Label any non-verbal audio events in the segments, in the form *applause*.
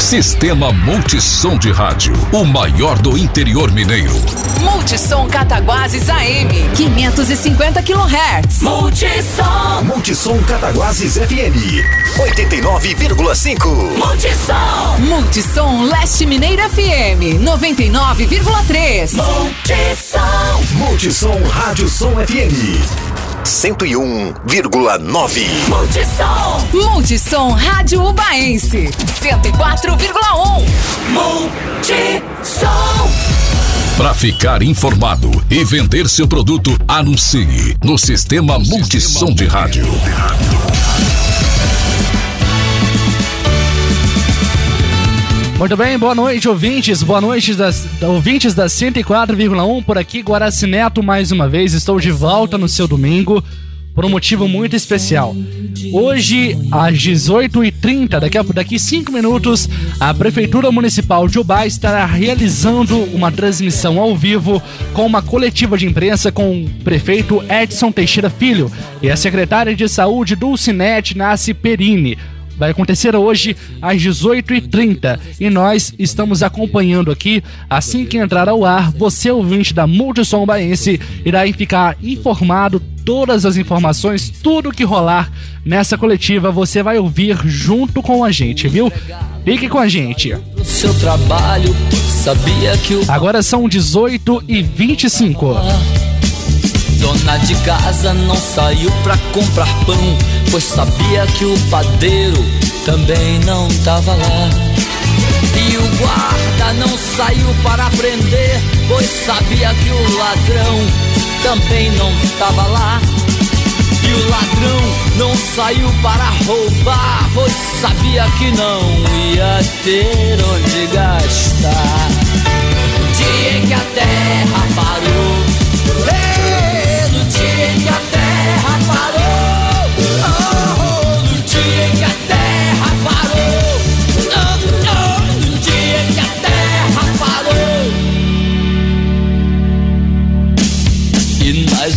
Sistema Multissom de Rádio, o maior do interior mineiro. Multissom Cataguases AM, 550 kHz. Multissom. Multissom Cataguases FM, 89,5. Multissom. Multissom Leste Mineira FM, 99,3. Multissom. Multissom Rádio Som FM, 101,9. Multissom. Multissom Rádio Ubaense, 104,1. Multissom. Para ficar informado e vender seu produto, anuncie no Sistema Multissom de Rádio. Muito bem, boa noite, ouvintes. Boa noite, das, ouvintes da 104,1. Por aqui, Guaraci Neto, mais uma vez. Estou de volta no seu domingo por um motivo muito especial. Hoje, às 18h30, daqui a daqui 5 minutos, a Prefeitura Municipal de Ubá estará realizando uma transmissão ao vivo com uma coletiva de imprensa com o prefeito Edson Teixeira Filho e a secretária de Saúde Dulcinete Nasce Perini vai acontecer hoje às 18h30 e nós estamos acompanhando aqui. Assim que entrar ao ar, você, ouvinte da Multissom Baense, irá ficar informado todas as informações, tudo que rolar nessa coletiva, você vai ouvir junto com a gente, viu? Fique com a gente. Seu trabalho, sabia que Agora são 18 e 25. Dona de casa não saiu pra comprar pão, pois sabia que o padeiro também não tava lá. E o guarda não saiu para prender, pois sabia que o ladrão também não tava lá. E o ladrão não saiu para roubar, pois sabia que não ia ter onde gastar. No dia em que a terra parou,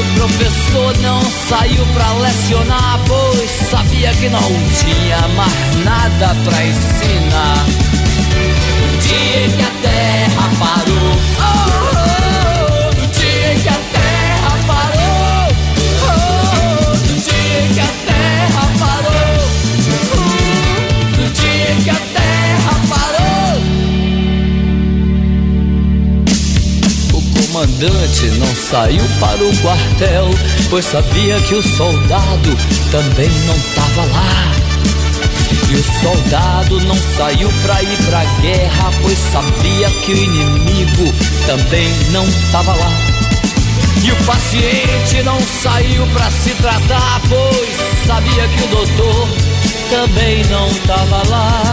O professor não saiu pra lecionar, pois sabia que não tinha mais nada pra ensinar. No dia que a terra parou, oh, comandante não saiu para o quartel, pois sabia que o soldado também não tava lá. E o soldado não saiu pra ir pra guerra, pois sabia que o inimigo também não tava lá. E o paciente não saiu pra se tratar, pois sabia que o doutor também não tava lá.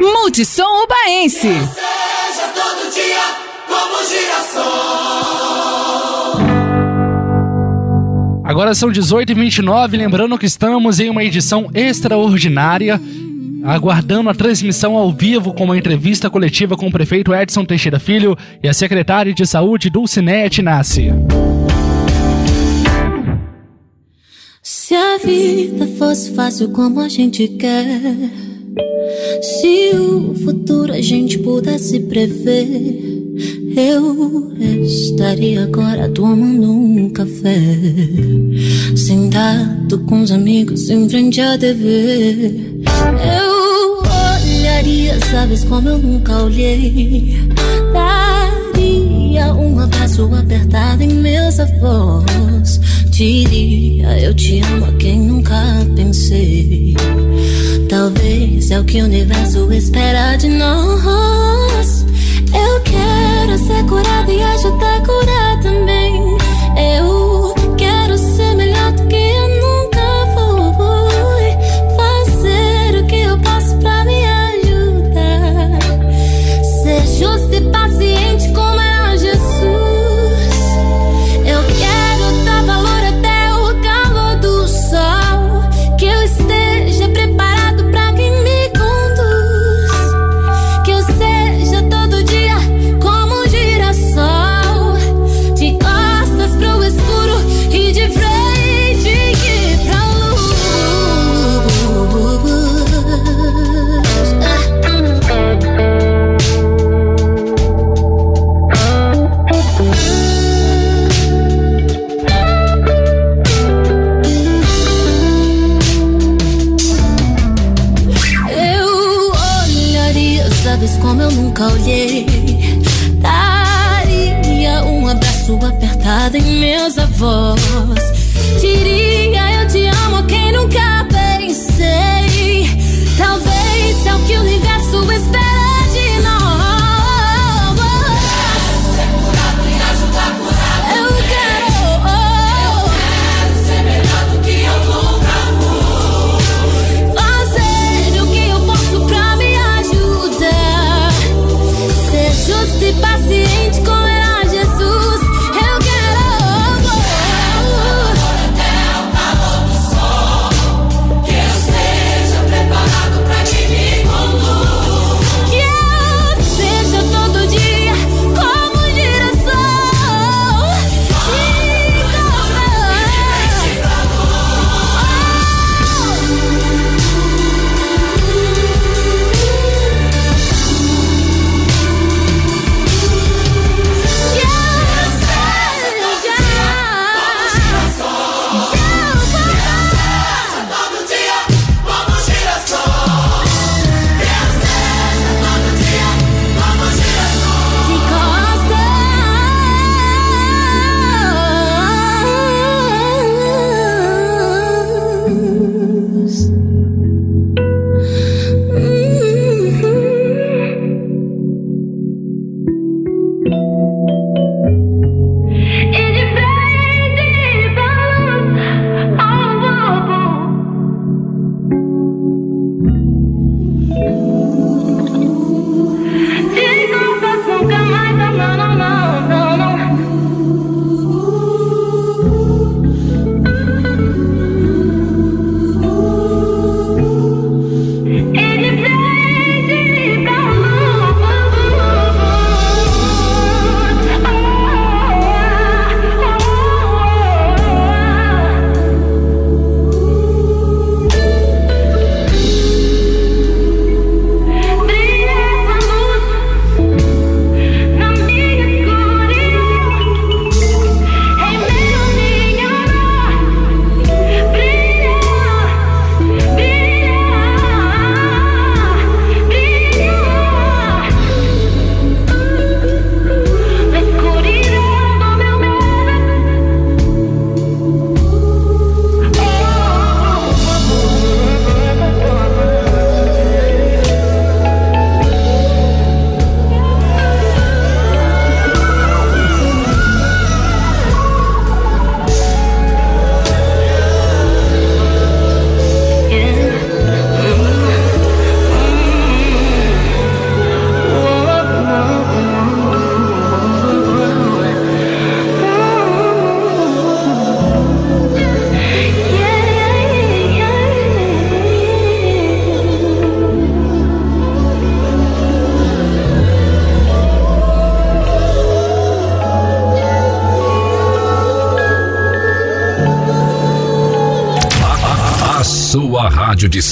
Multissom Ubaense. Seja todo dia como girassol. Agora são 18h29, lembrando que estamos em uma edição extraordinária, aguardando a transmissão ao vivo com uma entrevista coletiva com o prefeito Edson Teixeira Filho e a secretária de saúde Dulcinete Nasce. Se a vida fosse fácil como a gente quer, se o futuro a gente pudesse prever, eu estaria agora tomando um café, sentado com os amigos em frente à TV. Eu olharia, sabes como eu nunca olhei, daria um abraço apertado em meus avós. Diria eu te amo a quem nunca pensei. Talvez é o que o universo espera de nós. Eu quero ser curada e ajudar a curar também. Eu rádio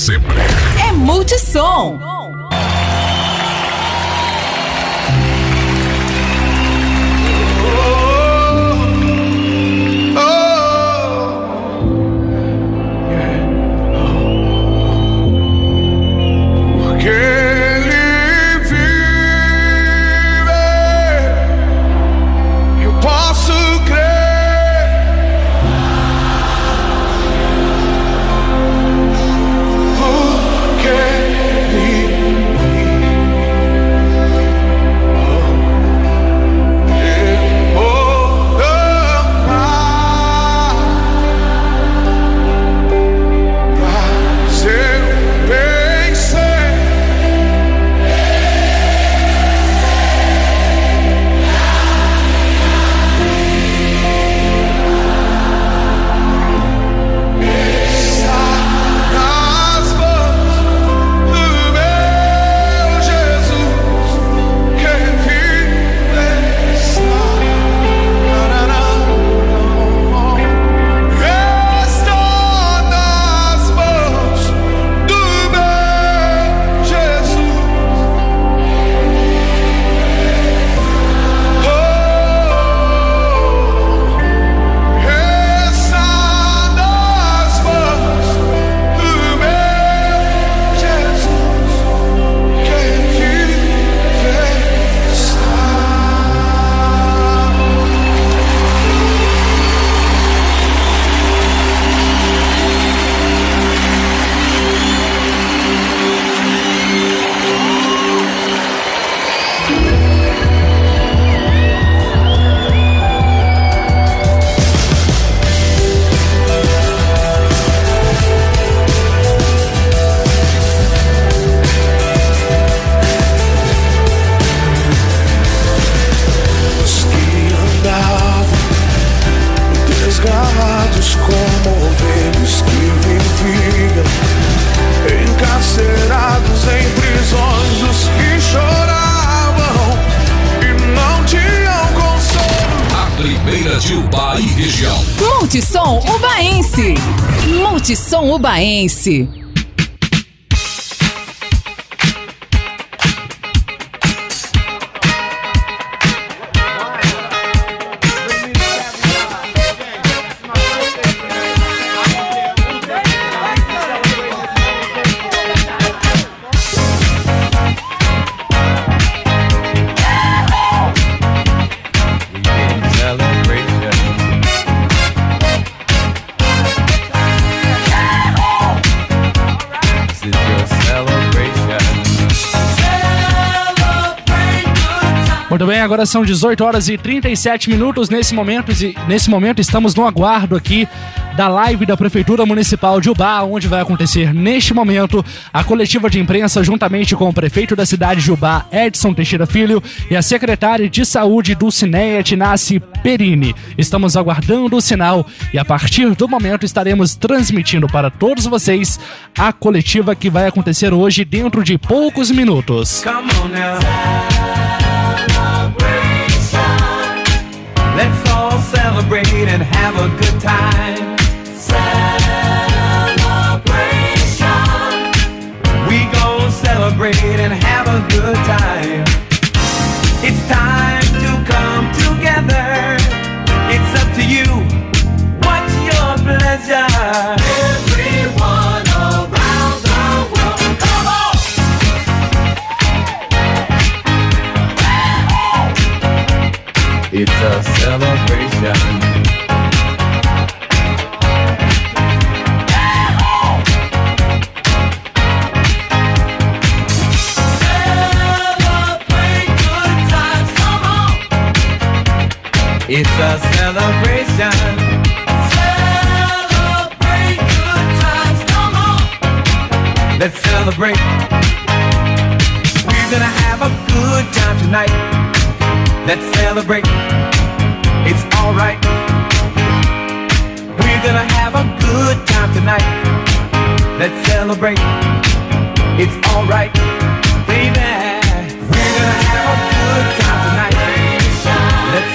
Multissom agora são 18 horas e 37 minutos. Nesse momento, nesse momento estamos no aguardo aqui da live da Prefeitura Municipal de Ubá, onde vai acontecer neste momento a coletiva de imprensa juntamente com o prefeito da cidade de Ubá, Edson Teixeira Filho, e a secretária de saúde do Cineia, Tinassi Perini. Estamos aguardando o sinal e a partir do momento estaremos transmitindo para todos vocês a coletiva que vai acontecer hoje dentro de poucos minutos. Come on now. Celebrate and have a good time. Celebration. We gon' celebrate and have a good time. It's a celebration. Celebrate good times, come on. Let's celebrate. We're gonna have a good time tonight. Let's celebrate. It's alright. We're gonna have a good time tonight. Let's celebrate. It's alright, baby. We're gonna have a good time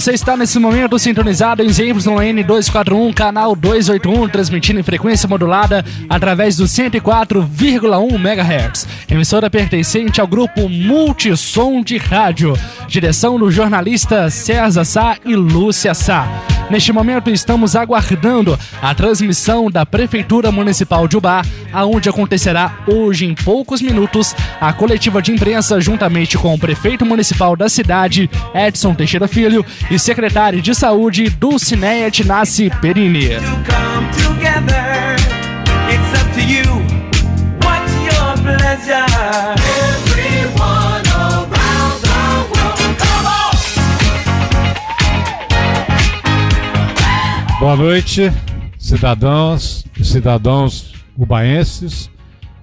Você está nesse momento sintonizado em ZYN 241, canal 281, transmitindo em frequência modulada através do 104,1 MHz. Emissora pertencente ao grupo Multissom de Rádio. Direção do jornalista César Sá e Lúcia Sá. Neste momento estamos aguardando a transmissão da Prefeitura Municipal de Ubá, aonde acontecerá hoje em poucos minutos a coletiva de imprensa juntamente com o prefeito municipal da cidade, Edson Teixeira Filho, e secretário de saúde Dulcineia Tinassi Perini. It's up to you. What's your pleasure? Boa noite, cidadãos e cidadãos ubaenses.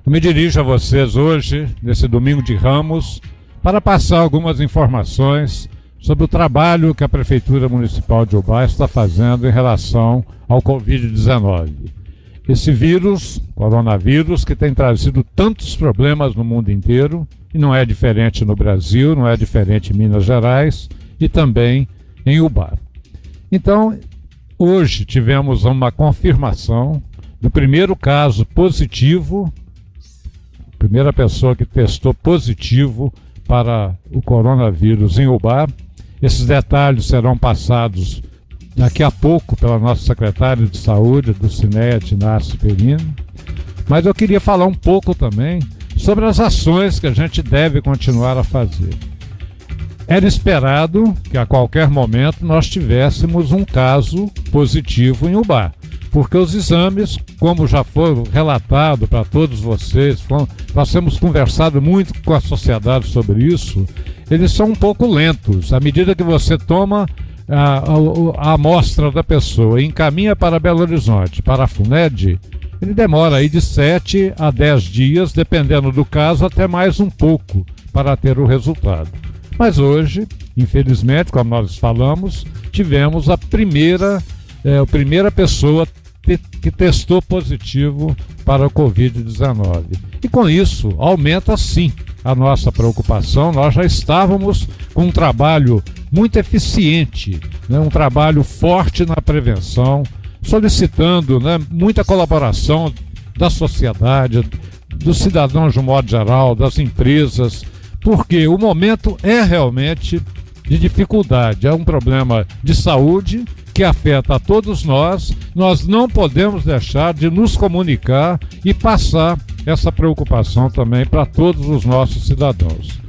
Eu me dirijo a vocês hoje, nesse domingo de Ramos, para passar algumas informações sobre o trabalho que a Prefeitura Municipal de Ubá está fazendo em relação ao Covid-19. Esse vírus, coronavírus, que tem trazido tantos problemas no mundo inteiro, e não é diferente no Brasil, não é diferente em Minas Gerais e também em Ubá. Então, Hoje tivemos uma confirmação do primeiro caso positivo, primeira pessoa que testou positivo para o coronavírus em Ubá. Esses detalhes serão passados daqui a pouco pela nossa secretária de saúde, do Cineia Inácio Perino. Mas eu queria falar um pouco também sobre as ações que a gente deve continuar a fazer. Era esperado que a qualquer momento nós tivéssemos um caso positivo em Ubá, porque os exames, como já foi relatado para todos vocês, nós temos conversado muito com a sociedade sobre isso, eles são um pouco lentos. À medida que você toma a, a, a amostra da pessoa e encaminha para Belo Horizonte, para a FUNED, ele demora aí de 7 a 10 dias, dependendo do caso, até mais um pouco para ter o resultado. Mas hoje, infelizmente, como nós falamos, tivemos a primeira, eh, a primeira pessoa te- que testou positivo para o Covid-19. E com isso, aumenta sim a nossa preocupação. Nós já estávamos com um trabalho muito eficiente, né, um trabalho forte na prevenção, solicitando né, muita colaboração da sociedade, dos cidadãos de um modo geral, das empresas, porque o momento é realmente de dificuldade, é um problema de saúde que afeta a todos nós. Nós não podemos deixar de nos comunicar e passar essa preocupação também para todos os nossos cidadãos.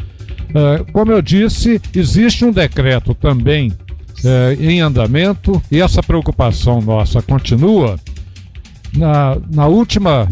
Eh, como eu disse, existe um decreto também eh, em andamento e essa preocupação nossa continua. Na, na última,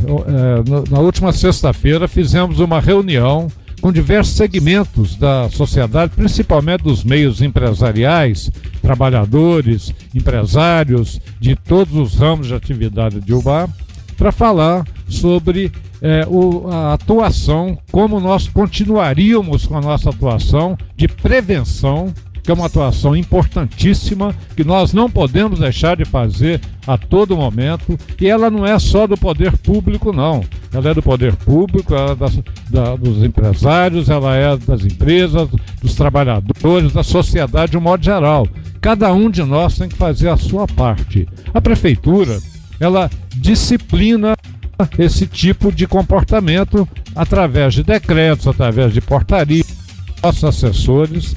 no- na última sexta-feira fizemos uma reunião com diversos segmentos da sociedade, principalmente dos meios empresariais, trabalhadores, empresários de todos os ramos de atividade de Ubá, para falar sobre eh, o- a atuação, como nós continuaríamos com a nossa atuação de prevenção, que é uma atuação importantíssima, que nós não podemos deixar de fazer a todo momento, e ela não é só do poder público, não. Ela é do poder público, ela é das- da- dos empresários, ela é das empresas, dos trabalhadores, da sociedade de um modo geral. Cada um de nós tem que fazer a sua parte. A prefeitura, ela disciplina esse tipo de comportamento através de decretos, através de portaria. Nossos assessores,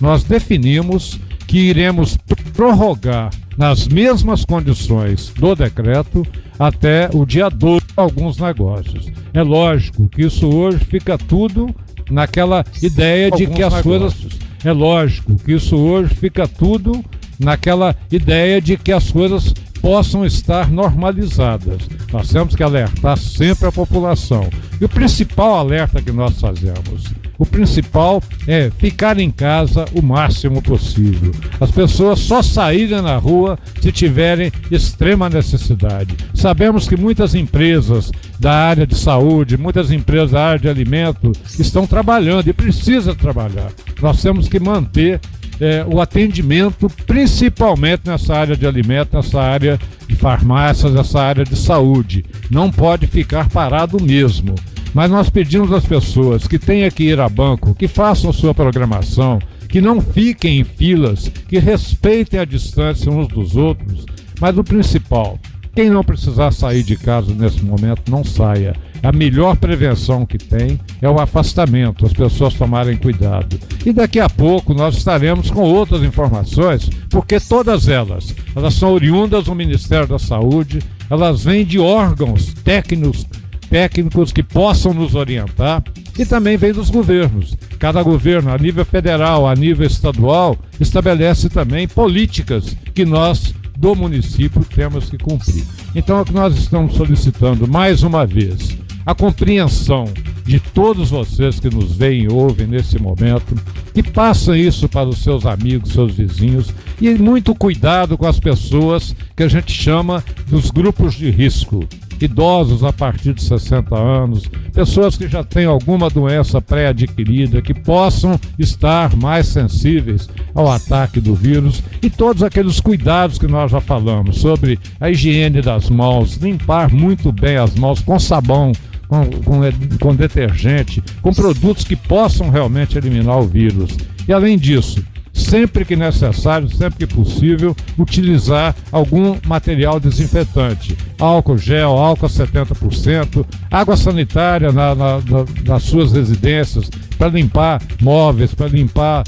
nós definimos que iremos prorrogar nas mesmas condições do decreto até o dia 12 alguns negócios. É lógico que isso hoje fica tudo naquela ideia de que as negócios. coisas. É lógico que isso hoje fica tudo naquela ideia de que as coisas possam estar normalizadas. Nós temos que alertar sempre a população. E o principal alerta que nós fazemos o principal é ficar em casa o máximo possível. As pessoas só saírem na rua se tiverem extrema necessidade. Sabemos que muitas empresas da área de saúde, muitas empresas da área de alimento estão trabalhando e precisam trabalhar. Nós temos que manter é, o atendimento, principalmente nessa área de alimento, nessa área de farmácias, nessa área de saúde. Não pode ficar parado mesmo. Mas nós pedimos às pessoas que tenham que ir a banco, que façam sua programação, que não fiquem em filas, que respeitem a distância uns dos outros. Mas o principal, quem não precisar sair de casa nesse momento, não saia. A melhor prevenção que tem é o afastamento, as pessoas tomarem cuidado. E daqui a pouco nós estaremos com outras informações, porque todas elas, elas são oriundas do Ministério da Saúde, elas vêm de órgãos técnicos técnicos que possam nos orientar e também vem dos governos. Cada governo, a nível federal, a nível estadual, estabelece também políticas que nós do município temos que cumprir. Então é o que nós estamos solicitando mais uma vez, a compreensão de todos vocês que nos veem e ouvem nesse momento, que passam isso para os seus amigos, seus vizinhos, e muito cuidado com as pessoas que a gente chama dos grupos de risco idosos a partir de 60 anos, pessoas que já têm alguma doença pré-adquirida, que possam estar mais sensíveis ao ataque do vírus e todos aqueles cuidados que nós já falamos sobre a higiene das mãos, limpar muito bem as mãos com sabão, com, com, com detergente, com produtos que possam realmente eliminar o vírus. E além disso, sempre que necessário, sempre que possível, utilizar algum material desinfetante. Álcool gel, álcool a 70%, água sanitária na, na, na, nas suas residências para limpar móveis, para limpar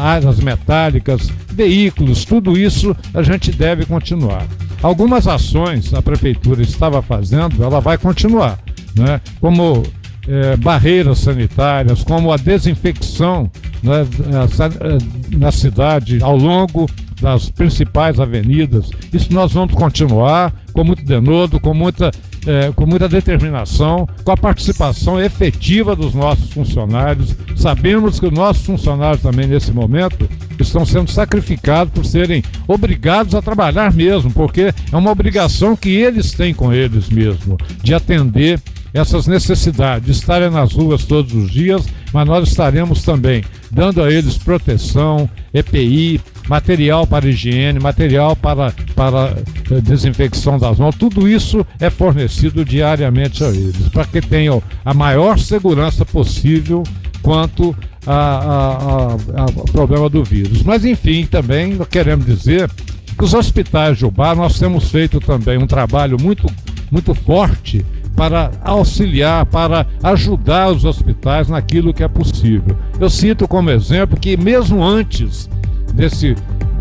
áreas metálicas, veículos, tudo isso a gente deve continuar. Algumas ações a prefeitura estava fazendo, ela vai continuar, né? como é, barreiras sanitárias, como a desinfecção né, eh, na cidade ao longo das principais avenidas. Isso nós vamos continuar com muito denodo, com muita, é, com muita determinação, com a participação efetiva dos nossos funcionários. Sabemos que os nossos funcionários também nesse momento estão sendo sacrificados por serem obrigados a trabalhar mesmo, porque é uma obrigação que eles têm com eles mesmo, de atender essas necessidades, de estarem nas ruas todos os dias, mas nós estaremos também dando a eles proteção, EPI, material para higiene, material para, para eh, desinfecção das mãos, tudo isso é fornecido diariamente a eles, para que tenham a maior segurança possível quanto ao problema do vírus. Mas, enfim, também queremos dizer que os hospitais de Ubá, nós temos feito também um trabalho muito, muito forte para auxiliar, para ajudar os hospitais naquilo que é possível. Eu cito como exemplo que mesmo antes desse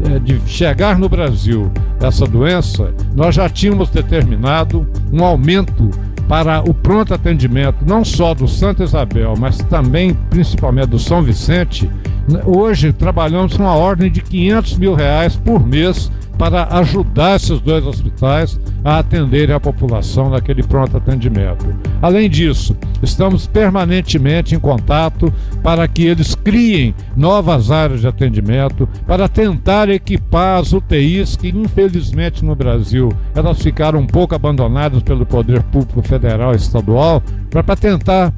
eh, de chegar no Brasil essa doença, nós já tínhamos determinado um aumento para o pronto atendimento, não só do Santa Isabel, mas também, principalmente, do São Vicente. Hoje trabalhamos com uma ordem de 500 mil reais por mês para ajudar esses dois hospitais a atenderem a população naquele pronto atendimento. Além disso, estamos permanentemente em contato para que eles criem novas áreas de atendimento, para tentar equipar as UTIs que, infelizmente, no Brasil, elas ficaram um pouco abandonadas pelo poder público federal e estadual, para tentar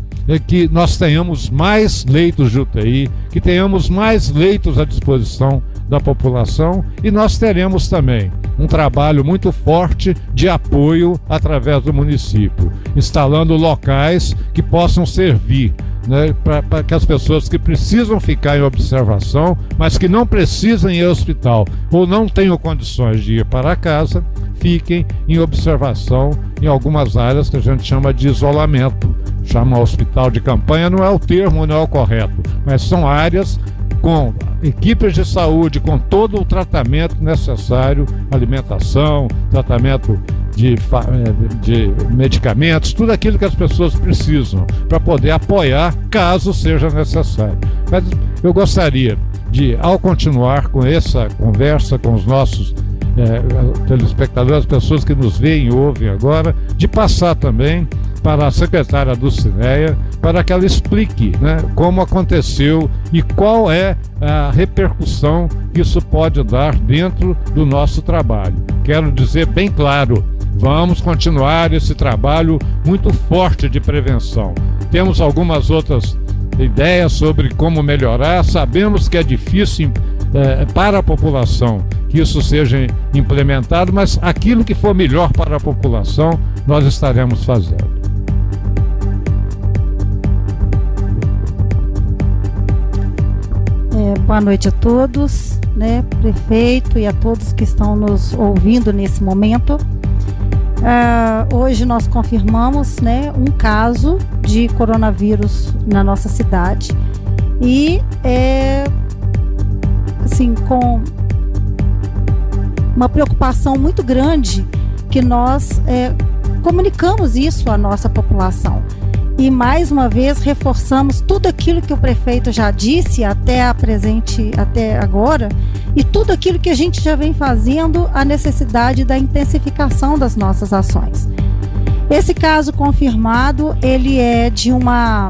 que nós tenhamos mais leitos de UTI, que tenhamos mais leitos à disposição da população e nós teremos também um trabalho muito forte de apoio através do município, instalando locais que possam servir né, para que as pessoas que precisam ficar em observação, mas que não precisam ir ao hospital ou não tenham condições de ir para casa, fiquem em observação em algumas áreas que a gente chama de isolamento. Chama hospital de campanha, não é o termo, não é o correto, mas são áreas com equipes de saúde com todo o tratamento necessário, alimentação, tratamento de, de medicamentos, tudo aquilo que as pessoas precisam para poder apoiar caso seja necessário. Mas eu gostaria de, ao continuar com essa conversa com os nossos é, telespectadores, as pessoas que nos veem e ouvem agora, de passar também para a secretária do Cineia para que ela explique né, como aconteceu e qual é a repercussão que isso pode dar dentro do nosso trabalho. Quero dizer bem claro, vamos continuar esse trabalho muito forte de prevenção. Temos algumas outras ideias sobre como melhorar, sabemos que é difícil é, para a população que isso seja implementado, mas aquilo que for melhor para a população, nós estaremos fazendo. É, boa noite a todos, né, prefeito e a todos que estão nos ouvindo nesse momento. Uh, hoje nós confirmamos né, um caso de coronavírus na nossa cidade e é, assim com uma preocupação muito grande que nós é, comunicamos isso à nossa população. E mais uma vez reforçamos tudo aquilo que o prefeito já disse até a presente, até agora, e tudo aquilo que a gente já vem fazendo, a necessidade da intensificação das nossas ações. Esse caso confirmado, ele é de uma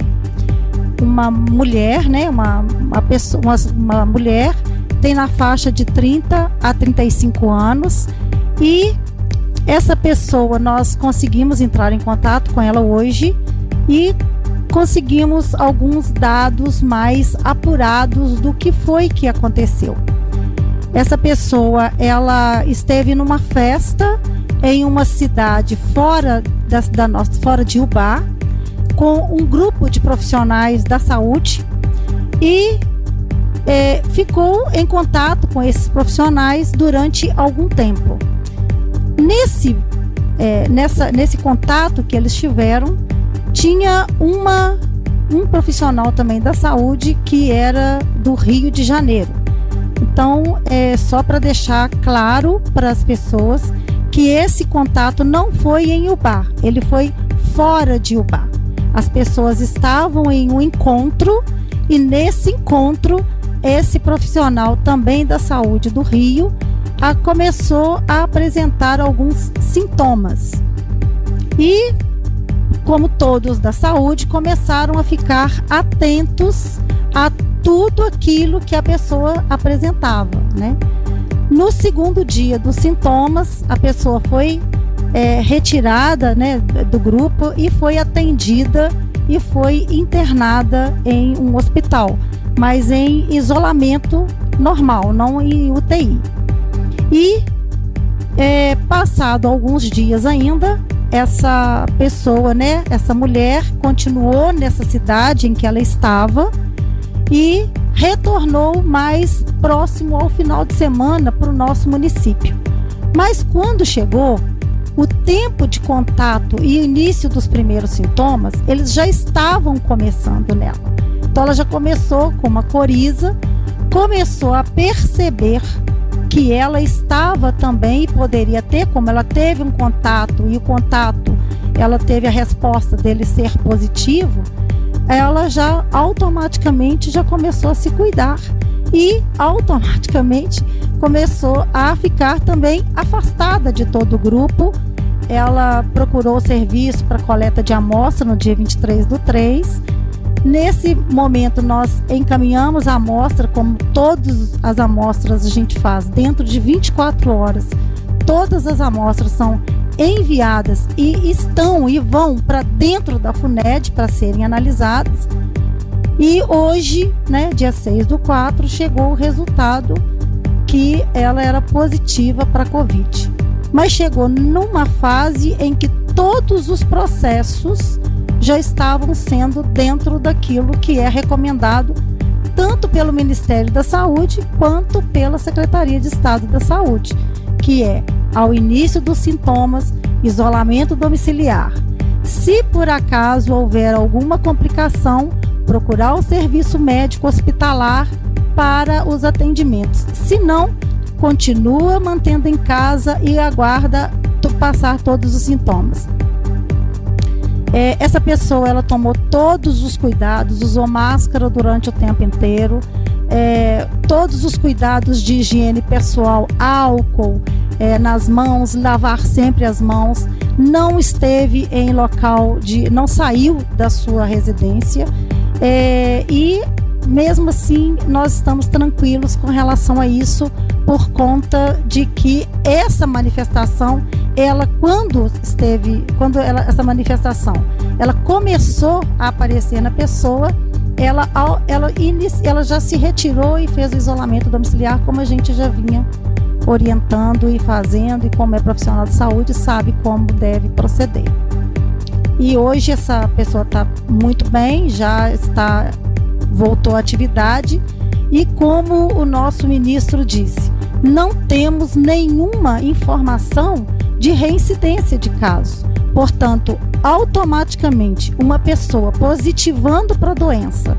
uma mulher, né, uma, uma pessoa, uma, uma mulher tem na faixa de 30 a 35 anos e essa pessoa nós conseguimos entrar em contato com ela hoje e conseguimos alguns dados mais apurados do que foi que aconteceu. Essa pessoa, ela esteve numa festa em uma cidade fora da, da nossa, fora de Ubá, com um grupo de profissionais da saúde e é, ficou em contato com esses profissionais durante algum tempo. Nesse, é, nessa, nesse contato que eles tiveram, tinha uma um profissional também da saúde que era do Rio de Janeiro. Então, é só para deixar claro para as pessoas que esse contato não foi em Ubá, ele foi fora de Ubá. As pessoas estavam em um encontro e nesse encontro esse profissional também da saúde do Rio a, começou a apresentar alguns sintomas. E como todos da saúde, começaram a ficar atentos a tudo aquilo que a pessoa apresentava, né? No segundo dia dos sintomas, a pessoa foi é, retirada né, do grupo e foi atendida e foi internada em um hospital, mas em isolamento normal, não em UTI. E é, passado alguns dias ainda, essa pessoa, né, essa mulher continuou nessa cidade em que ela estava e retornou mais próximo ao final de semana para o nosso município. Mas quando chegou, o tempo de contato e início dos primeiros sintomas, eles já estavam começando nela. Então ela já começou com uma coriza, começou a perceber que ela estava também e poderia ter, como ela teve um contato e o contato ela teve a resposta dele ser positivo, ela já automaticamente já começou a se cuidar e automaticamente começou a ficar também afastada de todo o grupo. Ela procurou serviço para coleta de amostra no dia 23 do 3 Nesse momento, nós encaminhamos a amostra, como todas as amostras a gente faz, dentro de 24 horas. Todas as amostras são enviadas e estão e vão para dentro da FUNED para serem analisadas. E hoje, né, dia 6 do 4, chegou o resultado que ela era positiva para Covid. Mas chegou numa fase em que todos os processos já estavam sendo dentro daquilo que é recomendado tanto pelo Ministério da Saúde quanto pela Secretaria de Estado da Saúde, que é ao início dos sintomas, isolamento domiciliar. Se por acaso houver alguma complicação, procurar o serviço médico hospitalar para os atendimentos. Se não, continua mantendo em casa e aguarda passar todos os sintomas. É, essa pessoa ela tomou todos os cuidados, usou máscara durante o tempo inteiro, é, todos os cuidados de higiene pessoal, álcool é, nas mãos, lavar sempre as mãos, não esteve em local de, não saiu da sua residência é, e mesmo assim nós estamos tranquilos com relação a isso por conta de que essa manifestação ela quando esteve, quando ela, essa manifestação, ela começou a aparecer na pessoa, ela, ela, ela já se retirou e fez o isolamento domiciliar, como a gente já vinha orientando e fazendo, e como é profissional de saúde, sabe como deve proceder. E hoje essa pessoa está muito bem, já está voltou à atividade e como o nosso ministro disse, não temos nenhuma informação de reincidência de casos. Portanto, automaticamente, uma pessoa positivando para a doença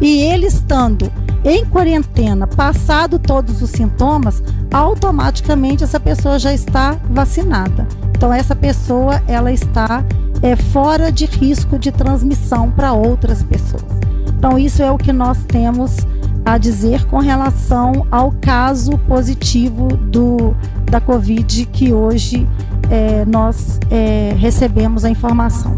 e ele estando em quarentena, passado todos os sintomas, automaticamente essa pessoa já está vacinada. Então essa pessoa ela está é, fora de risco de transmissão para outras pessoas. Então isso é o que nós temos a dizer com relação ao caso positivo do, da Covid que hoje é, nós é, recebemos a informação.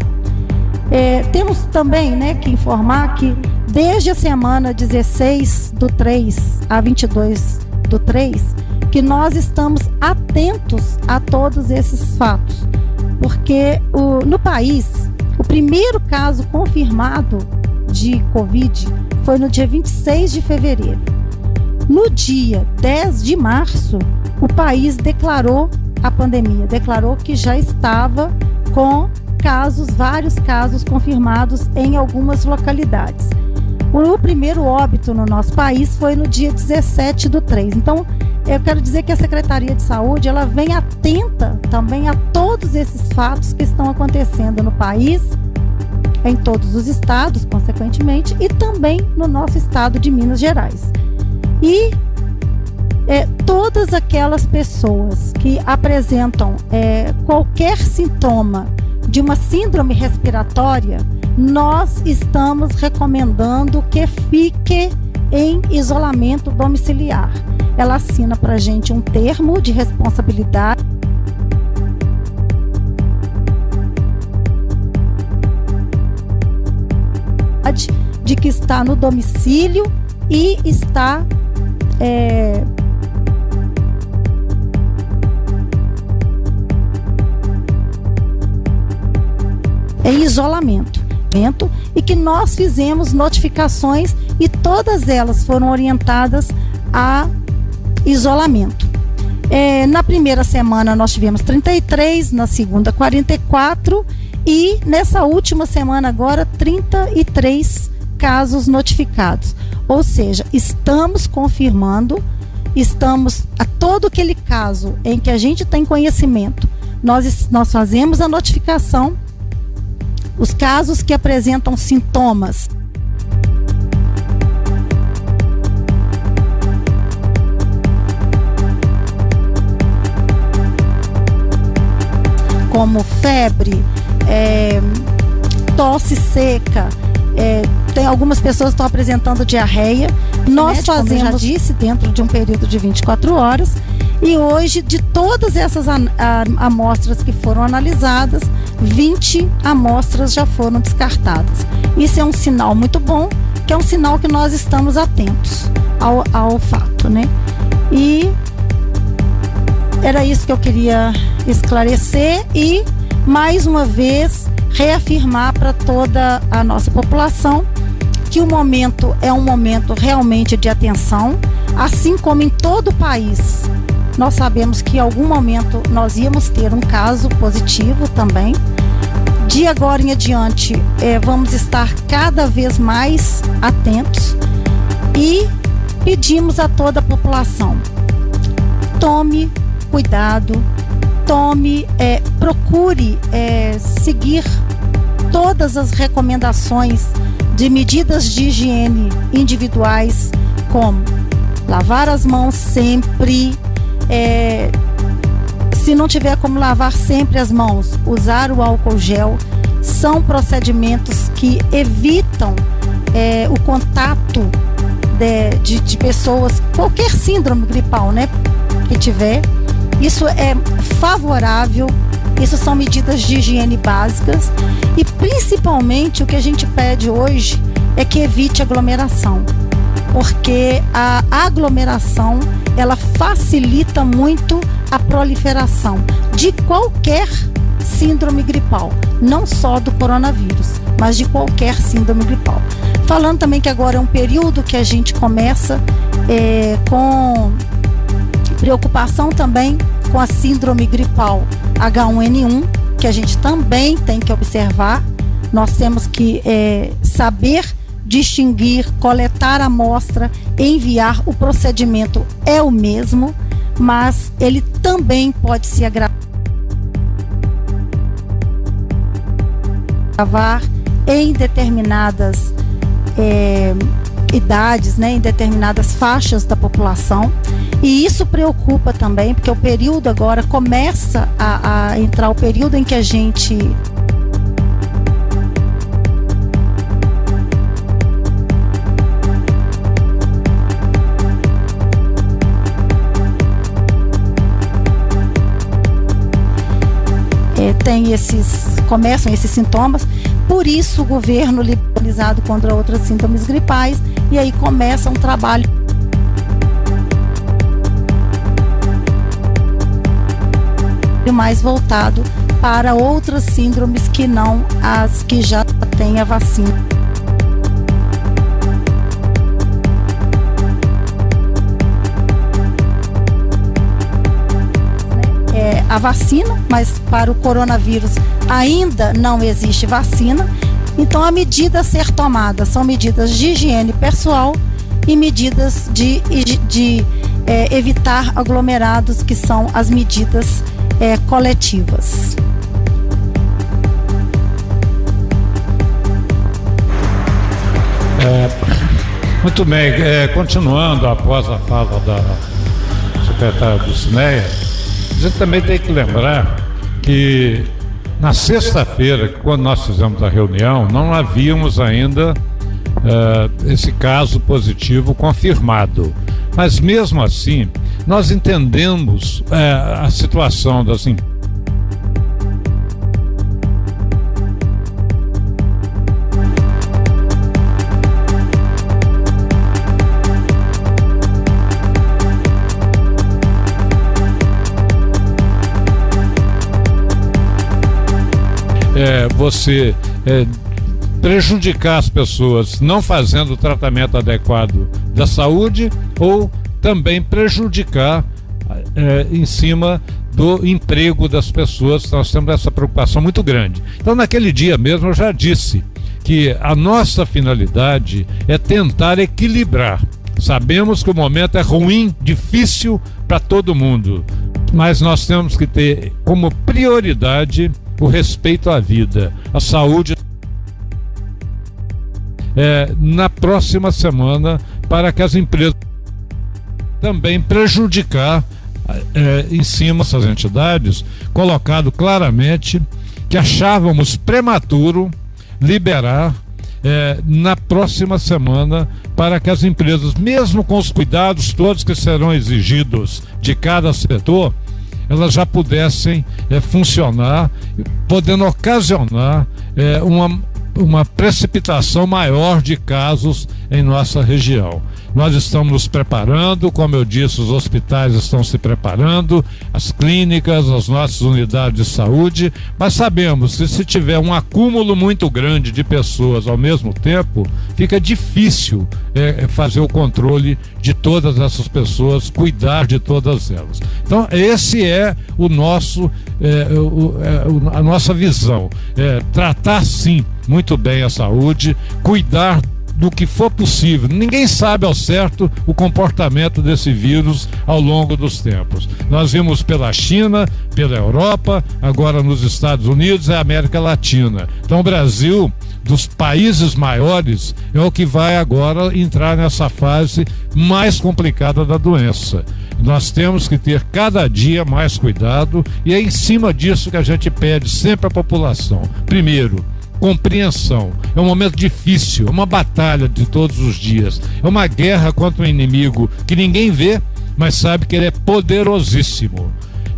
É, temos também né, que informar que desde a semana 16 do 3 a 22 do 3, que nós estamos atentos a todos esses fatos, porque o, no país, o primeiro caso confirmado de Covid foi no dia 26 de fevereiro. No dia 10 de março, o país declarou a pandemia, declarou que já estava com casos, vários casos confirmados em algumas localidades. O primeiro óbito no nosso país foi no dia 17 do 3. Então, eu quero dizer que a Secretaria de Saúde, ela vem atenta também a todos esses fatos que estão acontecendo no país em todos os estados, consequentemente, e também no nosso estado de Minas Gerais. E é, todas aquelas pessoas que apresentam é, qualquer sintoma de uma síndrome respiratória, nós estamos recomendando que fique em isolamento domiciliar. Ela assina para a gente um termo de responsabilidade de que está no domicílio e está é, em isolamento e que nós fizemos notificações e todas elas foram orientadas a isolamento. É, na primeira semana nós tivemos 33, na segunda 44 e nessa última semana agora 33 casos notificados. Ou seja, estamos confirmando, estamos a todo aquele caso em que a gente tem conhecimento, nós, nós fazemos a notificação. Os casos que apresentam sintomas como febre, é, tosse seca, é, tem algumas pessoas estão apresentando diarreia. Nós fazemos, como já disse, dentro de um período de 24 horas. E hoje, de todas essas amostras que foram analisadas, 20 amostras já foram descartadas. Isso é um sinal muito bom, que é um sinal que nós estamos atentos ao, ao fato, né? E era isso que eu queria esclarecer e mais uma vez reafirmar para toda a nossa população que o momento é um momento realmente de atenção, assim como em todo o país. Nós sabemos que em algum momento nós íamos ter um caso positivo também. De agora em adiante, é, vamos estar cada vez mais atentos e pedimos a toda a população: tome cuidado, tome, é, procure é, seguir todas as recomendações de medidas de higiene individuais, como Lavar as mãos sempre. É, se não tiver como lavar sempre as mãos, usar o álcool gel. São procedimentos que evitam é, o contato de, de, de pessoas, qualquer síndrome gripal, né? Que tiver. Isso é favorável isso são medidas de higiene básicas e principalmente o que a gente pede hoje é que evite aglomeração, porque a aglomeração ela facilita muito a proliferação de qualquer síndrome gripal, não só do coronavírus, mas de qualquer síndrome gripal. Falando também que agora é um período que a gente começa é, com preocupação também com a síndrome gripal H1N1, que a gente também tem que observar. Nós temos que é, saber distinguir, coletar a amostra, enviar. O procedimento é o mesmo, mas ele também pode se agravar em determinadas é, idades, né, em determinadas faixas da população. E isso preocupa também, porque o período agora começa a, a entrar o período em que a gente é, tem esses começam esses sintomas por isso o governo liberalizado contra outras síndromes gripais e aí começa um trabalho mais voltado para outras síndromes que não as que já têm a vacina. A vacina, mas para o coronavírus ainda não existe vacina. Então, a medida a ser tomada são medidas de higiene pessoal e medidas de, de, é, evitar aglomerados, que são as medidas é, coletivas. É, muito bem, é, continuando após a fala da secretária do Cineia, a gente também tem que lembrar que na sexta-feira, quando nós fizemos a reunião, não havíamos ainda uh, esse caso positivo confirmado. Mas mesmo assim, nós entendemos uh, a situação das empresas é, você é, prejudicar as pessoas não fazendo o tratamento adequado da saúde ou também prejudicar é, em cima do emprego das pessoas. Nós temos essa preocupação muito grande. Então, naquele dia mesmo, eu já disse que a nossa finalidade é tentar equilibrar. Sabemos que o momento é ruim, difícil para todo mundo, mas nós temos que ter como prioridade o respeito à vida, à saúde. É, na próxima semana, para que as empresas também prejudicar é, em cima dessas entidades, colocado claramente que achávamos prematuro liberar é, na próxima semana para que as empresas, mesmo com os cuidados todos que serão exigidos de cada setor, elas já pudessem é, funcionar, podendo ocasionar é, uma, uma precipitação maior de casos em nossa região. Nós estamos nos preparando, como eu disse, os hospitais estão se preparando, as clínicas, as nossas unidades de saúde, mas sabemos que se tiver um acúmulo muito grande de pessoas ao mesmo tempo, fica difícil é, é fazer o controle de todas essas pessoas, cuidar de todas elas. Então, esse é o nosso, é, o, é, a nossa visão. É, tratar sim muito bem a saúde, cuidar do que for possível. Ninguém sabe ao certo o comportamento desse vírus ao longo dos tempos. Nós vimos pela China, pela Europa, agora nos Estados Unidos e América Latina. Então o Brasil dos países maiores é o que vai agora entrar nessa fase mais complicada da doença. Nós temos que ter cada dia mais cuidado e é em cima disso que a gente pede sempre à população. Primeiro, compreensão. É um momento difícil, é uma batalha de todos os dias. É uma guerra contra um inimigo que ninguém vê, mas sabe que ele é poderosíssimo.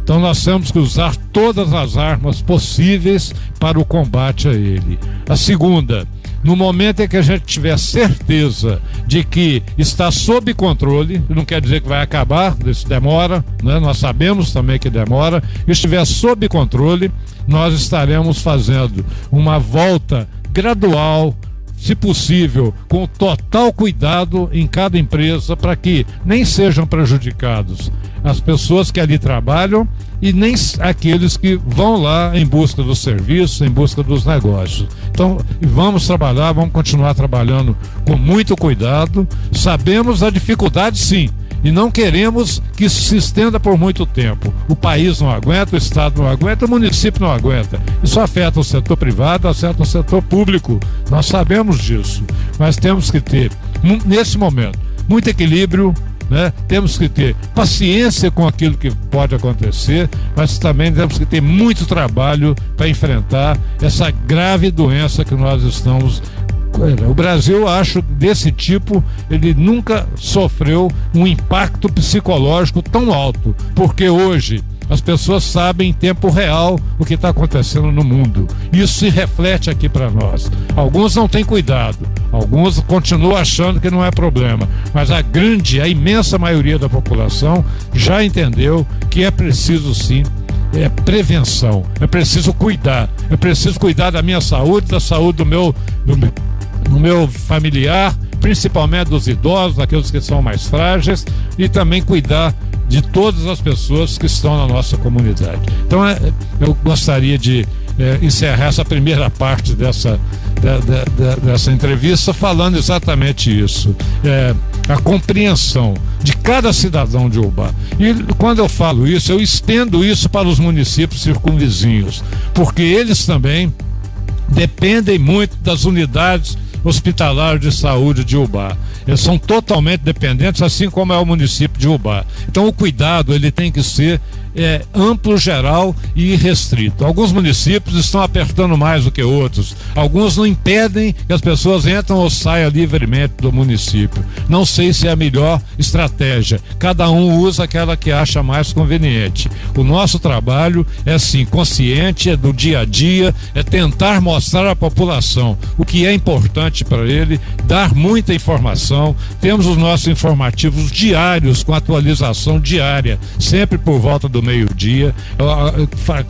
Então nós temos que usar todas as armas possíveis para o combate a ele. A segunda, no momento em que a gente tiver certeza de que está sob controle, não quer dizer que vai acabar, isso demora, né? nós sabemos também que demora, estiver sob controle, nós estaremos fazendo uma volta gradual, se possível, com total cuidado em cada empresa para que nem sejam prejudicados as pessoas que ali trabalham e nem aqueles que vão lá em busca do serviço, em busca dos negócios. Então, vamos trabalhar, vamos continuar trabalhando com muito cuidado. Sabemos a dificuldade, sim, e não queremos que isso se estenda por muito tempo. O país não aguenta, o Estado não aguenta, o município não aguenta. Isso afeta o setor privado, afeta o setor público. Nós sabemos disso. Mas temos que ter, nesse momento, muito equilíbrio, né? Temos que ter paciência com aquilo que pode acontecer, mas também temos que ter muito trabalho para enfrentar essa grave doença que nós estamos o Brasil, acho, desse tipo, ele nunca sofreu um impacto psicológico tão alto, porque hoje as pessoas sabem em tempo real o que está acontecendo no mundo. Isso se reflete aqui para nós. Alguns não têm cuidado, alguns continuam achando que não é problema, mas a grande, a imensa maioria da população já entendeu que é preciso sim é prevenção, é preciso cuidar, é preciso cuidar da minha saúde, da saúde do meu, do, do meu familiar, principalmente dos idosos, daqueles que são mais frágeis, e também cuidar de todas as pessoas que estão na nossa comunidade. Então, é, eu gostaria de é, encerrar essa primeira parte dessa, dessa entrevista falando exatamente isso. É, a compreensão de cada cidadão de Ubá. E quando eu falo isso, eu estendo isso para os municípios circunvizinhos, porque eles também dependem muito das unidades hospitalar de saúde de Ubá. Eles são totalmente dependentes, assim como é o município de Ubá. Então o cuidado ele tem que ser é, amplo, geral e restrito. Alguns municípios estão apertando mais do que outros. Alguns não impedem que as pessoas entram ou saiam livremente do município. Não sei se é a melhor estratégia. Cada um usa aquela que acha mais conveniente. O nosso trabalho é sim consciente, é do dia a dia, é tentar mostrar à população o que é importante para ele, dar muita informação. Temos os nossos informativos diários com atualização diária, sempre por volta do meio-dia.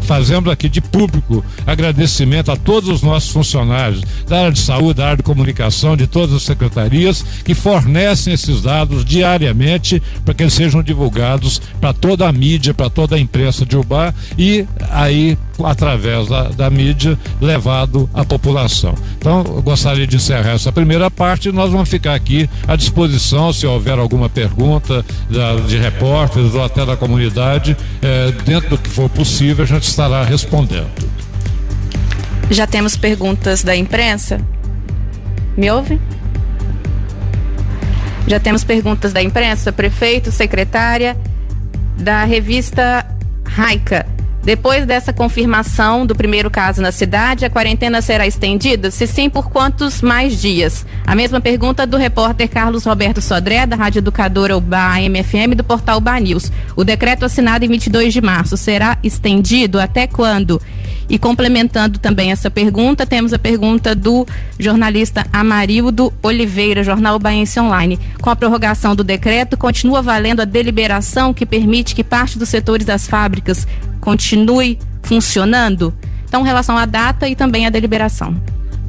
Fazemos aqui de público agradecimento a todos os nossos funcionários da área de saúde, da área de comunicação, de todas as secretarias que fornecem esses dados diariamente para que eles sejam divulgados para toda a mídia, para toda a imprensa de Ubá e aí através da, da mídia levado à população. Então, eu gostaria de encerrar essa primeira parte e nós vamos ficar aqui à disposição se houver alguma pergunta da, de repórteres ou até da comunidade, é, dentro do que for possível, a gente estará respondendo. Já temos perguntas da imprensa? Me ouve? Já temos perguntas da imprensa, prefeito, secretária, da revista Raica. Depois dessa confirmação do primeiro caso na cidade, a quarentena será estendida? Se sim, por quantos mais dias? A mesma pergunta do repórter Carlos Roberto Sodré, da Rádio Educadora UBA MFM do portal UBA News. O decreto assinado em 22 de março será estendido até quando? E complementando também essa pergunta, temos a pergunta do jornalista Amarildo Oliveira, Jornal Baense Online. Com a prorrogação do decreto, continua valendo a deliberação que permite que parte dos setores das fábricas continue funcionando? Então, relação à data e também à deliberação.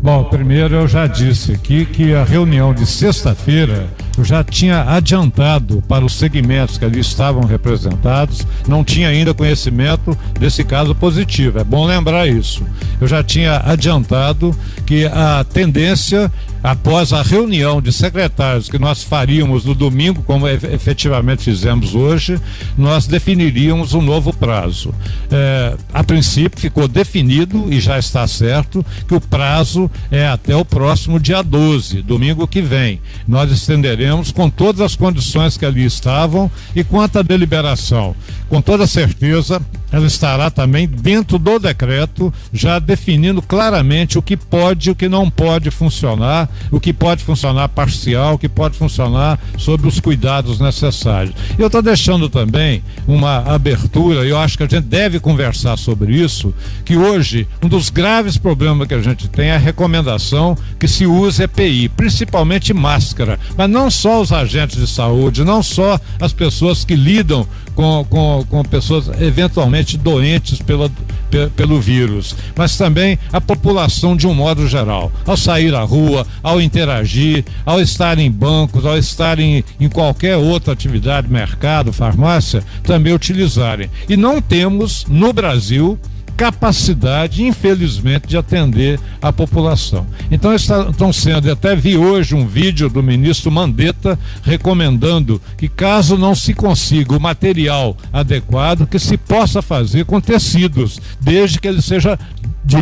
Bom, primeiro eu já disse aqui que a reunião de sexta-feira eu já tinha adiantado para os segmentos que ali estavam representados, não tinha ainda conhecimento desse caso positivo. É bom lembrar isso. Eu já tinha adiantado que a tendência após a reunião de secretários que nós faríamos no domingo, como efetivamente fizemos hoje, nós definiríamos um novo prazo. É, a princípio ficou definido e já está certo que o prazo é até o próximo dia 12, domingo que vem. Nós estenderemos com todas as condições que ali estavam e quanto à deliberação. Com toda certeza, ela estará também dentro do decreto, já definindo claramente o que pode e o que não pode funcionar, o que pode funcionar parcial, o que pode funcionar sob os cuidados necessários. Eu estou deixando também uma abertura, eu acho que a gente deve conversar sobre isso, que hoje um dos graves problemas que a gente tem é a recomendação que se use EPI, principalmente máscara, mas não só os agentes de saúde, não só as pessoas que lidam com, com, com pessoas eventualmente doentes pela, pelo vírus, mas também a população de um modo geral. Ao sair à rua, ao interagir, ao estar em bancos, ao estar em, em qualquer outra atividade, mercado, farmácia, também utilizarem. E não temos no Brasil capacidade, infelizmente, de atender a população. Então estão sendo, até vi hoje um vídeo do ministro Mandetta recomendando que caso não se consiga o material adequado, que se possa fazer com tecidos, desde que ele seja de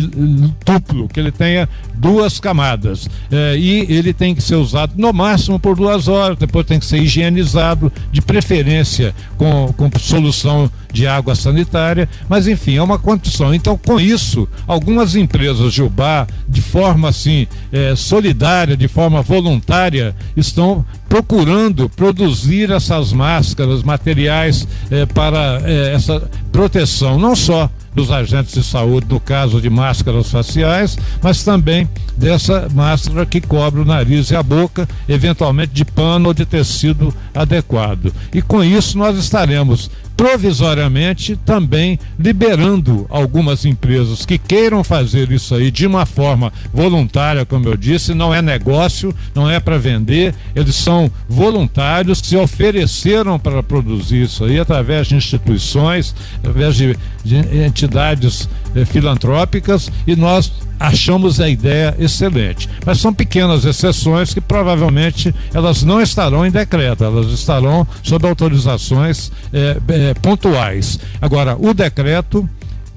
duplo, que ele tenha duas camadas. É, e ele tem que ser usado no máximo por duas horas, depois tem que ser higienizado, de preferência com, com solução de água sanitária, mas enfim, é uma condição. Então, com isso, algumas empresas de Ubá, de forma assim, é, solidária, de forma voluntária, estão procurando produzir essas máscaras, materiais é, para é, essa proteção, não só dos agentes de saúde no caso de máscaras faciais, mas também dessa máscara que cobre o nariz e a boca, eventualmente de pano ou de tecido adequado. E com isso nós estaremos provisoriamente também liberando algumas empresas que queiram fazer isso aí de uma forma voluntária, como eu disse, não é negócio, não é para vender, eles são voluntários, se ofereceram para produzir isso aí através de instituições, através de, de entidades eh, filantrópicas e nós achamos a ideia excelente. Mas são pequenas exceções que provavelmente elas não estarão em decreto, elas estarão sob autorizações é, é, pontuais. Agora, o decreto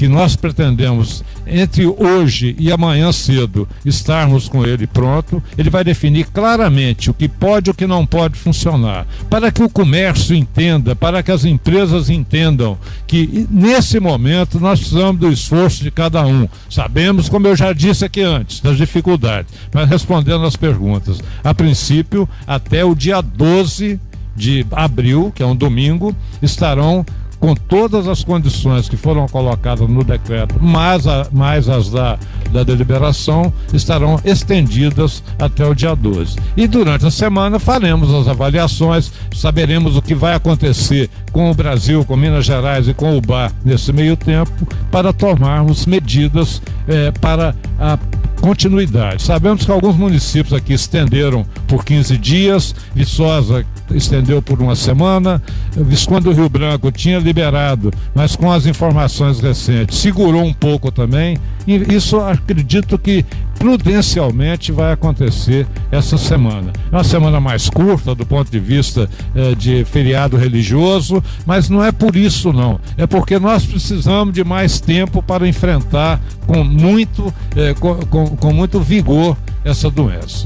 que nós pretendemos entre hoje e amanhã cedo estarmos com ele pronto, ele vai definir claramente o que pode e o que não pode funcionar, para que o comércio entenda, para que as empresas entendam que nesse momento nós precisamos do esforço de cada um. Sabemos, como eu já disse aqui antes, das dificuldades, mas respondendo às perguntas, a princípio, até o dia 12 de abril, que é um domingo, estarão com todas as condições que foram colocadas no decreto, mais, a, mais as da, da deliberação, estarão estendidas até o dia 12. E durante a semana faremos as avaliações, saberemos o que vai acontecer com o Brasil, com Minas Gerais e com o BAR nesse meio tempo, para tomarmos medidas eh, para a continuidade. Sabemos que alguns municípios aqui estenderam por 15 dias, Viçosa estendeu por uma semana. Visconde Rio Branco tinha liberado, mas com as informações recentes, segurou um pouco também. E isso acredito que prudencialmente vai acontecer essa semana. É uma semana mais curta do ponto de vista eh, de feriado religioso, mas não é por isso não. É porque nós precisamos de mais tempo para enfrentar com muito, eh, com, com, com muito vigor essa doença.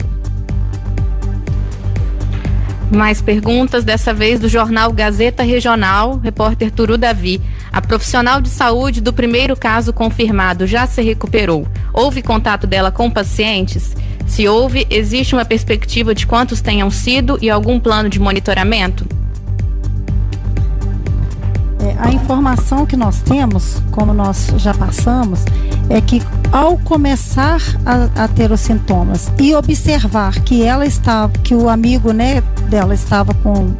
Mais perguntas, dessa vez do jornal Gazeta Regional, repórter Turu Davi. A profissional de saúde do primeiro caso confirmado já se recuperou. Houve contato dela com pacientes? Se houve, existe uma perspectiva de quantos tenham sido e algum plano de monitoramento? É, a informação que nós temos, como nós já passamos, é que ao começar a, a, ter os sintomas e observar que ela estava, que o amigo né, dela estava com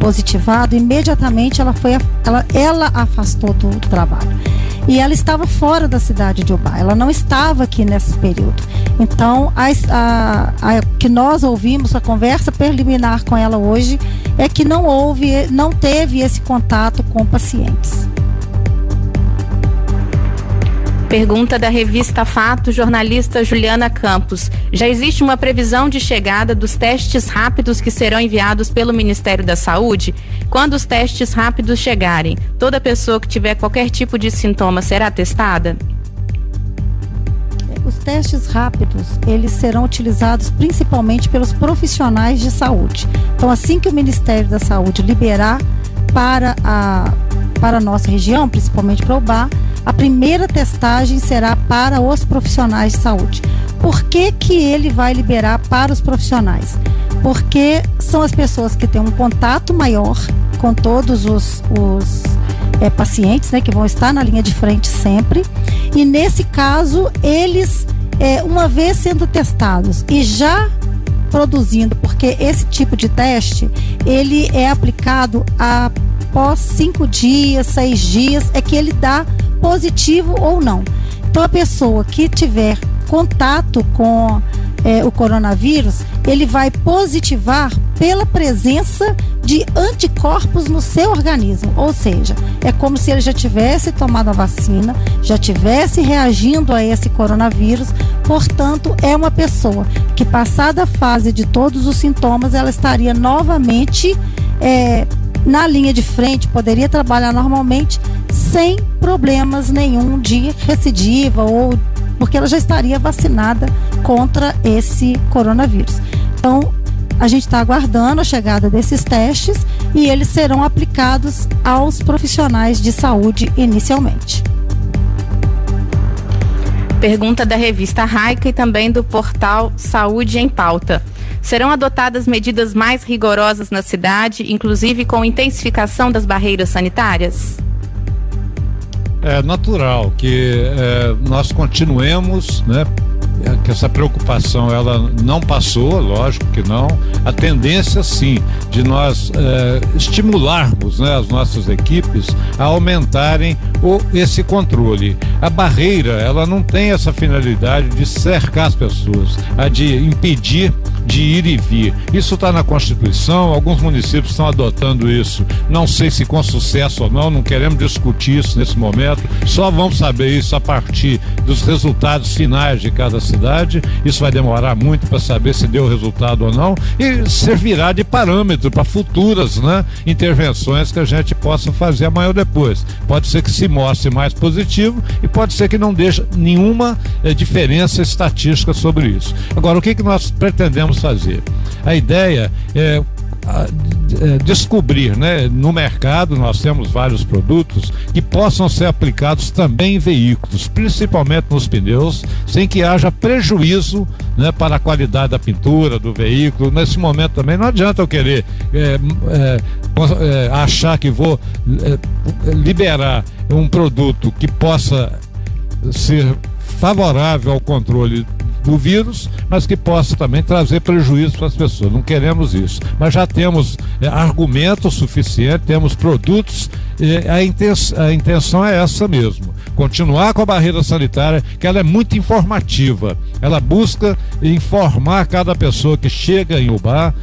positivado, imediatamente ela foi ela, ela afastou do, trabalho. E ela estava fora da cidade de Ubá, ela não estava aqui nesse período. Então, a, a, a, que nós ouvimos, a conversa preliminar com ela hoje, é que não houve, não teve esse contato com pacientes. Pergunta da revista Fato, jornalista Juliana Campos. Já existe uma previsão de chegada dos testes rápidos que serão enviados pelo Ministério da Saúde? Quando os testes rápidos chegarem, toda pessoa que tiver qualquer tipo de sintoma será testada? Os testes rápidos, eles serão utilizados principalmente pelos profissionais de saúde. Então, assim que o Ministério da Saúde liberar para a, para a nossa região, principalmente para o BAR, a primeira testagem será para os profissionais de saúde. Por que, que ele vai liberar para os profissionais? Porque são as pessoas que têm um contato maior com todos os, os é, pacientes, né, que vão estar na linha de frente sempre. E nesse caso, eles, é, uma vez sendo testados e já produzindo, porque esse tipo de teste ele é aplicado após cinco dias, seis dias, é que ele dá positivo ou não. Então, a pessoa que tiver contato com é, o coronavírus, ele vai positivar pela presença de anticorpos no seu organismo. Ou seja, é como se ele já tivesse tomado a vacina, já tivesse reagindo a esse coronavírus. Portanto, é uma pessoa que, passada a fase de todos os sintomas, ela estaria novamente. É, na linha de frente, poderia trabalhar normalmente sem problemas nenhum de recidiva ou porque ela já estaria vacinada contra esse coronavírus. Então, a gente está aguardando a chegada desses testes e eles serão aplicados aos profissionais de saúde inicialmente. Pergunta da revista Raica e também do portal Saúde em Pauta. Serão adotadas medidas mais rigorosas na cidade, inclusive com intensificação das barreiras sanitárias? É natural que é, nós continuemos, né, é, que essa preocupação ela não passou, lógico que não. A tendência sim de nós é, estimularmos né, as nossas equipes a aumentarem o, esse controle. A barreira ela não tem essa finalidade de cercar as pessoas, a de impedir de ir e vir. Isso está na Constituição, alguns municípios estão adotando isso. Não sei se com sucesso ou não, não queremos discutir isso nesse momento, só vamos saber isso a partir dos resultados finais de cada cidade. Isso vai demorar muito para saber se deu resultado ou não e servirá de parâmetro para futuras né, intervenções que a gente possa fazer amanhã ou depois. Pode ser que se mostre mais positivo e pode ser que não deixe nenhuma eh, diferença estatística sobre isso. Agora, o que, que nós pretendemos fazer? A ideia é é, descobrir, né? No mercado nós temos vários produtos que possam ser aplicados também em veículos, principalmente nos pneus, sem que haja prejuízo, né? Para a qualidade da pintura do veículo. Nesse momento também não adianta eu querer é, é, é achar que vou é, liberar um produto que possa ser favorável ao controle do vírus, mas que possa também trazer prejuízo para as pessoas. Não queremos isso. Mas já temos é, argumentos suficientes, temos produtos, a, intenção, a intenção é essa mesmo. Continuar com a barreira sanitária, que ela é muito informativa. Ela busca informar cada pessoa que chega em Ubar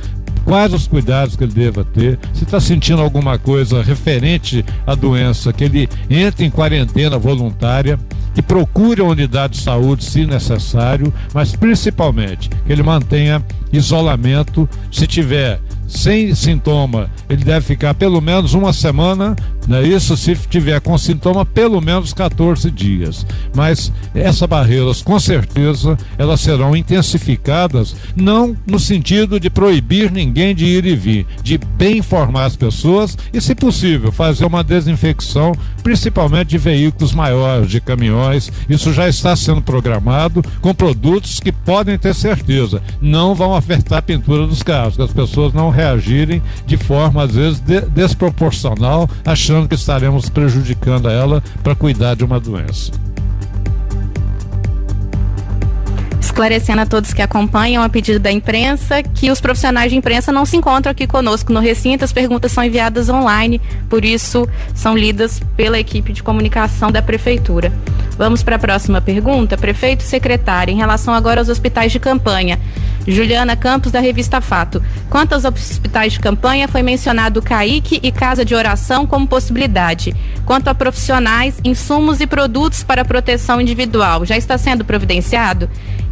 quais os cuidados que ele deva ter, se está sentindo alguma coisa referente à doença, que ele entre em quarentena voluntária que procure a unidade de saúde se necessário, mas principalmente que ele mantenha isolamento. Se tiver sem sintoma, ele deve ficar pelo menos uma semana, né? isso se tiver com sintoma, pelo menos 14 dias. Mas essas barreiras, com certeza, elas serão intensificadas, não no sentido de proibir ninguém de ir e vir, de bem informar as pessoas e, se possível, fazer uma desinfecção, principalmente de veículos maiores, de caminhões. Isso já está sendo programado com produtos que podem ter certeza, não vão afetar a pintura dos carros, que as pessoas não reagirem de forma, às vezes, de, desproporcional, achando que estaremos prejudicando ela para cuidar de uma doença. Esclarecendo a todos que acompanham a pedido da imprensa que os profissionais de imprensa não se encontram aqui conosco no recinto, as perguntas são enviadas online, por isso são lidas pela equipe de comunicação da prefeitura. Vamos para a próxima pergunta. Prefeito secretário, em relação agora aos hospitais de campanha. Juliana Campos, da revista Fato. Quanto aos hospitais de campanha, foi mencionado CAIC e Casa de Oração como possibilidade. Quanto a profissionais, insumos e produtos para proteção individual, já está sendo providenciado?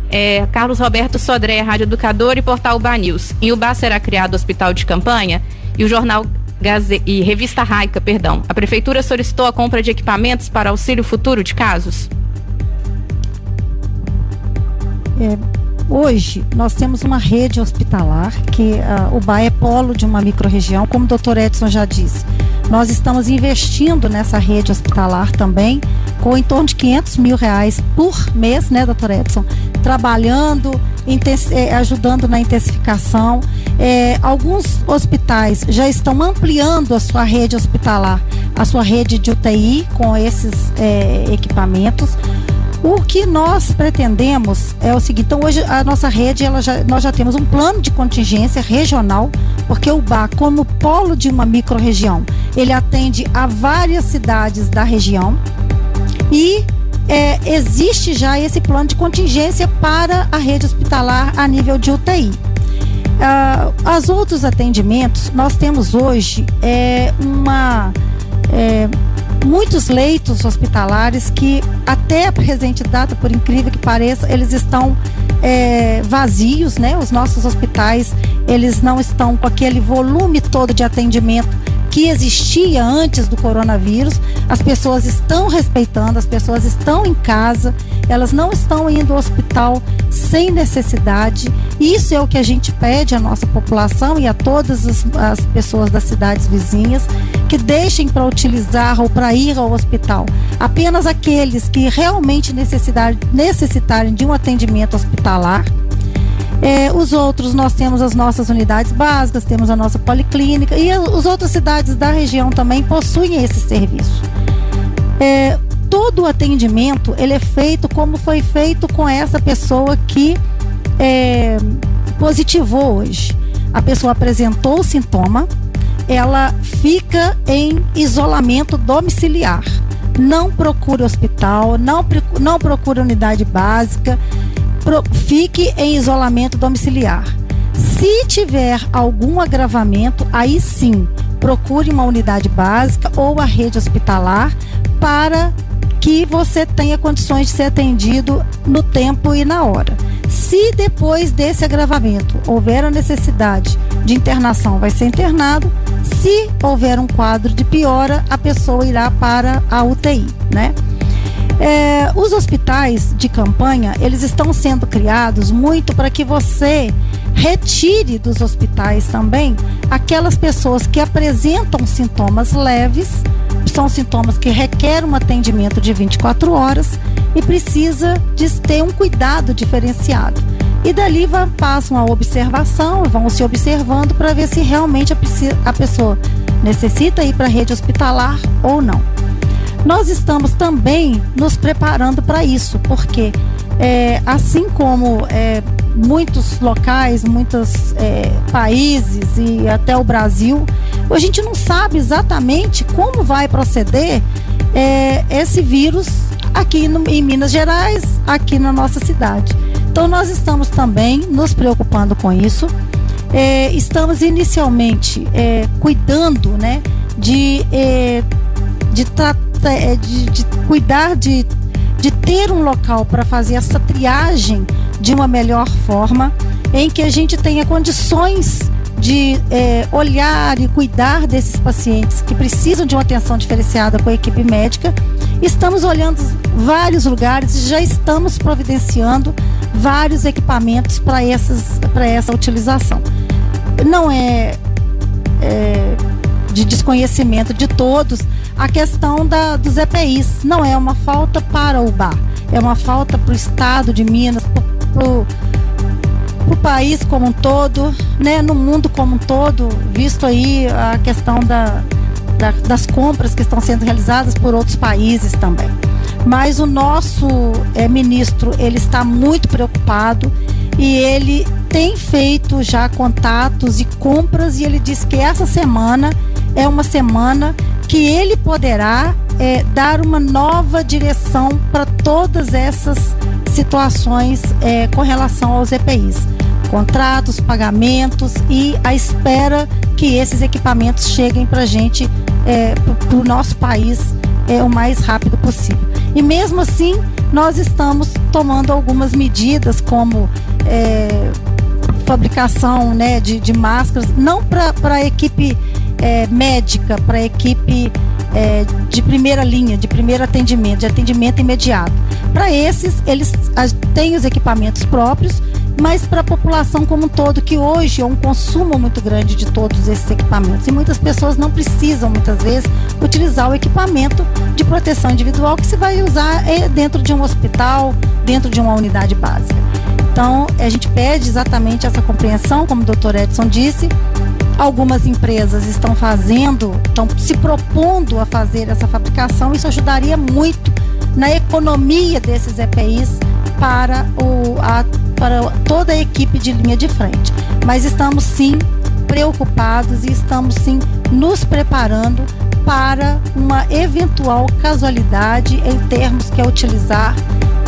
É, Carlos Roberto Sodré, Rádio Educador e Portal Uba News. Em Ubá será criado hospital de campanha e o jornal Gaze e Revista Raica, perdão. A prefeitura solicitou a compra de equipamentos para auxílio futuro de casos? É, hoje nós temos uma rede hospitalar que uh, o BA é polo de uma microrregião, como o doutor Edson já disse. Nós estamos investindo nessa rede hospitalar também, com em torno de 500 mil reais por mês, né, doutor Edson? Trabalhando, eh, ajudando na intensificação. É, alguns hospitais já estão ampliando a sua rede hospitalar, a sua rede de UTI com esses é, equipamentos. O que nós pretendemos é o seguinte, então hoje a nossa rede, ela já, nós já temos um plano de contingência regional, porque o BA, como polo de uma microrregião, ele atende a várias cidades da região e é, existe já esse plano de contingência para a rede hospitalar a nível de UTI. Ah, os outros atendimentos, nós temos hoje é, uma é, muitos leitos hospitalares que até a presente data, por incrível que pareça, eles estão é, vazios, né? Os nossos hospitais, eles não estão com aquele volume todo de atendimento que existia antes do coronavírus. As pessoas estão respeitando, as pessoas estão em casa, elas não estão indo ao hospital sem necessidade. Isso é o que a gente pede à nossa população e a todas as, as pessoas das cidades vizinhas que deixem para utilizar ou para ir ao hospital apenas aqueles que realmente necessitarem de um atendimento hospitalar é, os outros, nós temos as nossas unidades básicas, temos a nossa policlínica e as outras cidades da região também possuem esse serviço. É, todo o atendimento ele é feito como foi feito com essa pessoa que é, positivou hoje. A pessoa apresentou o sintoma, ela fica em isolamento domiciliar. Não procura hospital, não, não procura unidade básica, fique em isolamento domiciliar. Se tiver algum agravamento, aí sim, procure uma unidade básica ou a rede hospitalar para que você tenha condições de ser atendido no tempo e na hora. Se depois desse agravamento houver a necessidade de internação, vai ser internado. Se houver um quadro de piora, a pessoa irá para a UTI, né? É, os hospitais de campanha, eles estão sendo criados muito para que você retire dos hospitais também aquelas pessoas que apresentam sintomas leves, são sintomas que requerem um atendimento de 24 horas e precisa de ter um cuidado diferenciado. E dali vai, passam a observação, vão se observando para ver se realmente a, a pessoa necessita ir para a rede hospitalar ou não. Nós estamos também nos preparando para isso, porque é, assim como é, muitos locais, muitos é, países e até o Brasil, a gente não sabe exatamente como vai proceder é, esse vírus aqui no, em Minas Gerais, aqui na nossa cidade. Então nós estamos também nos preocupando com isso. É, estamos inicialmente é, cuidando né, de, de tratar é de, de cuidar de, de ter um local para fazer essa triagem de uma melhor forma, em que a gente tenha condições de é, olhar e cuidar desses pacientes que precisam de uma atenção diferenciada com a equipe médica. Estamos olhando vários lugares e já estamos providenciando vários equipamentos para essa utilização. Não é, é de desconhecimento de todos a questão da, dos EPIs. Não é uma falta para o bar, é uma falta para o estado de Minas, para o país como um todo, né, no mundo como um todo, visto aí a questão da, da, das compras que estão sendo realizadas por outros países também. Mas o nosso é, ministro ele está muito preocupado e ele tem feito já contatos e compras e ele diz que essa semana é uma semana que ele poderá é, dar uma nova direção para todas essas situações é, com relação aos EPIs. contratos, pagamentos e a espera que esses equipamentos cheguem para a gente, é, para o nosso país, é, o mais rápido possível. E mesmo assim, nós estamos tomando algumas medidas, como é, fabricação né, de, de máscaras, não para a equipe é, médica, para a equipe é, de primeira linha, de primeiro atendimento, de atendimento imediato. Para esses, eles têm os equipamentos próprios, mas para a população como um todo, que hoje é um consumo muito grande de todos esses equipamentos. E muitas pessoas não precisam, muitas vezes, utilizar o equipamento de proteção individual que se vai usar é, dentro de um hospital, dentro de uma unidade básica. Então, a gente pede exatamente essa compreensão, como o doutor Edson disse. Algumas empresas estão fazendo, estão se propondo a fazer essa fabricação. Isso ajudaria muito na economia desses EPIs para, o, a, para toda a equipe de linha de frente. Mas estamos sim preocupados e estamos sim nos preparando para uma eventual casualidade em termos que é utilizar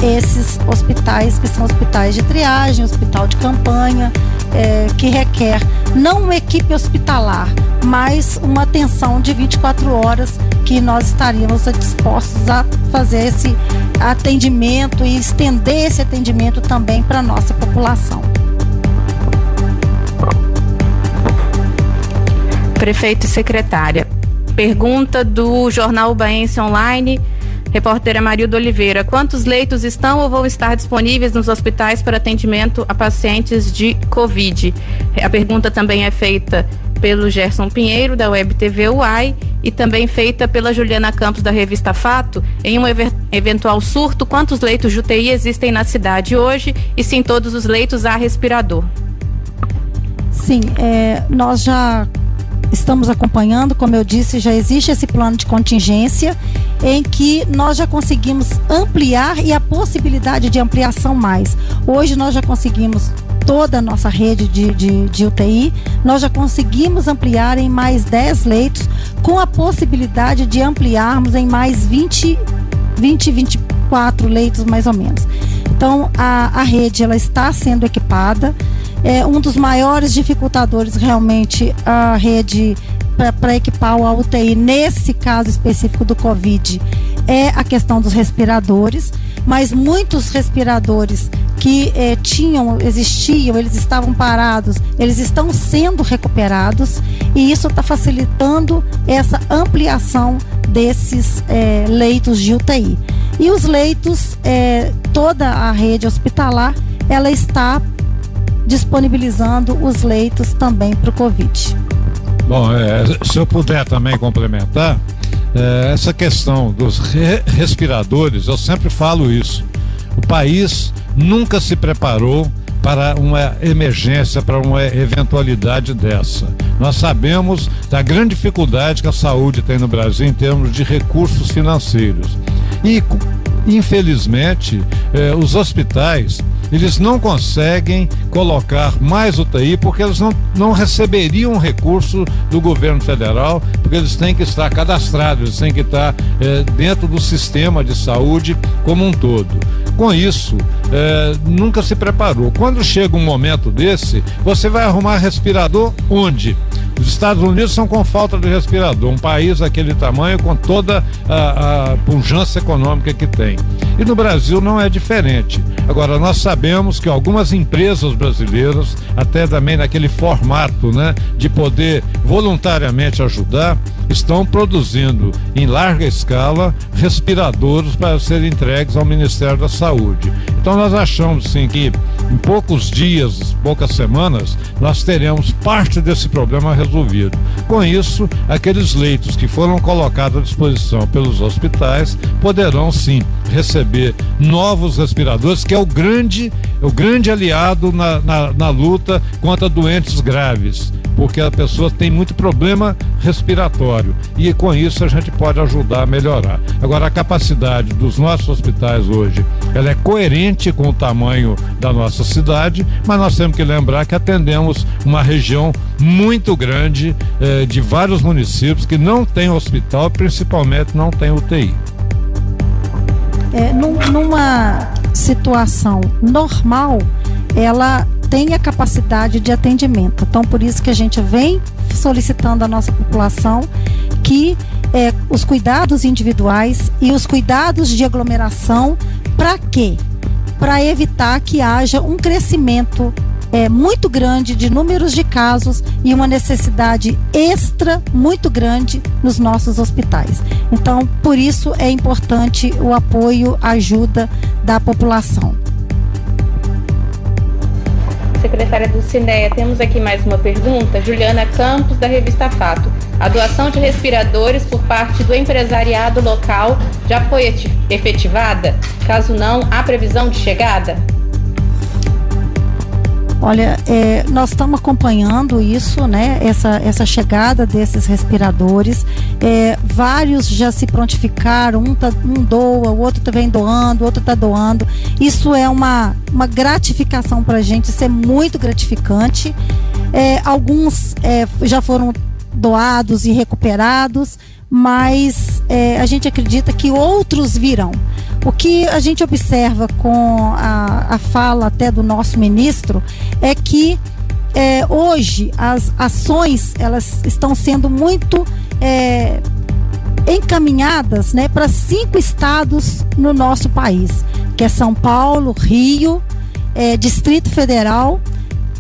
esses hospitais que são hospitais de triagem, hospital de campanha, é, que requer não uma equipe hospitalar, mas uma atenção de 24 horas que nós estaríamos dispostos a fazer esse atendimento e estender esse atendimento também para a nossa população. Prefeito e secretária, pergunta do Jornal Baense Online Repórter Marildo Oliveira, quantos leitos estão ou vão estar disponíveis nos hospitais para atendimento a pacientes de Covid? A pergunta também é feita pelo Gerson Pinheiro, da Web TV UAI, e também feita pela Juliana Campos, da revista Fato. Em um eventual surto, quantos leitos de UTI existem na cidade hoje e se em todos os leitos há respirador? Sim, é, nós já estamos acompanhando, como eu disse, já existe esse plano de contingência em que nós já conseguimos ampliar e a possibilidade de ampliação mais. Hoje nós já conseguimos toda a nossa rede de, de, de UTI, nós já conseguimos ampliar em mais 10 leitos, com a possibilidade de ampliarmos em mais 20, 20 24 leitos mais ou menos. Então a, a rede ela está sendo equipada é, um dos maiores dificultadores realmente a rede para equipar o UTI nesse caso específico do Covid é a questão dos respiradores, mas muitos respiradores que eh, tinham, existiam, eles estavam parados, eles estão sendo recuperados e isso está facilitando essa ampliação desses eh, leitos de UTI. E os leitos, eh, toda a rede hospitalar, ela está disponibilizando os leitos também para o Covid. Bom, é, se eu puder também complementar, é, essa questão dos re respiradores, eu sempre falo isso. O país nunca se preparou para uma emergência, para uma eventualidade dessa. Nós sabemos da grande dificuldade que a saúde tem no Brasil em termos de recursos financeiros. E, infelizmente, eh, os hospitais eles não conseguem colocar mais UTI porque eles não, não receberiam recurso do governo federal, porque eles têm que estar cadastrados, eles têm que estar é, dentro do sistema de saúde como um todo. Com isso, é, nunca se preparou. Quando chega um momento desse, você vai arrumar respirador onde? Os Estados Unidos são com falta de respirador, um país daquele tamanho com toda a, a pujança econômica que tem. E no Brasil não é diferente. Agora, nós sabemos que algumas empresas brasileiras, até também naquele formato né, de poder voluntariamente ajudar, estão produzindo em larga escala respiradores para serem entregues ao Ministério da Saúde. Então nós achamos sim que em poucos dias, poucas semanas, nós teremos parte desse problema resolvido. Com isso, aqueles leitos que foram colocados à disposição pelos hospitais poderão sim receber novos respiradores, que é o grande, o grande aliado na, na, na luta contra doentes graves porque a pessoa tem muito problema respiratório e com isso a gente pode ajudar a melhorar. Agora a capacidade dos nossos hospitais hoje, ela é coerente com o tamanho da nossa cidade, mas nós temos que lembrar que atendemos uma região muito grande eh, de vários municípios que não tem hospital, principalmente não tem UTI. É, num, numa situação normal, ela tem a capacidade de atendimento. Então, por isso que a gente vem solicitando à nossa população que é, os cuidados individuais e os cuidados de aglomeração, para quê? Para evitar que haja um crescimento é, muito grande de números de casos e uma necessidade extra muito grande nos nossos hospitais. Então, por isso é importante o apoio, a ajuda da população. Secretária do Cineia, temos aqui mais uma pergunta. Juliana Campos, da revista Fato. A doação de respiradores por parte do empresariado local já foi efetivada? Caso não, há previsão de chegada? Olha, é, nós estamos acompanhando isso, né? Essa, essa chegada desses respiradores. É, vários já se prontificaram, um, tá, um doa, o outro vem doando, o outro está doando. Isso é uma, uma gratificação para a gente, isso é muito gratificante. É, alguns é, já foram doados e recuperados, mas é, a gente acredita que outros virão. O que a gente observa com a, a fala até do nosso ministro é que é, hoje as ações elas estão sendo muito é, encaminhadas né, para cinco estados no nosso país, que é São Paulo, Rio, é, Distrito Federal,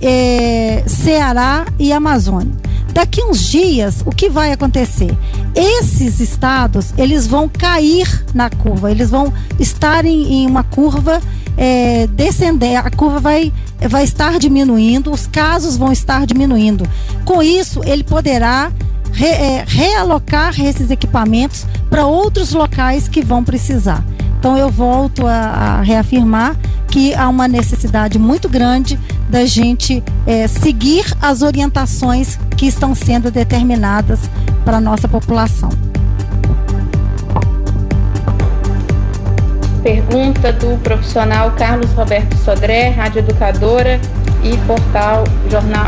é, Ceará e Amazônia. Daqui uns dias, o que vai acontecer? Esses estados, eles vão cair na curva, eles vão estar em, em uma curva é, descendente, a curva vai, vai estar diminuindo, os casos vão estar diminuindo. Com isso, ele poderá re, é, realocar esses equipamentos para outros locais que vão precisar. Então eu volto a, a reafirmar que há uma necessidade muito grande da gente é, seguir as orientações que estão sendo determinadas para a nossa população. Pergunta do profissional Carlos Roberto Sodré, rádio educadora e portal Jornal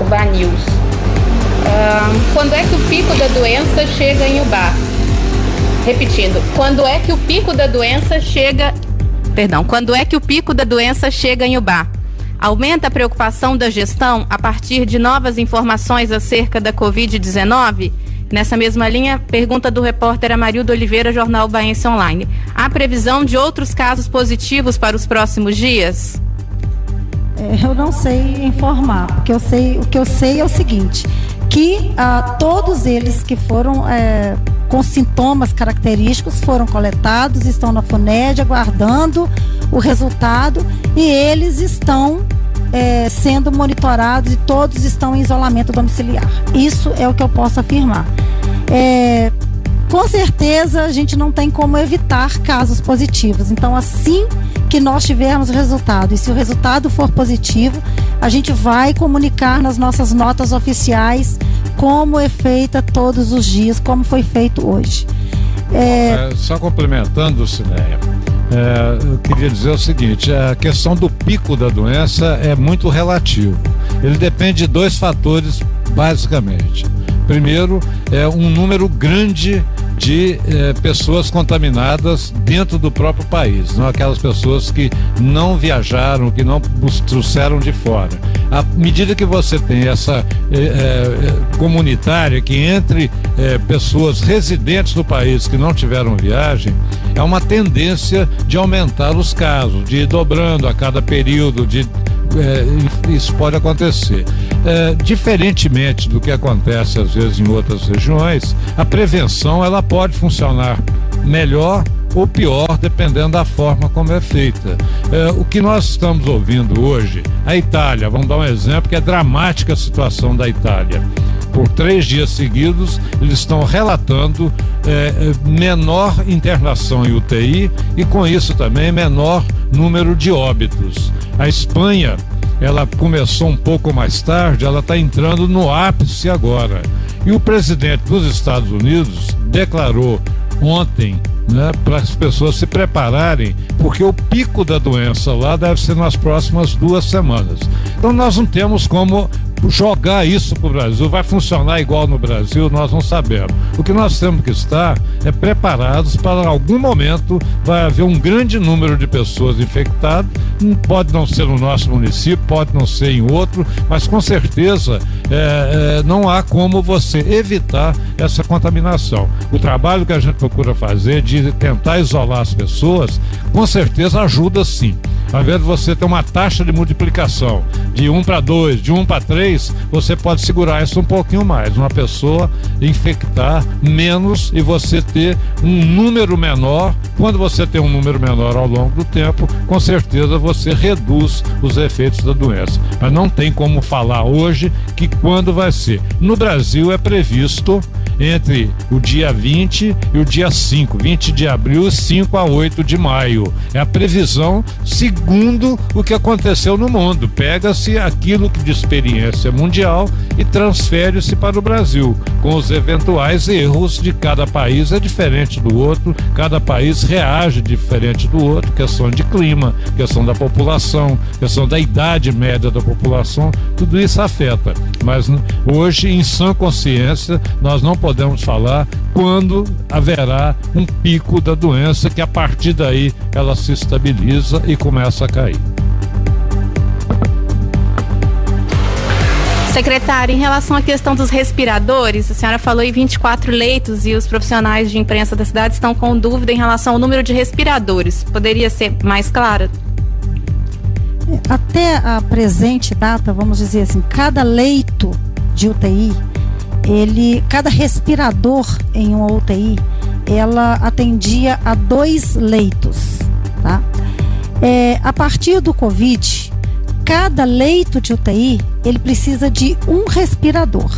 Uba News. Ah, quando é que o pico da doença chega em Ubar? Repetindo, quando é que o pico da doença chega. Perdão, quando é que o pico da doença chega em Ubá? Aumenta a preocupação da gestão a partir de novas informações acerca da Covid-19? Nessa mesma linha, pergunta do repórter Amarildo Oliveira, Jornal Baense Online. Há previsão de outros casos positivos para os próximos dias? É, eu não sei informar, porque eu sei, o que eu sei é o seguinte, que ah, todos eles que foram é, com sintomas característicos foram coletados, estão na FUNED aguardando o resultado e eles estão é, sendo monitorados e todos estão em isolamento domiciliar. Isso é o que eu posso afirmar. É, com certeza a gente não tem como evitar casos positivos. Então, assim que nós tivermos o resultado, e se o resultado for positivo, a gente vai comunicar nas nossas notas oficiais como é feita todos os dias, como foi feito hoje. É... É, só complementando, Cineia, é, eu queria dizer o seguinte: a questão do pico da doença é muito relativo. Ele depende de dois fatores, basicamente. Primeiro, é um número grande de eh, pessoas contaminadas dentro do próprio país, não aquelas pessoas que não viajaram, que não trouxeram de fora. À medida que você tem essa eh, eh, comunitária que entre pessoas residentes do país que não tiveram viagem, é uma tendência de aumentar os casos, de ir dobrando a cada período, de é, isso pode acontecer. É, diferentemente do que acontece às vezes em outras regiões, a prevenção ela pode funcionar melhor ou pior, dependendo da forma como é feita. É, o que nós estamos ouvindo hoje, a Itália, vamos dar um exemplo que é dramática a situação da Itália. Por três dias seguidos, eles estão relatando é, menor internação em UTI e, com isso, também menor número de óbitos. A Espanha, ela começou um pouco mais tarde, ela está entrando no ápice agora. E o presidente dos Estados Unidos declarou ontem né, para as pessoas se prepararem, porque o pico da doença lá deve ser nas próximas duas semanas. Então nós não temos como jogar isso para o Brasil. Vai funcionar igual no Brasil? Nós não sabemos. O que nós temos que estar é preparados para algum momento vai haver um grande número de pessoas infectadas. Pode não ser no nosso município, pode não ser em outro, mas com certeza é, é, não há como você evitar essa contaminação. O trabalho que a gente procura fazer de tentar isolar as pessoas, com certeza ajuda sim. Ao invés de você ter uma taxa de multiplicação de 1 para 2, de 1 para 3, você pode segurar isso um pouquinho mais. Uma pessoa infectar menos e você ter um número menor. Quando você tem um número menor ao longo do tempo, com certeza você reduz os efeitos da doença. Mas não tem como falar hoje que quando vai ser. No Brasil é previsto entre o dia 20 e o dia 5, 20 de abril, 5 a 8 de maio. É a previsão segundo o que aconteceu no mundo. Pega-se aquilo que de experiência mundial e transfere-se para o Brasil, com os eventuais erros de cada país é diferente do outro, cada país reage diferente do outro, questão de clima, questão da população, questão da idade média da população, tudo isso afeta. Mas hoje, em sã consciência, nós não podemos falar quando haverá um pico da doença, que a partir daí ela se estabiliza e começa a cair. Secretário, em relação à questão dos respiradores, a senhora falou em 24 leitos e os profissionais de imprensa da cidade estão com dúvida em relação ao número de respiradores. Poderia ser mais clara? Até a presente data, vamos dizer assim, cada leito de UTI ele, cada respirador em uma UTI, ela atendia a dois leitos, tá? É, a partir do Covid, cada leito de UTI, ele precisa de um respirador.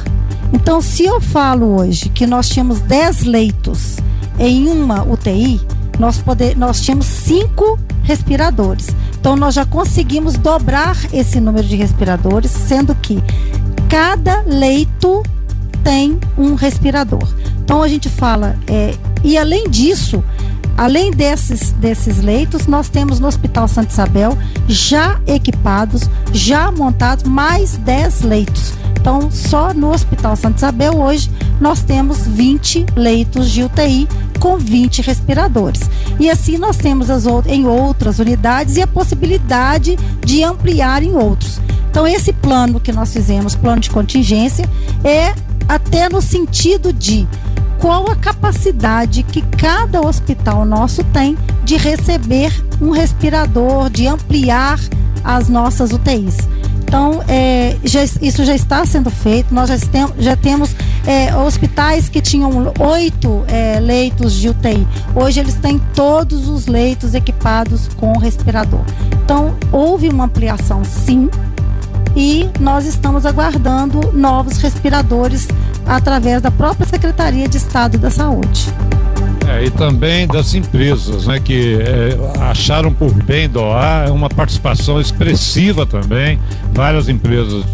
Então, se eu falo hoje que nós tínhamos 10 leitos em uma UTI, nós, poder, nós tínhamos cinco respiradores. Então, nós já conseguimos dobrar esse número de respiradores, sendo que cada leito tem um respirador. Então a gente fala, é, e além disso, além desses, desses leitos, nós temos no Hospital Santa Isabel já equipados, já montados mais 10 leitos. Então, só no Hospital Santa Isabel hoje nós temos 20 leitos de UTI com 20 respiradores. E assim nós temos as em outras unidades e a possibilidade de ampliar em outros. Então, esse plano que nós fizemos, plano de contingência, é até no sentido de qual a capacidade que cada hospital nosso tem de receber um respirador, de ampliar as nossas UTIs. Então, é, já, isso já está sendo feito. Nós já, tem, já temos é, hospitais que tinham oito é, leitos de UTI. Hoje eles têm todos os leitos equipados com respirador. Então, houve uma ampliação, sim, e nós estamos aguardando novos respiradores através da própria Secretaria de Estado da Saúde. É, e também das empresas, né, que é, acharam por bem doar, é uma participação expressiva também, várias empresas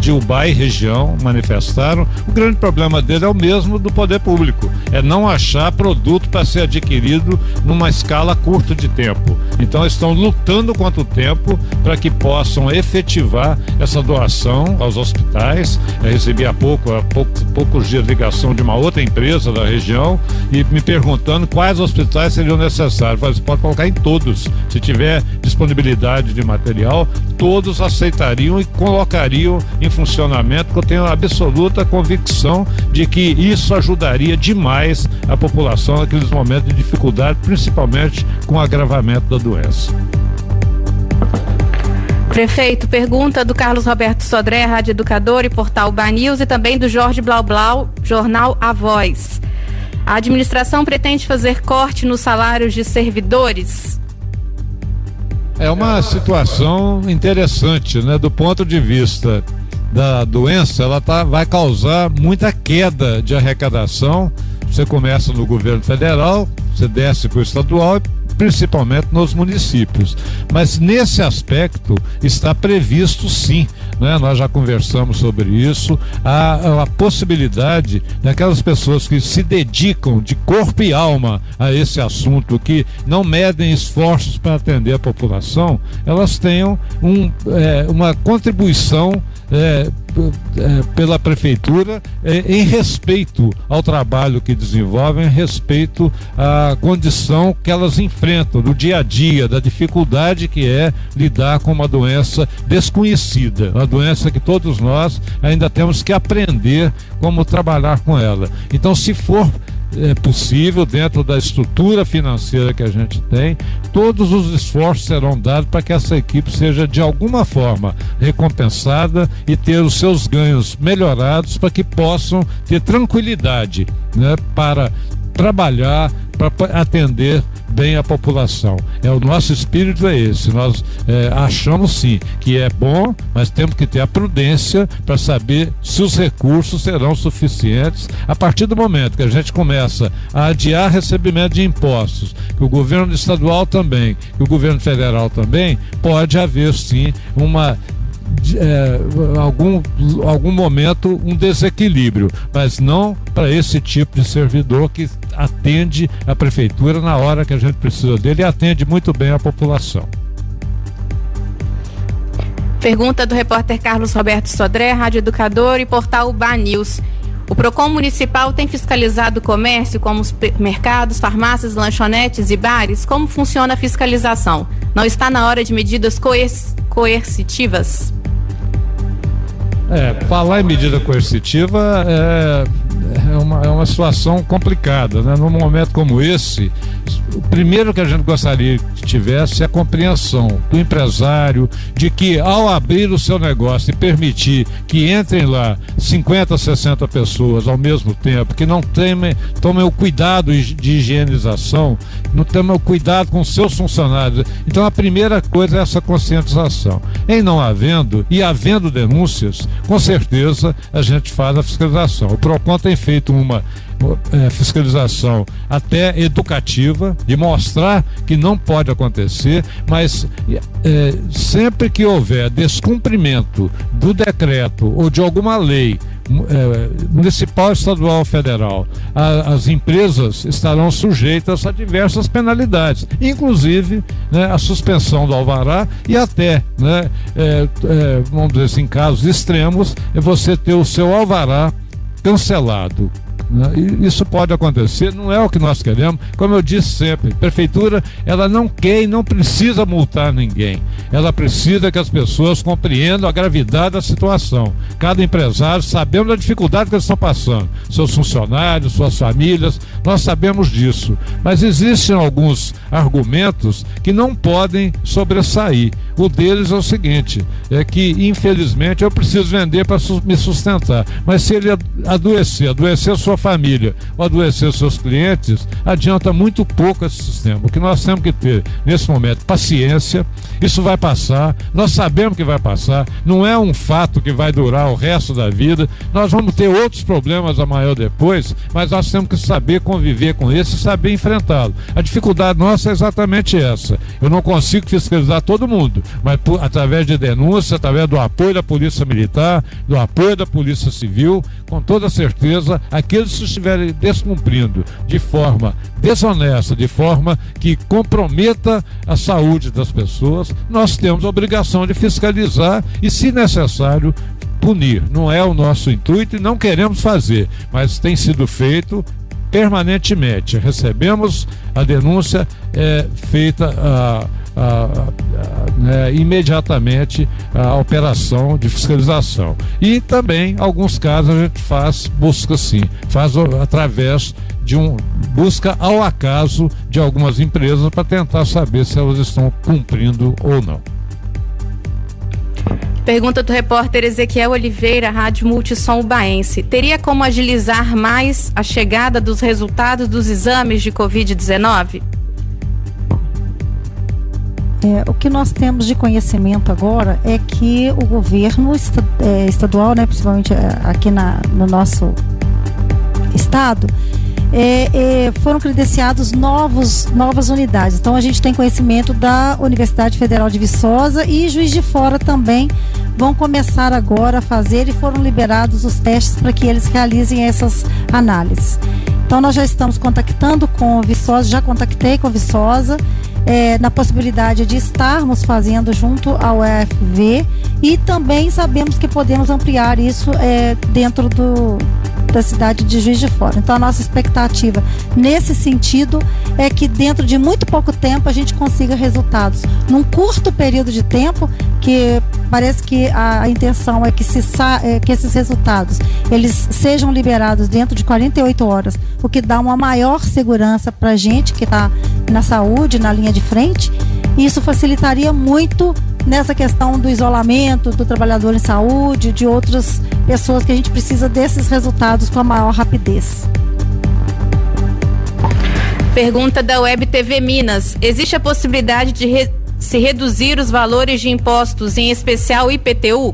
de Ubai e região manifestaram. O grande problema dele é o mesmo do poder público, é não achar produto para ser adquirido numa escala curta de tempo. Então estão lutando quanto o tempo para que possam efetivar essa doação aos hospitais. Eu recebi há pouco, há poucos, poucos dias, ligação de uma outra empresa da região e me perguntando quais hospitais seriam necessários. Falei, você pode colocar em todos. Se tiver disponibilidade de material, todos aceitariam e colocariam em funcionamento, porque eu tenho absoluta convicção de que isso ajudaria demais a população naqueles momentos de dificuldade, principalmente com o agravamento da doença. Prefeito, pergunta do Carlos Roberto Sodré, Rádio Educador e Portal Banews e também do Jorge Blau Blau, Jornal A Voz. A administração pretende fazer corte nos salários de servidores? É uma situação interessante, né, do ponto de vista da doença, ela tá, vai causar muita queda de arrecadação. Você começa no governo federal, você desce para o estadual principalmente nos municípios. Mas nesse aspecto está previsto sim, né? nós já conversamos sobre isso, a, a possibilidade daquelas pessoas que se dedicam de corpo e alma a esse assunto, que não medem esforços para atender a população, elas tenham um, é, uma contribuição é, é, pela prefeitura é, em respeito ao trabalho que desenvolvem, em respeito à condição que elas enfrentam no dia a dia, da dificuldade que é lidar com uma doença desconhecida, uma doença que todos nós ainda temos que aprender como trabalhar com ela. Então, se for é possível, dentro da estrutura financeira que a gente tem, todos os esforços serão dados para que essa equipe seja de alguma forma recompensada e ter os seus ganhos melhorados para que possam ter tranquilidade né, para trabalhar, para atender bem a população. É o nosso espírito é esse. Nós é, achamos sim que é bom, mas temos que ter a prudência para saber se os recursos serão suficientes. A partir do momento que a gente começa a adiar recebimento de impostos, que o governo estadual também, que o governo federal também, pode haver sim uma é, algum, algum momento um desequilíbrio, mas não para esse tipo de servidor que atende a prefeitura na hora que a gente precisa dele e atende muito bem a população. Pergunta do repórter Carlos Roberto Sodré, Rádio Educador e portal Ba News. O PROCON municipal tem fiscalizado o comércio como os mercados, farmácias, lanchonetes e bares? Como funciona a fiscalização? Não está na hora de medidas coercitivas? É, falar em medida coercitiva é, é, uma, é uma situação complicada, né? Num momento como esse, o primeiro que a gente gostaria que tivesse é a compreensão do empresário de que ao abrir o seu negócio e permitir que entrem lá 50, 60 pessoas ao mesmo tempo, que não temem, tomem o cuidado de higienização, não tomem o cuidado com seus funcionários. Então a primeira coisa é essa conscientização. Em não havendo e havendo denúncias, com certeza a gente faz a fiscalização. O PROCON tem feito uma fiscalização até educativa, de mostrar que não pode acontecer, mas é, sempre que houver descumprimento do decreto ou de alguma lei é, municipal, estadual federal, as empresas estarão sujeitas a diversas penalidades, inclusive né, a suspensão do alvará e até, né, é, é, vamos dizer assim, em casos extremos, é você ter o seu alvará cancelado? Isso pode acontecer, não é o que nós queremos. Como eu disse sempre, prefeitura ela não quer e não precisa multar ninguém. Ela precisa que as pessoas compreendam a gravidade da situação. Cada empresário sabendo da dificuldade que eles estão passando, seus funcionários, suas famílias, nós sabemos disso. Mas existem alguns argumentos que não podem sobressair. O deles é o seguinte: é que infelizmente eu preciso vender para me sustentar. Mas se ele adoecer, adoecer sua família ou adoecer seus clientes, adianta muito pouco esse sistema. O que nós temos que ter nesse momento, paciência, isso vai passar, nós sabemos que vai passar, não é um fato que vai durar o resto da vida, nós vamos ter outros problemas amanhã depois, mas nós temos que saber conviver com esse e saber enfrentá-lo. A dificuldade nossa é exatamente essa. Eu não consigo fiscalizar todo mundo, mas por, através de denúncias, através do apoio da Polícia Militar, do apoio da Polícia Civil, com toda certeza, aqueles se estiverem descumprindo de forma desonesta, de forma que comprometa a saúde das pessoas, nós temos a obrigação de fiscalizar e, se necessário, punir. Não é o nosso intuito e não queremos fazer, mas tem sido feito permanentemente. Recebemos a denúncia é, feita a a, a, né, imediatamente a operação de fiscalização. E também, alguns casos, a gente faz busca sim, faz através de um busca ao acaso de algumas empresas para tentar saber se elas estão cumprindo ou não. Pergunta do repórter Ezequiel Oliveira, Rádio Multissom Ubaense. Teria como agilizar mais a chegada dos resultados dos exames de Covid-19? É, o que nós temos de conhecimento agora é que o governo é, estadual, né, principalmente é, aqui na, no nosso estado, é, é, foram credenciados novos, novas unidades. Então a gente tem conhecimento da Universidade Federal de Viçosa e Juiz de Fora também vão começar agora a fazer e foram liberados os testes para que eles realizem essas análises. Então nós já estamos contactando com Viçosa, já contactei com Viçosa é, na possibilidade de estarmos fazendo junto ao UFV e também sabemos que podemos ampliar isso é, dentro do, da cidade de Juiz de Fora. Então a nossa expectativa nesse sentido é que dentro de muito pouco tempo a gente consiga resultados. Num curto período de tempo, que parece que a, a intenção é que, se é, que esses resultados eles sejam liberados dentro de 48 horas, o que dá uma maior segurança para a gente que está na saúde, na linha de frente. E isso facilitaria muito nessa questão do isolamento do trabalhador em saúde, de outras pessoas que a gente precisa desses resultados com a maior rapidez. Pergunta da Web TV Minas: existe a possibilidade de re se reduzir os valores de impostos, em especial IPTU?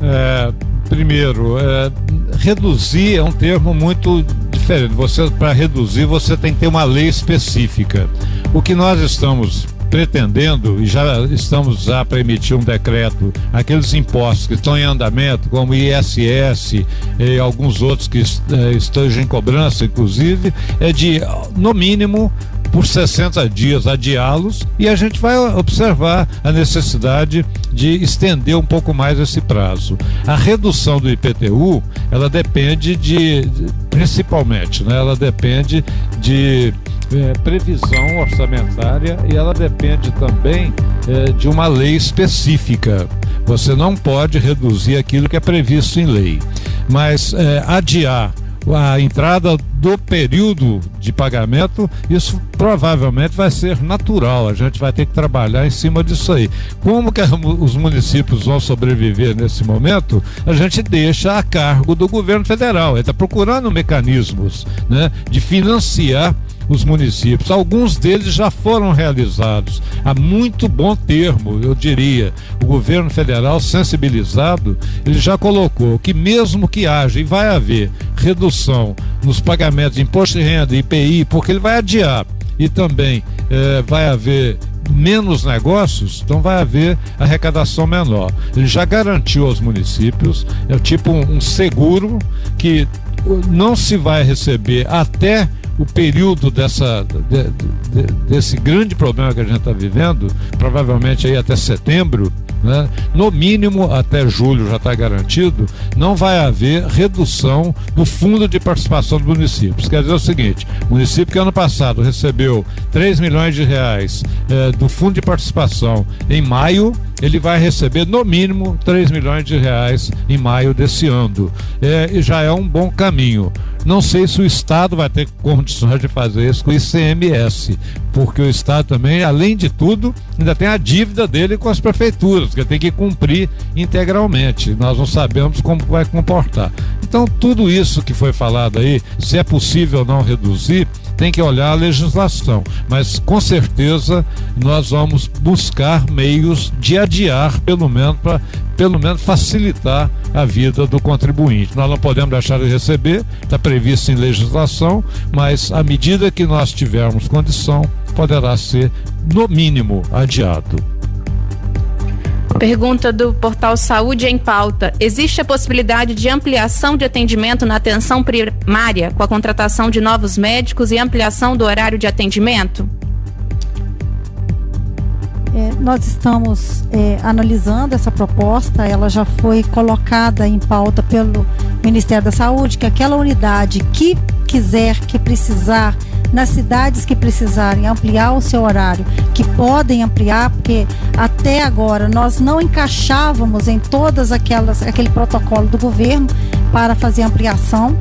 É, primeiro, é, reduzir é um termo muito diferente. Você para reduzir você tem que ter uma lei específica. O que nós estamos pretendendo, e já estamos já para emitir um decreto, aqueles impostos que estão em andamento, como ISS e alguns outros que eh, estejam em cobrança, inclusive, é de, no mínimo, por 60 dias adiá-los e a gente vai observar a necessidade de estender um pouco mais esse prazo. A redução do IPTU, ela depende de, principalmente, né, ela depende de é, previsão orçamentária e ela depende também é, de uma lei específica. Você não pode reduzir aquilo que é previsto em lei, mas é, adiar a entrada do período de pagamento, isso provavelmente vai ser natural. A gente vai ter que trabalhar em cima disso aí. Como que os municípios vão sobreviver nesse momento? A gente deixa a cargo do governo federal. Ele está procurando mecanismos né, de financiar os municípios. Alguns deles já foram realizados há muito bom termo, eu diria. O governo federal sensibilizado, ele já colocou que mesmo que haja e vai haver redução nos pagamentos de imposto de renda, IPI, porque ele vai adiar e também eh, vai haver menos negócios, então vai haver arrecadação menor. Ele já garantiu aos municípios, é tipo um, um seguro que não se vai receber até o período dessa, de, de, desse grande problema que a gente está vivendo, provavelmente aí até setembro, né? no mínimo até julho já está garantido, não vai haver redução do fundo de participação dos municípios. Quer dizer o seguinte: o município que ano passado recebeu 3 milhões de reais eh, do fundo de participação em maio, ele vai receber no mínimo 3 milhões de reais em maio desse ano. É, e já é um bom caminho. Não sei se o Estado vai ter condições de fazer isso com o ICMS, porque o Estado também, além de tudo, ainda tem a dívida dele com as prefeituras, que tem que cumprir integralmente. Nós não sabemos como vai comportar. Então, tudo isso que foi falado aí, se é possível não reduzir, tem que olhar a legislação, mas com certeza nós vamos buscar meios de adiar, pelo menos para pelo menos facilitar a vida do contribuinte. Nós não podemos deixar de receber, está previsto em legislação, mas à medida que nós tivermos condição, poderá ser, no mínimo, adiado. Pergunta do portal Saúde em Pauta. Existe a possibilidade de ampliação de atendimento na atenção primária com a contratação de novos médicos e ampliação do horário de atendimento? É, nós estamos é, analisando essa proposta, ela já foi colocada em pauta pelo Ministério da Saúde, que aquela unidade que quiser, que precisar, nas cidades que precisarem ampliar o seu horário, que podem ampliar, porque até agora nós não encaixávamos em todas aquelas aquele protocolo do governo para fazer ampliação.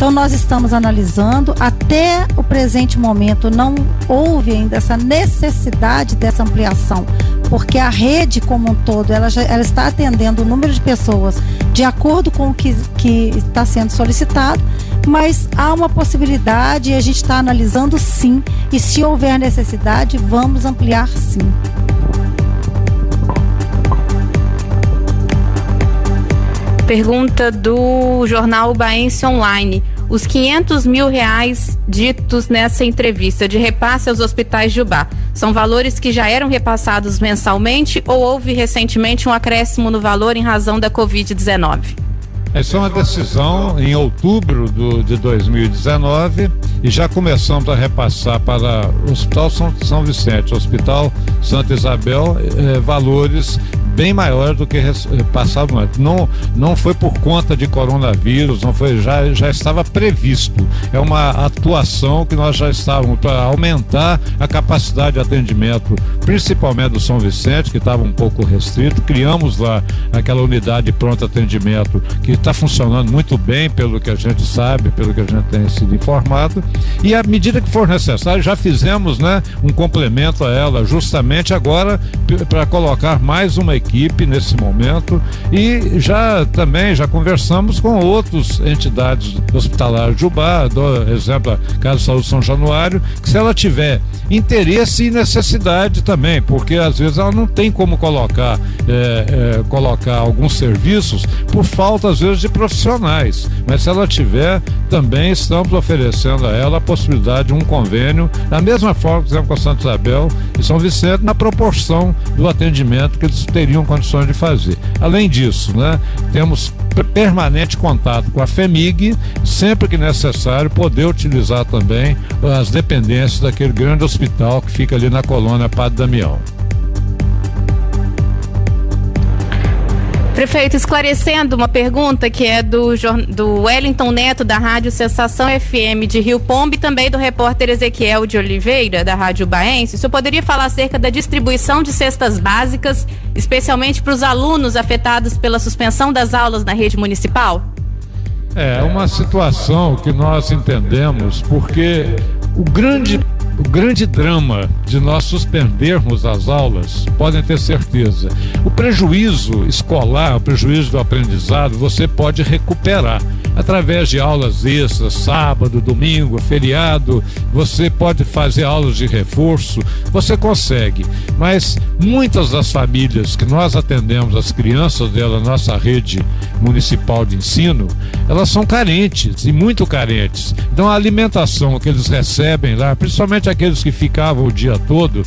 Então nós estamos analisando, até o presente momento não houve ainda essa necessidade dessa ampliação, porque a rede como um todo, ela, já, ela está atendendo o número de pessoas de acordo com o que, que está sendo solicitado, mas há uma possibilidade e a gente está analisando sim, e se houver necessidade, vamos ampliar sim. Pergunta do jornal Baense Online. Os 500 mil reais ditos nessa entrevista de repasse aos hospitais de Ubá são valores que já eram repassados mensalmente ou houve recentemente um acréscimo no valor em razão da Covid-19? Essa é uma decisão em outubro do, de 2019 e já começamos a repassar para o Hospital São, São Vicente, Hospital Santa Isabel, eh, valores bem maiores do que eh, passavam antes. Não, não foi por conta de coronavírus, não foi, já, já estava previsto. É uma atuação que nós já estávamos para aumentar a capacidade de atendimento, principalmente do São Vicente, que estava um pouco restrito. Criamos lá aquela unidade de pronto atendimento que está funcionando muito bem, pelo que a gente sabe, pelo que a gente tem sido informado. E à medida que for necessário, já fizemos né, um complemento a ela, justamente agora para colocar mais uma equipe nesse momento. E já também já conversamos com outras entidades hospitalares de Ubá, do exemplo, a Casa de Saúde São Januário, que se ela tiver interesse e necessidade também, porque às vezes ela não tem como colocar, é, é, colocar alguns serviços por falta às vezes de profissionais. Mas se ela tiver, também estamos oferecendo a ela a possibilidade de um convênio, da mesma forma que fizemos com Santa Isabel e São Vicente, na proporção do atendimento que eles teriam condições de fazer. Além disso, né, temos per- permanente contato com a FEMIG, sempre que necessário, poder utilizar também as dependências daquele grande hospital que fica ali na colônia Padre Damião. Prefeito, esclarecendo uma pergunta que é do, do Wellington Neto, da Rádio Sensação FM de Rio Pombo, e também do repórter Ezequiel de Oliveira, da Rádio Baense. O senhor poderia falar acerca da distribuição de cestas básicas, especialmente para os alunos afetados pela suspensão das aulas na rede municipal? É uma situação que nós entendemos porque o grande, o grande drama de nós suspendermos as aulas, podem ter certeza, o prejuízo escolar, o prejuízo do aprendizado, você pode recuperar através de aulas extras, sábado, domingo, feriado, você pode fazer aulas de reforço, você consegue. Mas muitas das famílias que nós atendemos, as crianças dela, nossa rede municipal de ensino, elas são carentes e muito carentes. Então a alimentação que eles recebem lá, principalmente aqueles que ficavam o dia todo,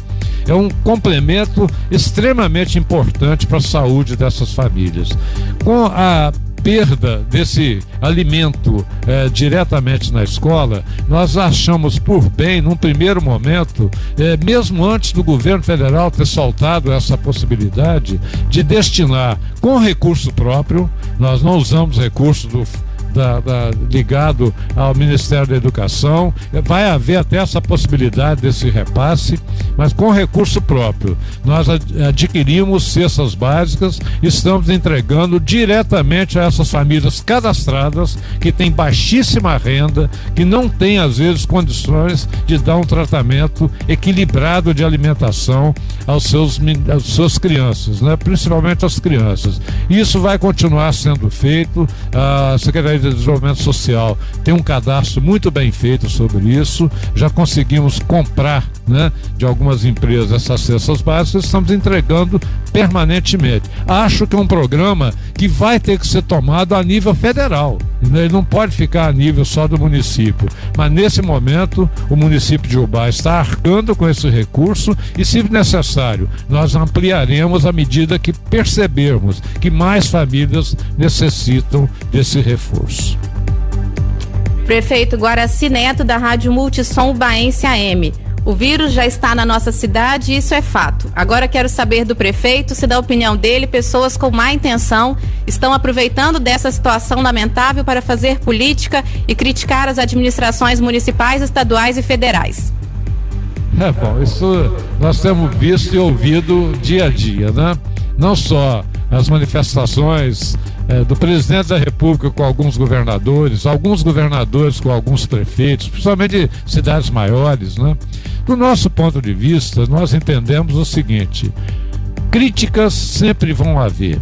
é um complemento extremamente importante para a saúde dessas famílias. Com a perda desse alimento eh, diretamente na escola, nós achamos por bem, num primeiro momento, eh, mesmo antes do governo federal ter soltado essa possibilidade, de destinar com recurso próprio, nós não usamos recurso do da- da- ligado ao Ministério da Educação. Vai haver até essa possibilidade desse repasse, mas com recurso próprio. Nós ad- adquirimos cestas básicas estamos entregando diretamente a essas famílias cadastradas que têm baixíssima renda, que não têm, às vezes, condições de dar um tratamento equilibrado de alimentação aos seus, às suas crianças, né? principalmente as crianças. Isso vai continuar sendo feito. A Secretaria de Desenvolvimento Social tem um cadastro muito bem feito sobre isso. Já conseguimos comprar né, de algumas empresas essas cestas básicas, estamos entregando permanentemente. Acho que é um programa que vai ter que ser tomado a nível federal. né? Ele não pode ficar a nível só do município. Mas nesse momento, o município de Ubá está arcando com esse recurso e, se necessário, nós ampliaremos à medida que percebermos que mais famílias necessitam desse reforço. Prefeito Guaraci Neto, da Rádio Multissom Ubaense AM. O vírus já está na nossa cidade isso é fato. Agora quero saber do prefeito se, da opinião dele, pessoas com má intenção estão aproveitando dessa situação lamentável para fazer política e criticar as administrações municipais, estaduais e federais. É bom, isso nós temos visto e ouvido dia a dia, né? Não só as manifestações eh, do presidente da República com alguns governadores, alguns governadores com alguns prefeitos, principalmente de cidades maiores, né? Do nosso ponto de vista, nós entendemos o seguinte: críticas sempre vão haver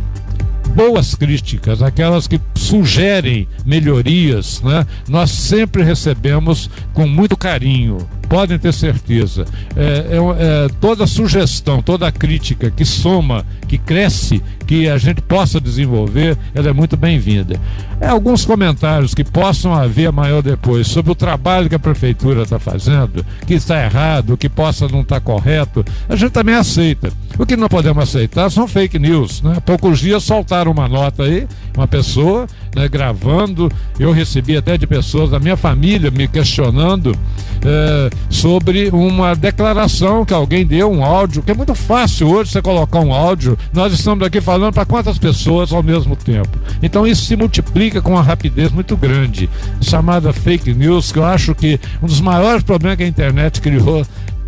boas críticas, aquelas que sugerem melhorias, né? Nós sempre recebemos com muito carinho, podem ter certeza. É, é, é, toda sugestão, toda crítica que soma, que cresce, que a gente possa desenvolver, ela é muito bem-vinda. É, alguns comentários que possam haver ou depois sobre o trabalho que a prefeitura está fazendo, que está errado, que possa não estar tá correto, a gente também aceita. O que não podemos aceitar são fake news. Né? Há poucos dias soltaram uma nota aí, uma pessoa né, gravando, eu recebi até de pessoas da minha família me questionando é, sobre uma declaração que alguém deu, um áudio, que é muito fácil hoje você colocar um áudio. Nós estamos aqui falando para quantas pessoas ao mesmo tempo. Então isso se multiplica com uma rapidez muito grande, chamada fake news, que eu acho que um dos maiores problemas que a internet criou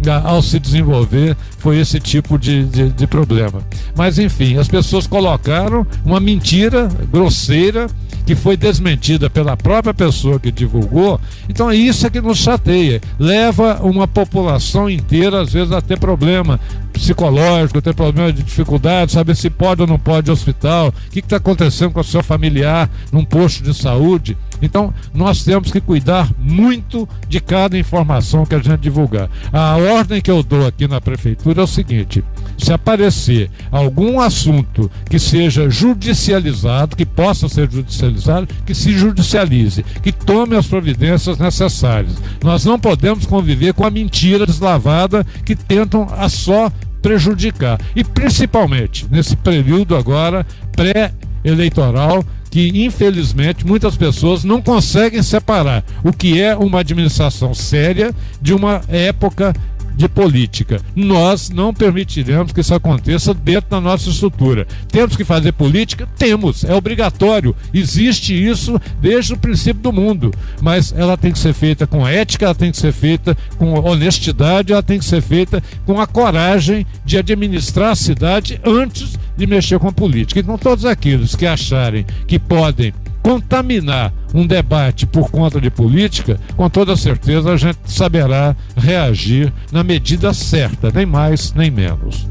ao se desenvolver foi esse tipo de, de, de, problema. Mas enfim, as pessoas colocaram uma mentira grosseira que foi desmentida pela própria pessoa que divulgou. Então é isso que nos chateia. Leva uma população inteira, às vezes, a ter problema psicológico, ter problema de dificuldade, saber se pode ou não pode ir ao hospital, o que está acontecendo com o seu familiar num posto de saúde. Então, nós temos que cuidar muito de cada informação que a gente divulgar. A ordem que eu dou aqui na prefeitura é o seguinte: se aparecer algum assunto que seja judicializado, que possa ser judicializado, que se judicialize, que tome as providências necessárias. Nós não podemos conviver com a mentira deslavada que tentam a só prejudicar. E principalmente nesse período agora pré-eleitoral que infelizmente muitas pessoas não conseguem separar o que é uma administração séria de uma época de política. Nós não permitiremos que isso aconteça dentro da nossa estrutura. Temos que fazer política? Temos, é obrigatório. Existe isso desde o princípio do mundo. Mas ela tem que ser feita com ética, ela tem que ser feita com honestidade, ela tem que ser feita com a coragem de administrar a cidade antes de mexer com a política. Então, todos aqueles que acharem que podem contaminar um debate por conta de política, com toda certeza a gente saberá reagir na medida certa, nem mais nem menos.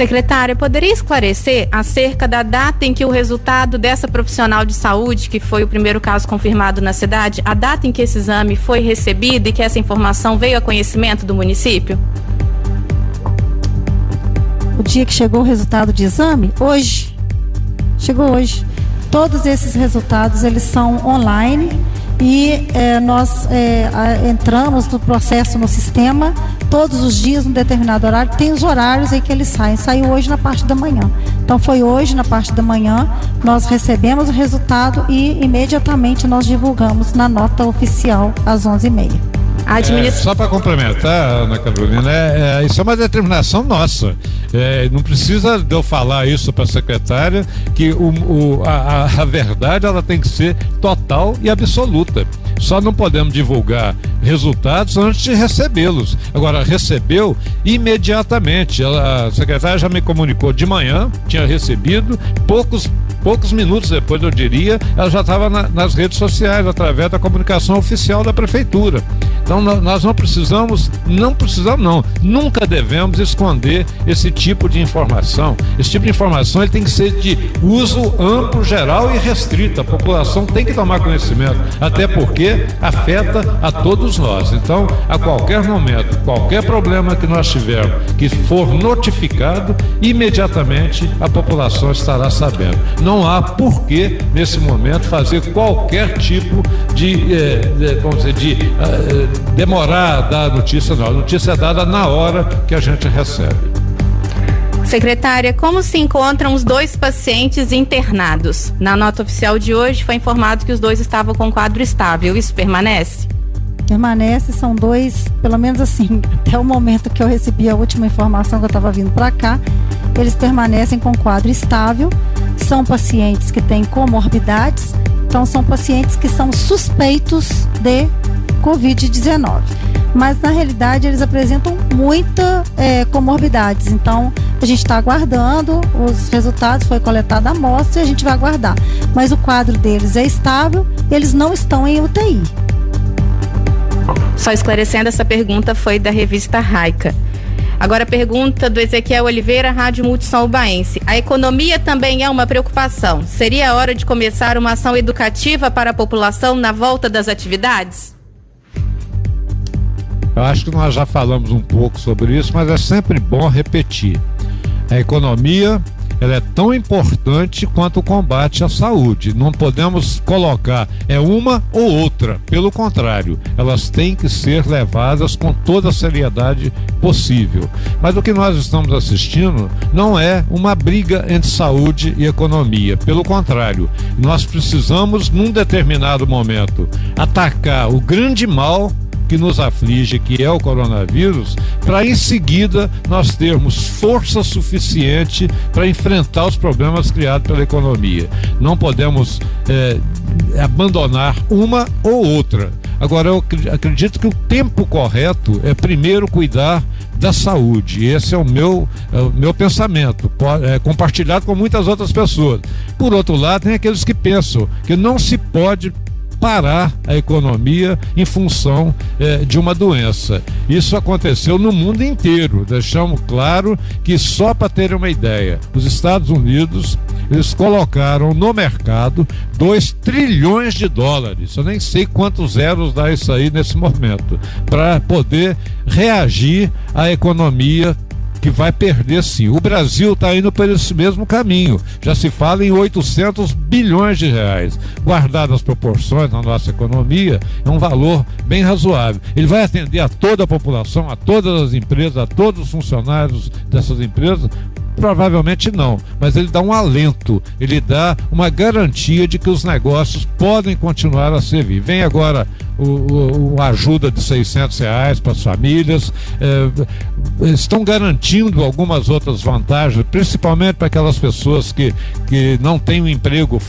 Secretária, poderia esclarecer acerca da data em que o resultado dessa profissional de saúde, que foi o primeiro caso confirmado na cidade, a data em que esse exame foi recebido e que essa informação veio a conhecimento do município? O dia que chegou o resultado de exame? Hoje. Chegou hoje. Todos esses resultados eles são online e é, nós é, entramos no processo no sistema todos os dias, num determinado horário, tem os horários em que eles saem. Saiu hoje na parte da manhã. Então foi hoje na parte da manhã, nós recebemos o resultado e imediatamente nós divulgamos na nota oficial às 11h30. É, só para complementar, Ana Carolina, é, é, isso é uma determinação nossa. É, não precisa de eu falar isso para a secretária, que o, o, a, a verdade ela tem que ser total e absoluta. Só não podemos divulgar resultados antes de recebê-los. Agora, recebeu imediatamente. Ela, a secretária já me comunicou de manhã, tinha recebido, poucos, poucos minutos depois, eu diria, ela já estava na, nas redes sociais, através da comunicação oficial da prefeitura. Então nós não precisamos, não precisamos não, nunca devemos esconder esse tipo de informação. Esse tipo de informação ele tem que ser de uso amplo, geral e restrito. A população tem que tomar conhecimento, até porque afeta a todos nós. Então, a qualquer momento, qualquer problema que nós tivermos que for notificado, imediatamente a população estará sabendo. Não há por que, nesse momento, fazer qualquer tipo de, eh, como dizer, de eh, demorar a dar a notícia, não. A notícia é dada na hora que a gente recebe. Secretária, como se encontram os dois pacientes internados? Na nota oficial de hoje foi informado que os dois estavam com quadro estável. Isso permanece? Permanece, são dois, pelo menos assim, *laughs* até o momento que eu recebi a última informação que eu estava vindo para cá, eles permanecem com quadro estável. São pacientes que têm comorbidades, então são pacientes que são suspeitos de Covid-19. Mas na realidade eles apresentam muita é, comorbidades. Então a gente está aguardando os resultados, foi coletada a amostra e a gente vai aguardar. Mas o quadro deles é estável, eles não estão em UTI. Só esclarecendo, essa pergunta foi da revista Raica. Agora, pergunta do Ezequiel Oliveira, Rádio Multissom Ubaense. A economia também é uma preocupação. Seria a hora de começar uma ação educativa para a população na volta das atividades? Eu acho que nós já falamos um pouco sobre isso, mas é sempre bom repetir. A economia ela é tão importante quanto o combate à saúde. Não podemos colocar é uma ou outra. Pelo contrário, elas têm que ser levadas com toda a seriedade possível. Mas o que nós estamos assistindo não é uma briga entre saúde e economia. Pelo contrário, nós precisamos, num determinado momento, atacar o grande mal que nos aflige, que é o coronavírus, para em seguida nós termos força suficiente para enfrentar os problemas criados pela economia. Não podemos é, abandonar uma ou outra. Agora, eu acredito que o tempo correto é primeiro cuidar da saúde. Esse é o meu, é o meu pensamento, é, compartilhado com muitas outras pessoas. Por outro lado, tem aqueles que pensam que não se pode parar a economia em função eh, de uma doença. Isso aconteceu no mundo inteiro. Deixamos claro que só para terem uma ideia, os Estados Unidos eles colocaram no mercado 2 trilhões de dólares. Eu nem sei quantos zeros dá isso aí nesse momento, para poder reagir à economia que vai perder sim. O Brasil está indo por esse mesmo caminho. Já se fala em 800 bilhões de reais. Guardado as proporções na nossa economia, é um valor bem razoável. Ele vai atender a toda a população, a todas as empresas, a todos os funcionários dessas empresas? Provavelmente não, mas ele dá um alento, ele dá uma garantia de que os negócios podem continuar a servir. Vem agora o, o, ajuda de 600 reais para as famílias, é, estão garantindo algumas outras vantagens, principalmente para aquelas pessoas que, que não têm um emprego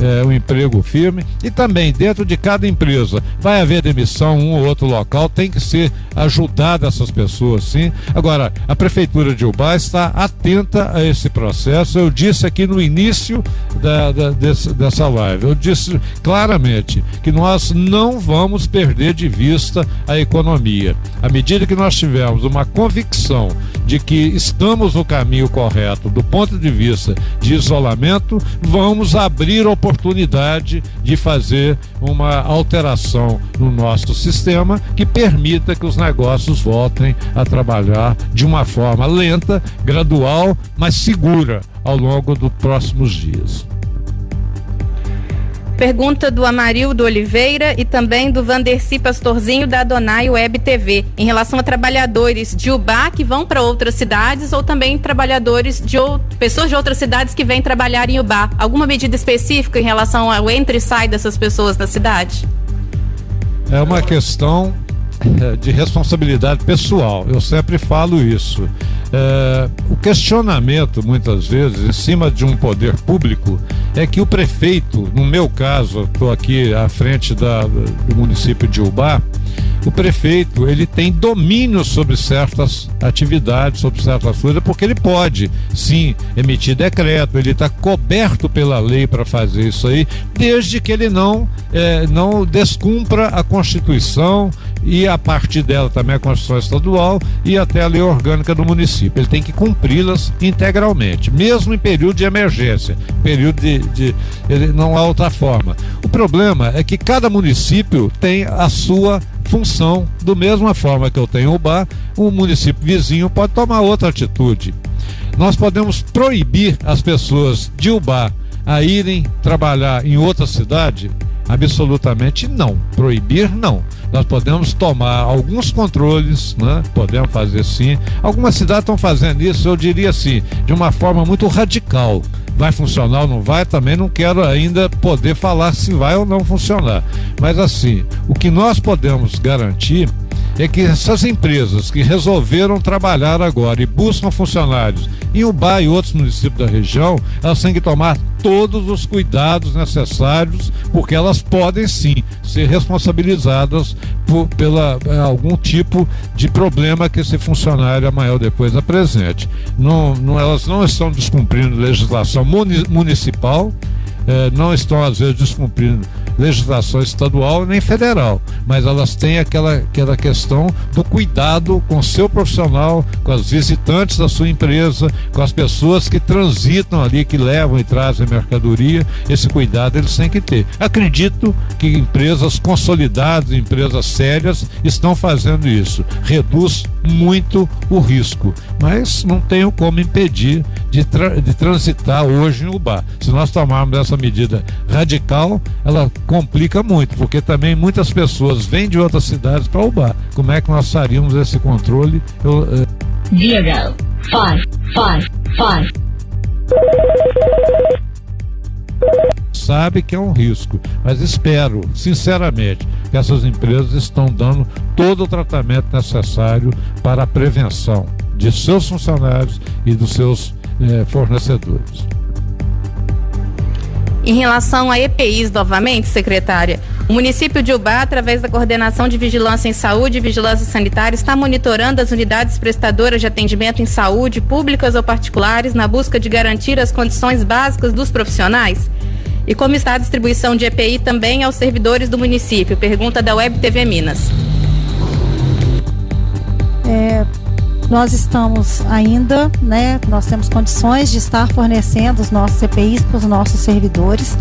é, um emprego firme e também dentro de cada empresa. Vai haver demissão um ou outro local tem que ser ajudada essas pessoas sim. Agora a prefeitura de Ubá está atenta a esse processo. Eu disse aqui no início da, da, desse, dessa live eu disse claramente que nós não vamos perder de vista a economia. À medida que nós tivermos uma convicção de que estamos no caminho correto do ponto de vista de isolamento vamos abrir oportunidades oportunidade de fazer uma alteração no nosso sistema que permita que os negócios voltem a trabalhar de uma forma lenta, gradual, mas segura ao longo dos próximos dias. Pergunta do Amarildo Oliveira e também do Vanderci Pastorzinho da Donai Web TV, em relação a trabalhadores de Ubá que vão para outras cidades ou também trabalhadores de pessoas de outras cidades que vêm trabalhar em Ubá. Alguma medida específica em relação ao entre e sai dessas pessoas na cidade? É uma questão de responsabilidade pessoal. Eu sempre falo isso. É, o questionamento, muitas vezes, em cima de um poder público, é que o prefeito, no meu caso, estou aqui à frente da, do município de Ubá, o prefeito ele tem domínio sobre certas atividades, sobre certas coisas, porque ele pode, sim, emitir decreto, ele está coberto pela lei para fazer isso aí, desde que ele não, é, não descumpra a Constituição e a partir dela também a Constituição Estadual e até a lei orgânica do município. Ele tem que cumpri-las integralmente, mesmo em período de emergência, período de, de ele, não há outra forma. O problema é que cada município tem a sua função, do mesma forma que eu tenho o bar, um município vizinho pode tomar outra atitude. Nós podemos proibir as pessoas de Ubá a irem trabalhar em outra cidade? Absolutamente não. Proibir, não. Nós podemos tomar alguns controles, né? podemos fazer sim. Algumas cidades estão fazendo isso, eu diria assim, de uma forma muito radical vai funcionar ou não vai, também não quero ainda poder falar se vai ou não funcionar. Mas assim, o que nós podemos garantir é que essas empresas que resolveram trabalhar agora e buscam funcionários em Ubá e outros municípios da região, elas têm que tomar todos os cuidados necessários, porque elas podem sim ser responsabilizadas por pela, eh, algum tipo de problema que esse funcionário amanhã ou depois apresente. Não, não, elas não estão descumprindo legislação municipal eh, não estão, às vezes, descumprindo legislação estadual nem federal, mas elas têm aquela, aquela questão do cuidado com o seu profissional, com as visitantes da sua empresa, com as pessoas que transitam ali, que levam e trazem mercadoria. Esse cuidado eles têm que ter. Acredito que empresas consolidadas, empresas sérias, estão fazendo isso. Reduz muito o risco, mas não tenho como impedir de, tra de transitar hoje em Ubar. Se nós tomarmos essa medida radical, ela complica muito, porque também muitas pessoas vêm de outras cidades para Ubar. Como é que nós faríamos esse controle? Eu, uh... Zero, five, five, five. Sabe que é um risco, mas espero, sinceramente, que essas empresas estão dando todo o tratamento necessário para a prevenção de seus funcionários e dos seus eh, fornecedores. Em relação a EPIs, novamente, secretária, o município de Ubá, através da Coordenação de Vigilância em Saúde e Vigilância Sanitária, está monitorando as unidades prestadoras de atendimento em saúde, públicas ou particulares, na busca de garantir as condições básicas dos profissionais. E como está a distribuição de EPI também aos servidores do município? Pergunta da Web TV Minas. É, nós estamos ainda, né? Nós temos condições de estar fornecendo os nossos CPIs para os nossos servidores.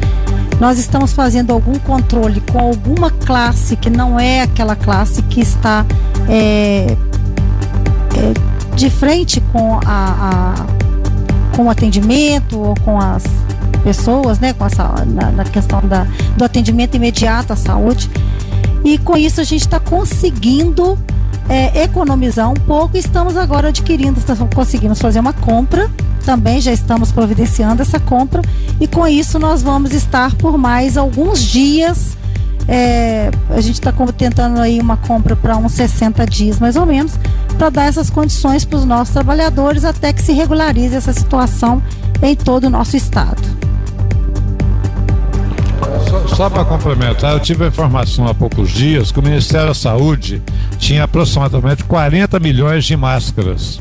Nós estamos fazendo algum controle com alguma classe que não é aquela classe que está é, é, de frente com a, a, com o atendimento ou com as pessoas, né? Com essa, na, na questão da, do atendimento imediato à saúde. E com isso a gente está conseguindo é, economizar um pouco. Estamos agora adquirindo, conseguimos fazer uma compra, também já estamos providenciando essa compra, e com isso nós vamos estar por mais alguns dias. É, a gente está tentando aí uma compra para uns 60 dias mais ou menos, para dar essas condições para os nossos trabalhadores até que se regularize essa situação em todo o nosso estado. Só, só para complementar, eu tive a informação há poucos dias que o Ministério da Saúde tinha aproximadamente 40 milhões de máscaras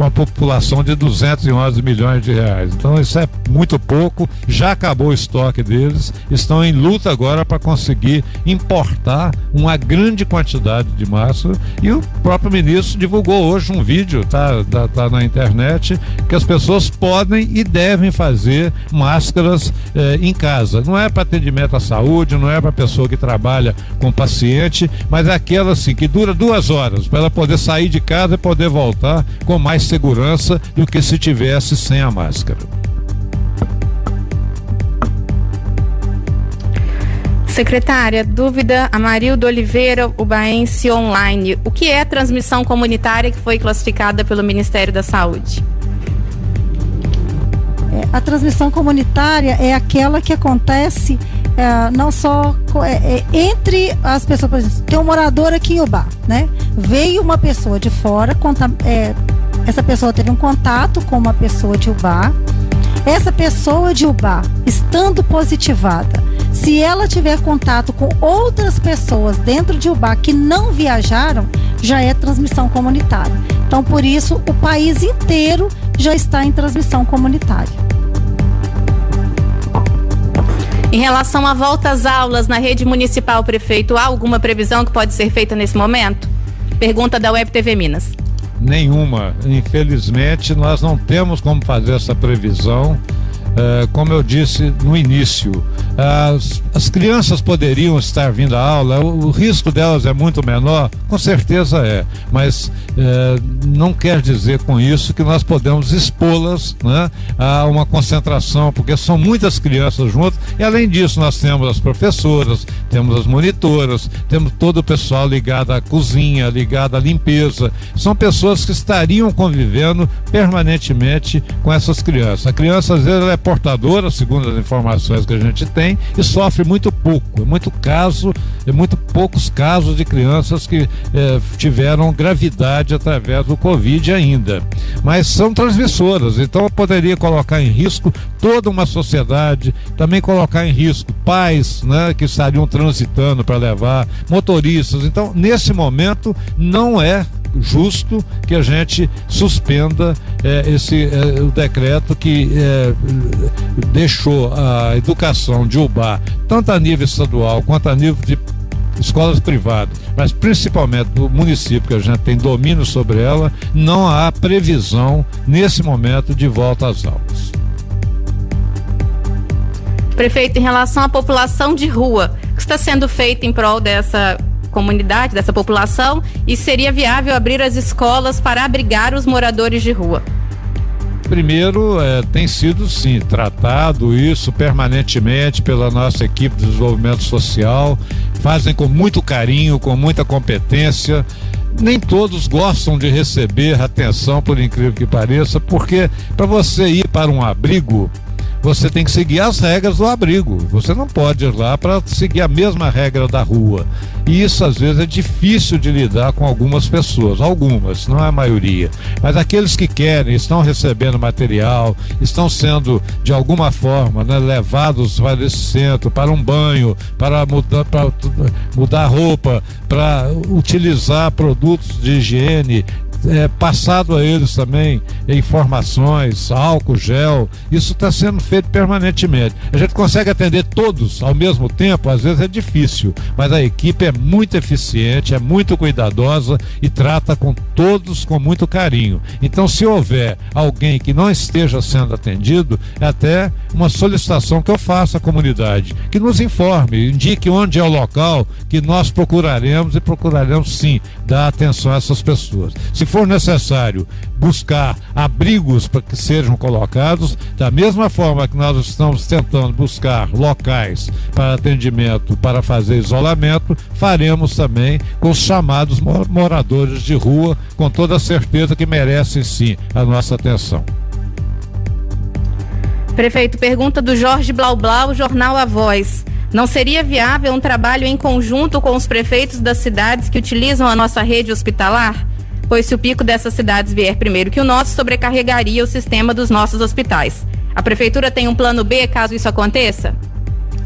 com uma população de 211 milhões de reais. Então isso é muito pouco, já acabou o estoque deles, estão em luta agora para conseguir importar uma grande quantidade de máscara e o próprio ministro divulgou hoje um vídeo, tá, tá, tá na internet, que as pessoas podem e devem fazer máscaras eh, em casa. Não é para atendimento à saúde, não é para pessoa que trabalha com paciente, mas é aquela assim que dura duas horas para ela poder sair de casa e poder voltar com mais segurança do que se tivesse sem a máscara. Secretária, dúvida Amarildo Oliveira, Ubaense Online. O que é transmissão comunitária que foi classificada pelo Ministério da Saúde? É, a transmissão comunitária é aquela que acontece é, não só é, é, entre as pessoas, por exemplo, tem um morador aqui em Ubá, né? Veio uma pessoa de fora, conta, é, essa pessoa teve um contato com uma pessoa de Ubá. Essa pessoa de Ubá, estando positivada, se ela tiver contato com outras pessoas dentro de Ubá que não viajaram, já é transmissão comunitária. Então, por isso, o país inteiro já está em transmissão comunitária. Em relação à volta às aulas na rede municipal, prefeito, há alguma previsão que pode ser feita nesse momento? Pergunta da Web TV Minas nenhuma. Infelizmente, nós não temos como fazer essa previsão. É, como eu disse no início, as, as, crianças poderiam estar vindo à aula, o, o, risco delas é muito menor, com certeza é, mas é, não quer dizer com isso que nós podemos expô-las né, a uma concentração, porque são muitas crianças juntas, e além disso, nós temos as professoras, temos as monitoras, temos todo o pessoal ligado à cozinha, ligado à limpeza. São pessoas que estariam convivendo permanentemente com essas crianças. A criança, às vezes, é portadora, segundo as informações que a gente tem, e sofre muito pouco. É muito caso, é muito poucos casos de crianças que é, tiveram gravidade através do Covid ainda. Mas são transmissoras, então poderia colocar em risco toda uma sociedade, também colocar em risco pais né, que estariam transitando para levar, motoristas. Então, nesse momento, não é justo que a gente suspenda é, esse é, o decreto que é, deixou a educação de Ubá, tanto a nível estadual quanto a nível de escolas privadas, mas principalmente do município que a gente tem domínio sobre ela, não há previsão nesse momento de volta às aulas. Prefeito, em relação à população de rua, o que está sendo feito em prol dessa comunidade, dessa população, e seria viável abrir as escolas para abrigar os moradores de rua? Primeiro, é, tem sido sim tratado isso permanentemente pela nossa equipe de desenvolvimento social, fazem com muito carinho, com muita competência. Nem todos gostam de receber atenção, por incrível que pareça, porque para você ir para um abrigo, você tem que seguir as regras do abrigo. Você não pode ir lá para seguir a mesma regra da rua. E isso às vezes é difícil de lidar com algumas pessoas, algumas, não é a maioria. Mas aqueles que querem, estão recebendo material, estão sendo de alguma forma né, levados para esse centro, para um banho, para mudar, para mudar roupa, para utilizar produtos de higiene, é, passado a eles também informações, álcool, gel, isso está sendo feito permanentemente. A gente consegue atender todos ao mesmo tempo, às vezes é difícil, mas a equipe é muito eficiente, é muito cuidadosa e trata com todos com muito carinho. Então, se houver alguém que não esteja sendo atendido, é até uma solicitação que eu faço à comunidade, que nos informe, indique onde é o local que nós procuraremos e procuraremos sim dar atenção a essas pessoas. Se for necessário buscar abrigos para que sejam colocados, da mesma forma que nós estamos tentando buscar locais para atendimento, para fazer isolamento, faremos também com os chamados moradores de rua, com toda certeza que merecem sim a nossa atenção. Prefeito, pergunta do Jorge Blau Blau, Jornal A Voz. Não seria viável um trabalho em conjunto com os prefeitos das cidades que utilizam a nossa rede hospitalar? Pois se o pico dessas cidades vier primeiro que o nosso, sobrecarregaria o sistema dos nossos hospitais. A prefeitura tem um plano B caso isso aconteça?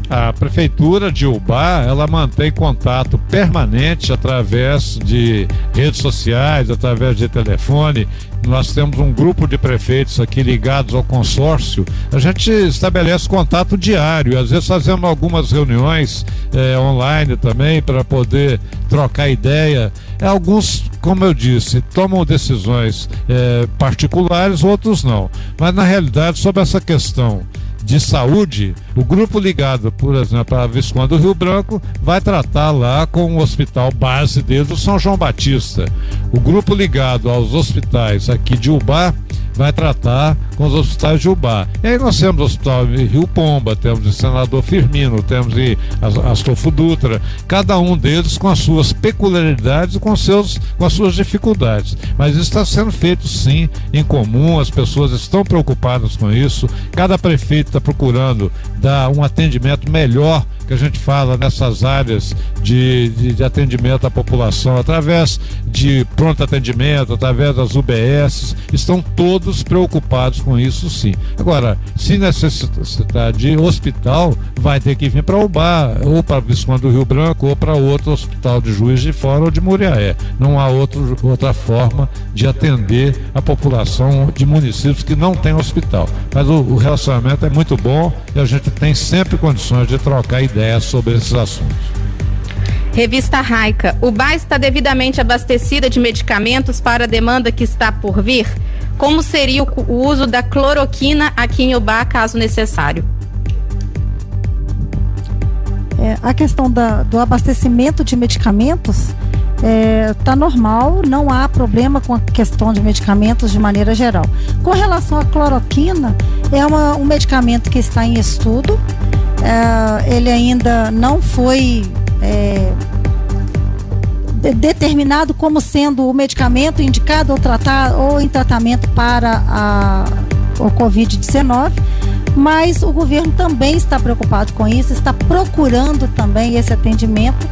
A prefeitura de Ubá, ela mantém contato permanente através de redes sociais, através de telefone. Nós temos um grupo de prefeitos aqui ligados ao consórcio. A gente estabelece contato diário, às vezes fazemos algumas reuniões eh, online também para poder trocar ideia. Alguns, como eu disse, tomam decisões eh, particulares, outros não. Mas na realidade, sobre essa questão de saúde, o grupo ligado, por exemplo, à Visconde do Rio Branco, vai tratar lá com o hospital base dele do São João Batista. O grupo ligado aos hospitais aqui de Ubá vai tratar com os hospitais de Ubá. E aí nós temos o hospital Rio Pomba, temos o Senador Firmino, temos o Astolfo Dutra, cada um deles com as suas peculiaridades e com, seus, com as suas dificuldades. Mas isso está sendo feito sim em comum, as pessoas estão preocupadas com isso, cada prefeito está procurando dar um atendimento melhor que a gente fala nessas áreas de, de, de, atendimento à população, através de pronto atendimento, através das UBS, estão todos preocupados com isso sim. Agora, se necessitar de hospital, vai ter que vir para o Bar, ou para Visconde do Rio Branco, ou para outro hospital de Juiz de Fora ou de Muriaé. Não há outro, outra forma de atender a população de municípios que não tem hospital. Mas o, o relacionamento é muito bom e a gente tem sempre condições de trocar ideias sobre esses assuntos. Revista Raica. O BA está devidamente abastecida de medicamentos para a demanda que está por vir? Como seria o uso da cloroquina aqui em Ubá, caso necessário? É, a questão da, do abastecimento de medicamentos está é, tá normal, não há problema com a questão de medicamentos de maneira geral. Com relação à cloroquina, é uma, um medicamento que está em estudo, é, ele ainda não foi é, de, determinado como sendo o medicamento indicado ou, tratar, ou em tratamento para a, o Covid-19, mas o governo também está preocupado com isso, está procurando também esse atendimento.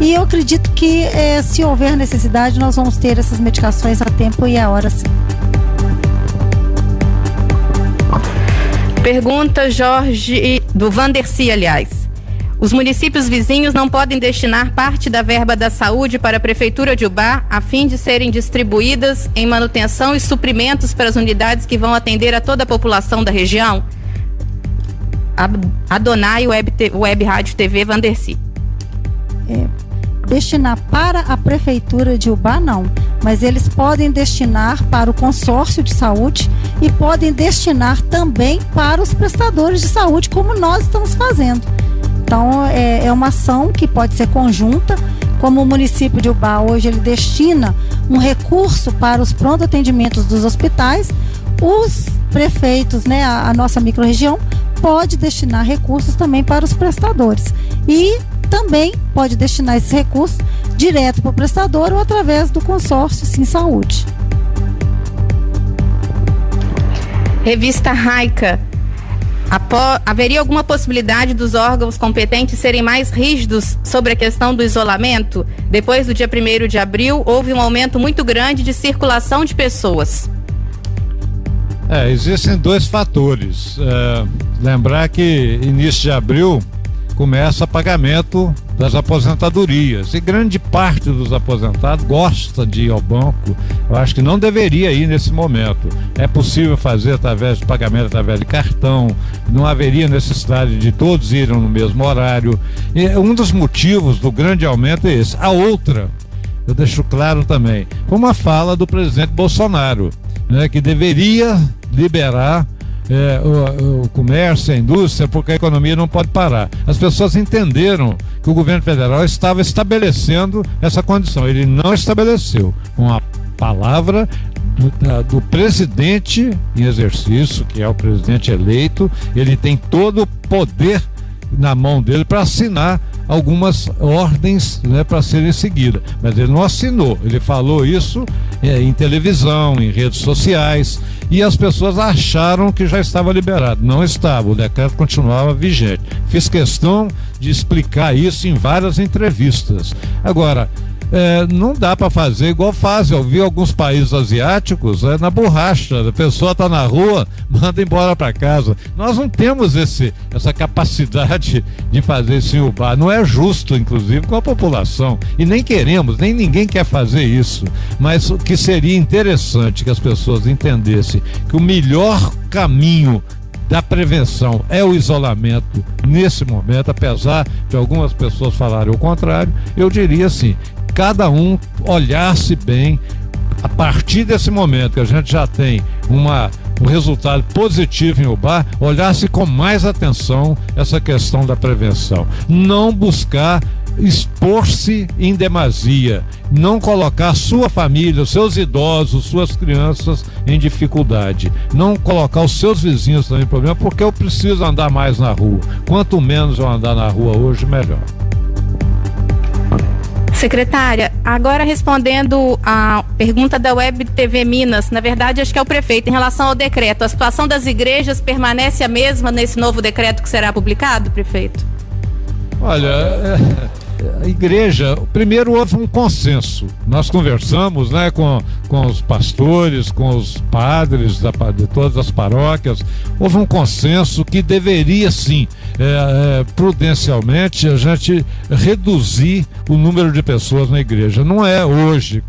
E eu acredito que é, se houver necessidade, nós vamos ter essas medicações a tempo e a hora sim. Pergunta Jorge do Vanderci, aliás. Os municípios vizinhos não podem destinar parte da verba da saúde para a Prefeitura de Ubá, a fim de serem distribuídas em manutenção e suprimentos para as unidades que vão atender a toda a população da região? Adonai Web, Web Rádio TV Vanderci. É, destinar para a Prefeitura de Ubá, não. Mas eles podem destinar para o consórcio de saúde e podem destinar também para os prestadores de saúde, como nós estamos fazendo. Então, é, é uma ação que pode ser conjunta, como o município de Ubá hoje ele destina um recurso para os pronto atendimentos dos hospitais, os prefeitos, né, a, a nossa microrregião pode destinar recursos também para os prestadores. E também pode destinar esse recurso direto para o prestador ou através do consórcio Sim Saúde. Revista Raica. Haveria alguma possibilidade dos órgãos competentes serem mais rígidos sobre a questão do isolamento? Depois do dia 1 de abril, houve um aumento muito grande de circulação de pessoas. É, existem dois fatores. É, lembrar que início de abril começa pagamento das aposentadorias. E grande parte dos aposentados gosta de ir ao banco. Eu acho que não deveria ir nesse momento. É possível fazer através de pagamento através de cartão, não haveria necessidade de todos irem no mesmo horário. E um dos motivos do grande aumento é esse. A outra, eu deixo claro também, foi uma fala do presidente Bolsonaro, né, que deveria liberar é, o, o, comércio, a indústria, porque a economia não pode parar. As pessoas entenderam que o governo federal estava estabelecendo essa condição. Ele não estabeleceu. Com a palavra do, da, do, presidente em exercício, que é o presidente eleito, ele tem todo o poder na mão dele para assinar algumas ordens né, para serem seguidas. Mas ele não assinou, ele falou isso é, em televisão, em redes sociais, e as pessoas acharam que já estava liberado. Não estava, o decreto continuava vigente. Fiz questão de explicar isso em várias entrevistas. Agora, é, não dá para fazer igual fazem. Eu vi alguns países asiáticos é, na borracha. A pessoa está na rua, *laughs* manda embora para casa. Nós não temos esse, essa capacidade *laughs* de fazer isso em Ubar. Não é justo, inclusive, com a população. E nem queremos, nem ninguém quer fazer isso. Mas o que seria interessante que as pessoas entendessem que o melhor caminho da prevenção é o isolamento nesse momento, apesar de algumas pessoas falarem o contrário, eu diria assim: cada um olhasse bem a partir desse momento que a gente já tem uma, um resultado positivo em Ubar, olhasse com mais atenção essa questão da prevenção. Não buscar expor-se em demasia, não colocar sua família, seus idosos, suas crianças em dificuldade, não colocar os seus vizinhos também em problema, porque eu preciso andar mais na rua. Quanto menos eu andar na rua hoje, melhor. Secretária, agora respondendo a pergunta da Web TV Minas, na verdade acho que é o prefeito, em relação ao decreto, a situação das igrejas permanece a mesma nesse novo decreto que será publicado, prefeito? Olha, é, a igreja, primeiro houve um consenso. Nós conversamos né, com, com os pastores, com os padres da, de todas as paróquias. Houve um consenso que deveria sim, é, é, prudencialmente, a gente reduzir o número de pessoas na igreja. Não é hoje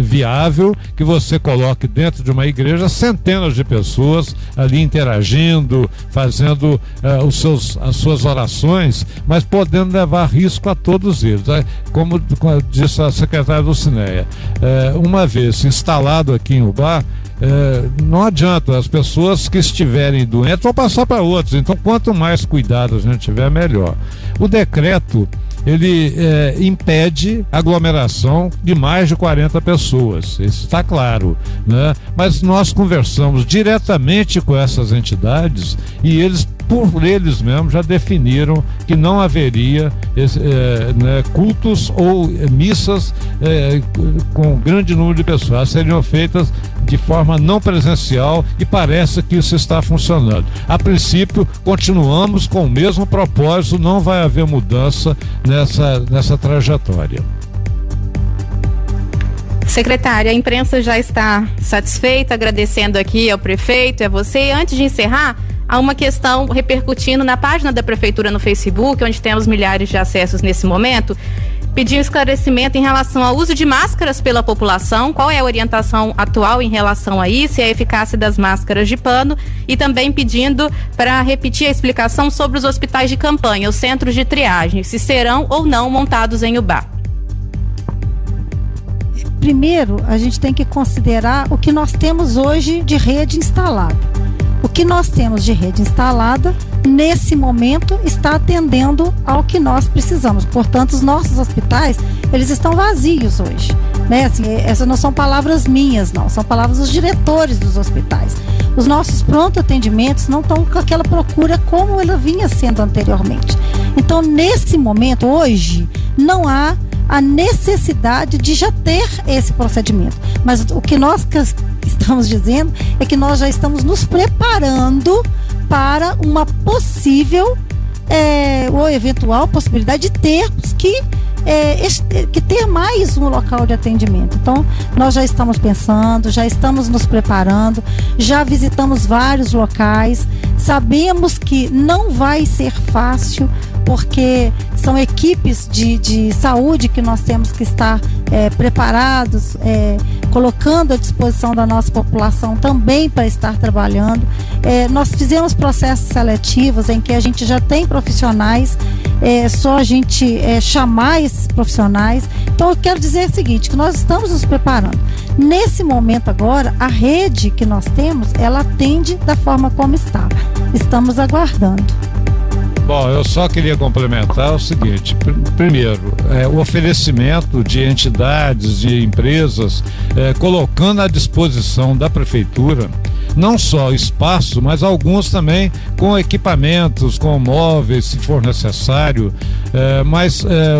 viável que você coloque dentro de uma igreja centenas de pessoas ali interagindo, fazendo uh, os seus, as suas orações, mas podendo levar risco a todos eles. Né? Como, como disse a secretária do Cineia, uh, uma vez instalado aqui em Ubá, é, não adianta, as pessoas que estiverem doentes vão passar para outros. Então, quanto mais cuidado a gente tiver, melhor. O decreto ele é, impede aglomeração de mais de 40 pessoas. Isso está claro. Né? Mas nós conversamos diretamente com essas entidades e eles por eles mesmos já definiram que não haveria é, né, cultos ou missas é, com grande número de pessoas. Seriam feitas de forma não presencial e parece que isso está funcionando. A princípio, continuamos com o mesmo propósito, não vai haver mudança nessa, nessa trajetória. Secretária, a imprensa já está satisfeita, agradecendo aqui ao prefeito e a você. Antes de encerrar, a uma questão repercutindo na página da prefeitura no Facebook, onde temos milhares de acessos nesse momento, pediu esclarecimento em relação ao uso de máscaras pela população, qual é a orientação atual em relação a isso e a eficácia das máscaras de pano, e também pedindo para repetir a explicação sobre os hospitais de campanha, os centros de triagem, se serão ou não montados em Ubá. Primeiro, a gente tem que considerar o que nós temos hoje de rede instalada. O que nós temos de rede instalada, nesse momento, está atendendo ao que nós precisamos. Portanto, os nossos hospitais, eles estão vazios hoje. Né? Assim, essas não são palavras minhas, não. São palavras dos diretores dos hospitais. Os nossos pronto atendimentos não estão com aquela procura como ela vinha sendo anteriormente. Então, nesse momento, hoje, não há a necessidade de já ter esse procedimento. Mas o que nós estamos dizendo é que nós já estamos nos preparando para uma possível é, ou eventual possibilidade de termos que é, que ter mais um local de atendimento. Então, nós já estamos pensando, já estamos nos preparando, já visitamos vários locais, sabemos que não vai ser fácil porque são equipes de, de saúde que nós temos que estar é, preparados, é, colocando à disposição da nossa população também para estar trabalhando. É, nós fizemos processos seletivos em que a gente já tem profissionais, é só a gente é, chamar esses profissionais. Então eu quero dizer o seguinte, que nós estamos nos preparando. Nesse momento agora, a rede que nós temos, ela atende da forma como está. Estamos aguardando. Bom, eu só queria complementar o seguinte: pr primeiro, é, o oferecimento de entidades, de empresas, é, colocando à disposição da prefeitura não só espaço, mas alguns também com equipamentos, com móveis, se for necessário, é, mas é,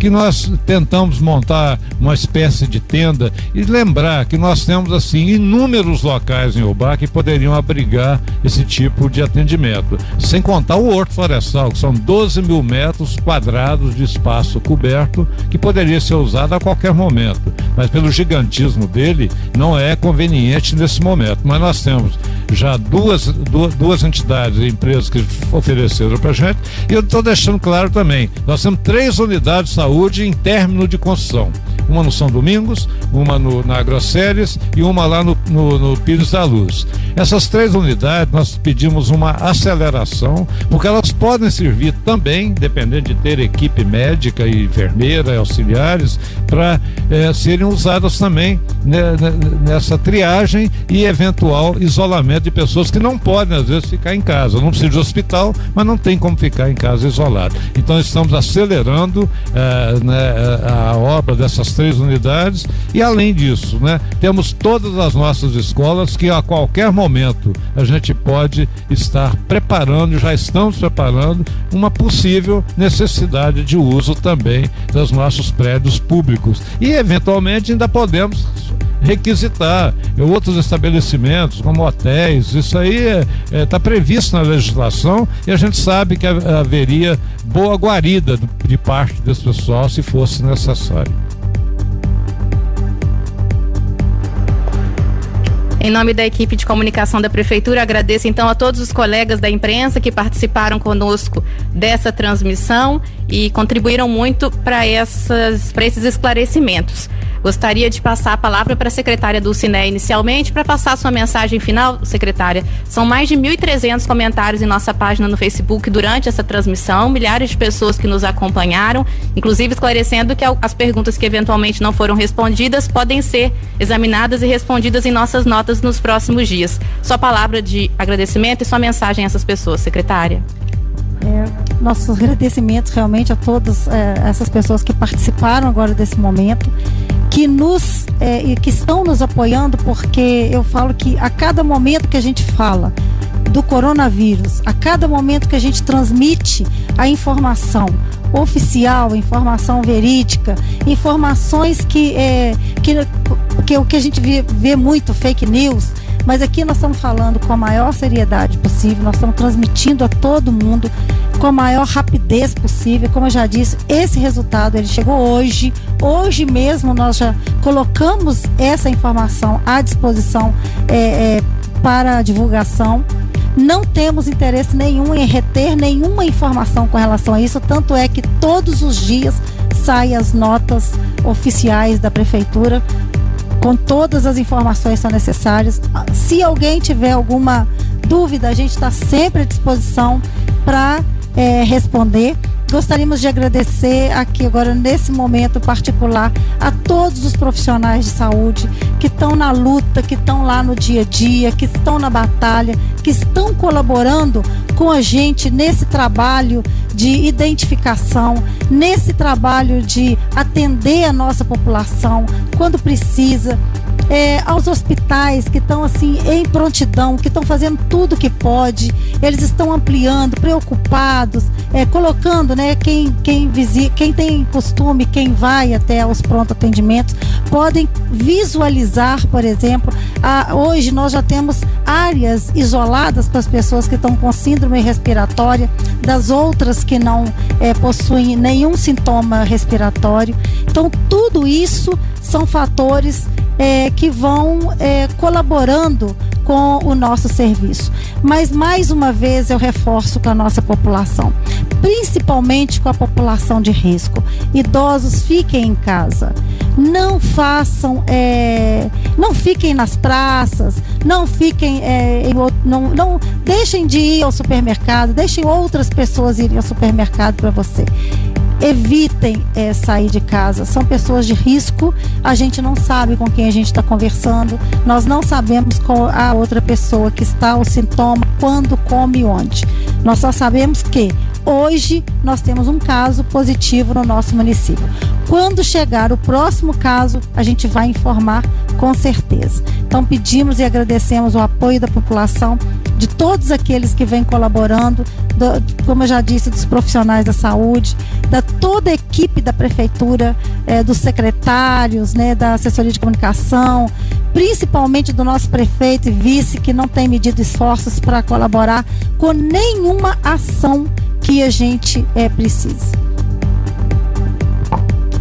que nós tentamos montar uma espécie de tenda e lembrar que nós temos assim inúmeros locais em Ubá que poderiam abrigar esse tipo de atendimento. Sem contar o Horto Florestal, que são 12 mil metros quadrados de espaço coberto que poderia ser usado a qualquer momento. Mas pelo gigantismo dele, não é conveniente nesse momento. Mas nós temos já duas, duas, duas entidades e empresas que ofereceram para gente. E eu estou deixando claro também: nós temos três unidades de saúde saúde em término de construção. Uma no São Domingos, uma no, na Agroceres e uma lá no, no, no Pires da Luz. Essas três unidades nós pedimos uma aceleração, porque elas podem servir também, dependendo de ter equipe médica e enfermeira auxiliares, para é, serem usadas também né, né, nessa triagem e eventual isolamento de pessoas que não podem, às vezes, ficar em casa. Não precisa de hospital, mas não tem como ficar em casa isolado. Então, estamos acelerando. É, né, a obra dessas três unidades e além disso, né, temos todas as nossas escolas que a qualquer momento a gente pode estar preparando, já estamos preparando uma possível necessidade de uso também dos nossos prédios públicos e eventualmente ainda podemos requisitar outros estabelecimentos, como hotéis. Isso aí está é, é, tá previsto na legislação e a gente sabe que haveria boa guarida de parte desse pessoal se fosse necessário. Em nome da equipe de comunicação da Prefeitura, agradeço então a todos os colegas da imprensa que participaram conosco dessa transmissão e contribuíram muito para esses esclarecimentos. Gostaria de passar a palavra para a secretária do Cine inicialmente, para passar a sua mensagem final, secretária. São mais de 1.300 comentários em nossa página no Facebook durante essa transmissão, milhares de pessoas que nos acompanharam, inclusive esclarecendo que as perguntas que eventualmente não foram respondidas podem ser examinadas e respondidas em nossas notas nos próximos dias. Sua palavra de agradecimento e sua mensagem a essas pessoas, secretária. É, nossos agradecimentos realmente a todas é, essas pessoas que participaram agora desse momento que nos é, que estão nos apoiando, porque eu falo que a cada momento que a gente fala do coronavírus, a cada momento que a gente transmite a informação oficial, informação verídica, informações que é, que, que o que a gente vê, vê muito fake news, mas aqui nós estamos falando com a maior seriedade possível, nós estamos transmitindo a todo mundo com a maior rapidez possível. Como eu já disse, esse resultado ele chegou hoje. Hoje mesmo nós já colocamos essa informação à disposição é, é, para divulgação. Não temos interesse nenhum em reter nenhuma informação com relação a isso, tanto é que todos os dias saem as notas oficiais da prefeitura com todas as informações que são necessárias. Se alguém tiver alguma dúvida, a gente está sempre à disposição para é, responder. Gostaríamos de agradecer aqui agora nesse momento particular a todos os profissionais de saúde que estão na luta, que estão lá no dia a dia, que estão na batalha, que estão colaborando com a gente nesse trabalho de identificação, nesse trabalho de atender a nossa população quando precisa é, aos hospitais que estão assim em prontidão, que estão fazendo tudo que pode, eles estão ampliando, preocupados, é, colocando, né, quem quem visita, quem tem costume, quem vai até os pronto atendimentos, podem visualizar, por exemplo, a, hoje nós já temos áreas isoladas para as pessoas que estão com síndrome respiratória, das outras que não é, possuem nenhum sintoma respiratório. Então tudo isso são fatores é, que vão é, colaborando com o nosso serviço. Mas, mais uma vez, eu reforço com a nossa população, principalmente com a população de risco. Idosos, fiquem em casa. Não façam, é, não fiquem nas praças, não fiquem, é, em, não, não deixem de ir ao supermercado, deixem outras pessoas irem ao supermercado para você evitem é, sair de casa. São pessoas de risco, a gente não sabe com quem a gente está conversando, nós não sabemos qual a outra pessoa que está o sintoma, quando, como e onde. Nós só sabemos que hoje nós temos um caso positivo no nosso município. Quando chegar o próximo caso, a gente vai informar com certeza. Então pedimos e agradecemos o apoio da população, de todos aqueles que vêm colaborando, do, como eu já disse, dos profissionais da saúde, da toda a equipe da prefeitura, eh, dos secretários, né, da assessoria de comunicação, principalmente do nosso prefeito e vice que não tem medido esforços para colaborar com nenhuma ação que a gente é, precise.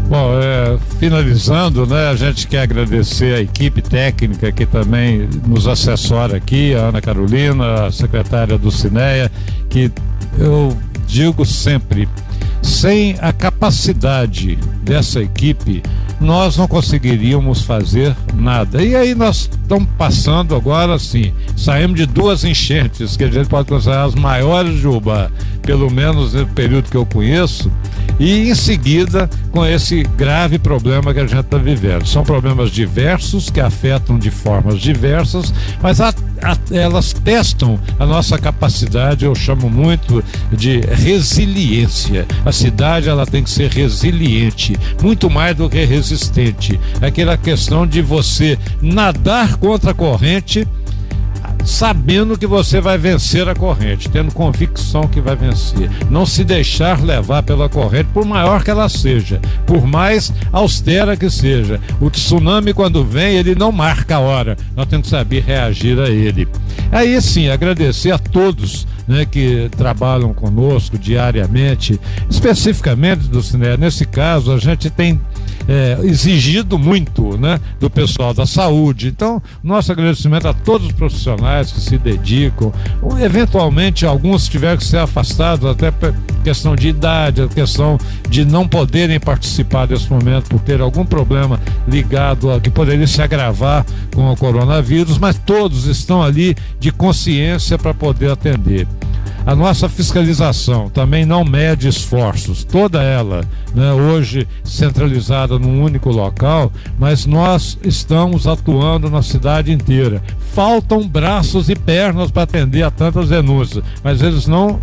Bom, é, finalizando, né, a gente quer agradecer a equipe técnica que também nos assessora aqui, a Ana Carolina, a secretária do Cineia, que eu digo sempre, sem a capacidade dessa equipe, nós não conseguiríamos fazer nada. E aí nós estamos passando agora assim, saímos de duas enchentes, que a gente pode considerar as maiores de Uba, pelo menos no período que eu conheço, e em seguida com esse grave problema que a gente está vivendo. São problemas diversos que afetam de formas diversas, mas a, elas testam a nossa capacidade, eu chamo muito de resiliência. A cidade ela tem que ser resiliente, muito mais do que resistente. Aquela questão de você nadar contra a corrente sabendo que você vai vencer a corrente, tendo convicção que vai vencer. Não se deixar levar pela corrente, por maior que ela seja, por mais austera que seja. O tsunami, quando vem, ele não marca a hora. Nós temos que saber reagir a ele. Aí sim, agradecer a todos né, que trabalham conosco diariamente, especificamente do cinema. Nesse caso, a gente tem é, exigido muito né, do pessoal da saúde. Então, nosso agradecimento a todos os profissionais que se dedicam. Eventualmente, alguns tiveram que ser afastados, até por questão de idade, questão de não poderem participar desse momento por ter algum problema ligado a que poderia se agravar com o coronavírus, mas todos estão ali de consciência para poder atender. A nossa fiscalização também não mede esforços, toda ela, né, hoje centralizada num único local, mas nós estamos atuando na cidade inteira. Faltam braços e pernas para atender a tantas denúncias, mas eles não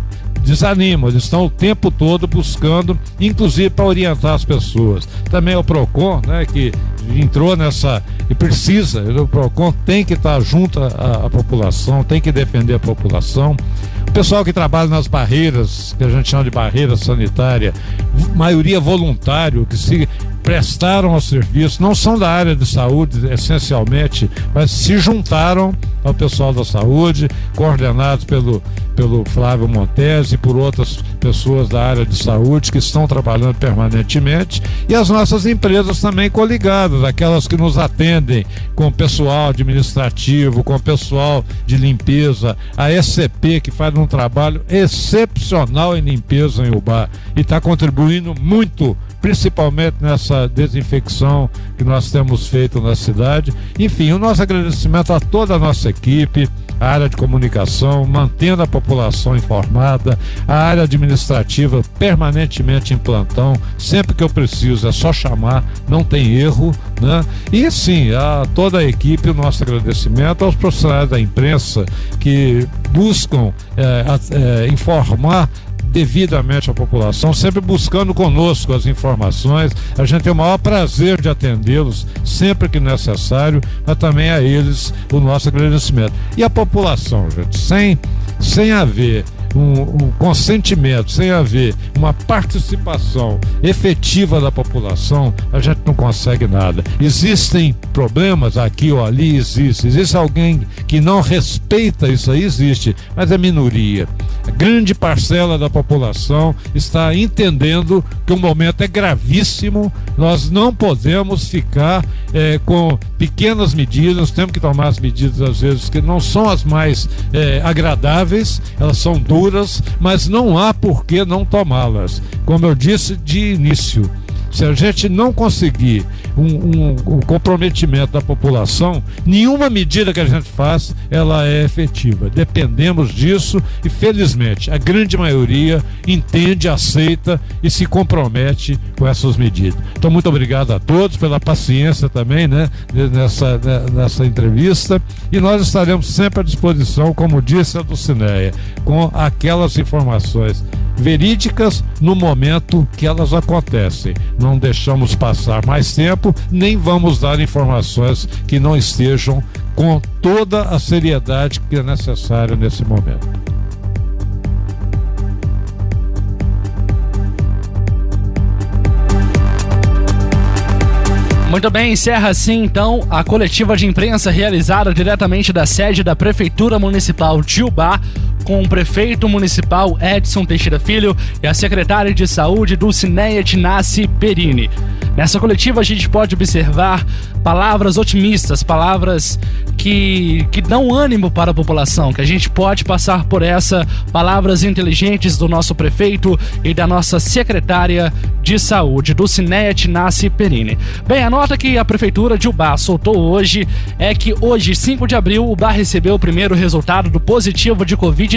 desanimam, eles estão o tempo todo buscando, inclusive para orientar as pessoas. Também o PROCON, né, que entrou nessa e precisa, o PROCON tem que estar junto à, à população, tem que defender a população. O pessoal que trabalha nas barreiras, que a gente chama de barreira sanitária, maioria voluntário, que se prestaram ao serviço, não são da área de saúde essencialmente, mas se juntaram ao pessoal da saúde, coordenados pelo, pelo Flávio Montese e por outras pessoas da área de saúde que estão trabalhando permanentemente. E as nossas empresas também coligadas, aquelas que nos atendem com pessoal administrativo, com pessoal de limpeza, a SCP que faz um trabalho excepcional em limpeza em Ubá e está contribuindo muito principalmente nessa desinfecção que nós temos feito na cidade. Enfim, o nosso agradecimento a toda a nossa equipe, a área de comunicação, mantendo a população informada, a área administrativa permanentemente em plantão, sempre que eu preciso é só chamar, não tem erro, né? E sim, a toda a equipe, o nosso agradecimento aos profissionais da imprensa que buscam é, é, informar devidamente à população, sempre buscando conosco as informações. A gente tem o maior prazer de atendê-los sempre que necessário, mas também a eles o nosso agradecimento. E a população, gente, sem, sem haver um, um, consentimento, sem haver uma participação efetiva da população, a gente não consegue nada. Existem problemas aqui ou ali, existe. Existe alguém que não respeita isso aí, existe, mas é minoria. A grande parcela da população está entendendo que o momento é gravíssimo, nós não podemos ficar é, com pequenas medidas, temos que tomar as medidas, às vezes, que não são as mais é, agradáveis, elas são duras mas não há por que não tomá-las. Como eu disse de início, se a gente não conseguir um, um, um, comprometimento da população, nenhuma medida que a gente faz ela é efetiva. Dependemos disso e felizmente a grande maioria entende, aceita e se compromete com essas medidas. Então muito obrigado a todos pela paciência também, né, nessa, né, nessa entrevista e nós estaremos sempre à disposição, como disse a Dulcineia, com aquelas informações verídicas no momento que elas acontecem. Deixamos passar mais tempo, nem vamos dar informações que não estejam com toda a seriedade que é necessária nesse momento. Muito bem, encerra assim então a coletiva de imprensa realizada diretamente da sede da Prefeitura Municipal de Ubá com o prefeito municipal Edson Teixeira Filho e a secretária de saúde Dulcineia Tinassi Perini. Nessa coletiva a gente pode observar palavras otimistas, palavras que, que dão ânimo para a população, que a gente pode passar por essa, palavras inteligentes do nosso prefeito e da nossa secretária de saúde, Dulcineia Tinassi Perini. Bem, a nota que a prefeitura de Ubá soltou hoje é que hoje, 5 de abril, Ubá recebeu o primeiro resultado do positivo de Covid-19.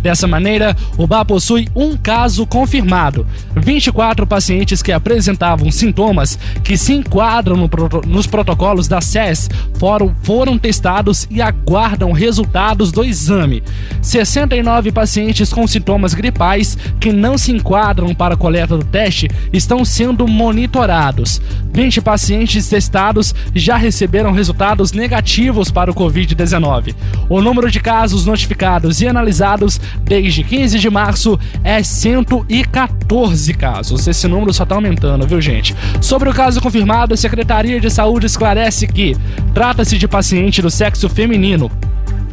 Dessa maneira, Ubá possui um caso confirmado. 24 pacientes que apresentavam sintomas que se enquadram no, nos protocolos da SES foram, foram testados e aguardam resultados do exame. 69 pacientes com sintomas gripais que não se enquadram para a coleta do teste estão sendo monitorados. 20 pacientes testados já receberam resultados negativos para o Covid-19. O número de casos notificados e analisados desde 15 de março é 114 casos. Esse número só está aumentando, viu, gente? Sobre o caso confirmado, a Secretaria de Saúde esclarece que trata-se de paciente do sexo feminino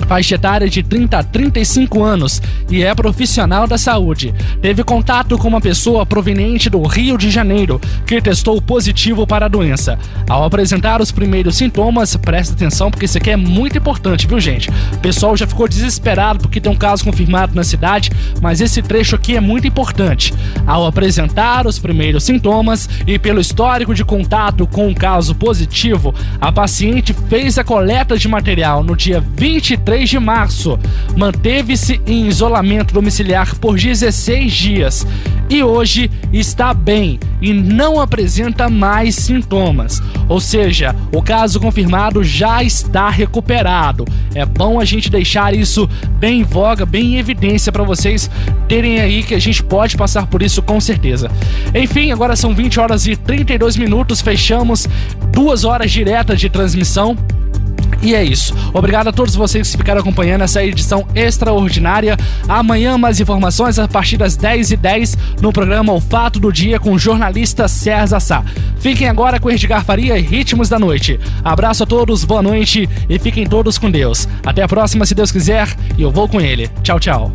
faixa etária de 30 a 35 anos e é profissional da saúde. Teve contato com uma pessoa proveniente do Rio de Janeiro que testou positivo para a doença. Ao apresentar os primeiros sintomas, presta atenção porque isso aqui é muito importante, viu, gente? O pessoal já ficou desesperado porque tem um caso confirmado na cidade, mas esse trecho aqui é muito importante. Ao apresentar os primeiros sintomas e pelo histórico de contato com um caso positivo, a paciente fez a coleta de material no dia 23 3 de março. Manteve-se em isolamento domiciliar por 16 dias e hoje está bem e não apresenta mais sintomas. Ou seja, o caso confirmado já está recuperado. É bom a gente deixar isso bem em voga, bem em evidência para vocês terem aí que a gente pode passar por isso com certeza. Enfim, agora são 20 horas e 32 minutos, fechamos duas horas diretas de transmissão. E é isso. Obrigado a todos vocês que ficaram acompanhando essa edição extraordinária. Amanhã, mais informações a partir das 10h10 no programa O Fato do Dia com o jornalista César Sá. Fiquem agora com Edgar Faria e Ritmos da Noite. Abraço a todos, boa noite e fiquem todos com Deus. Até a próxima, se Deus quiser, e eu vou com ele. Tchau, tchau.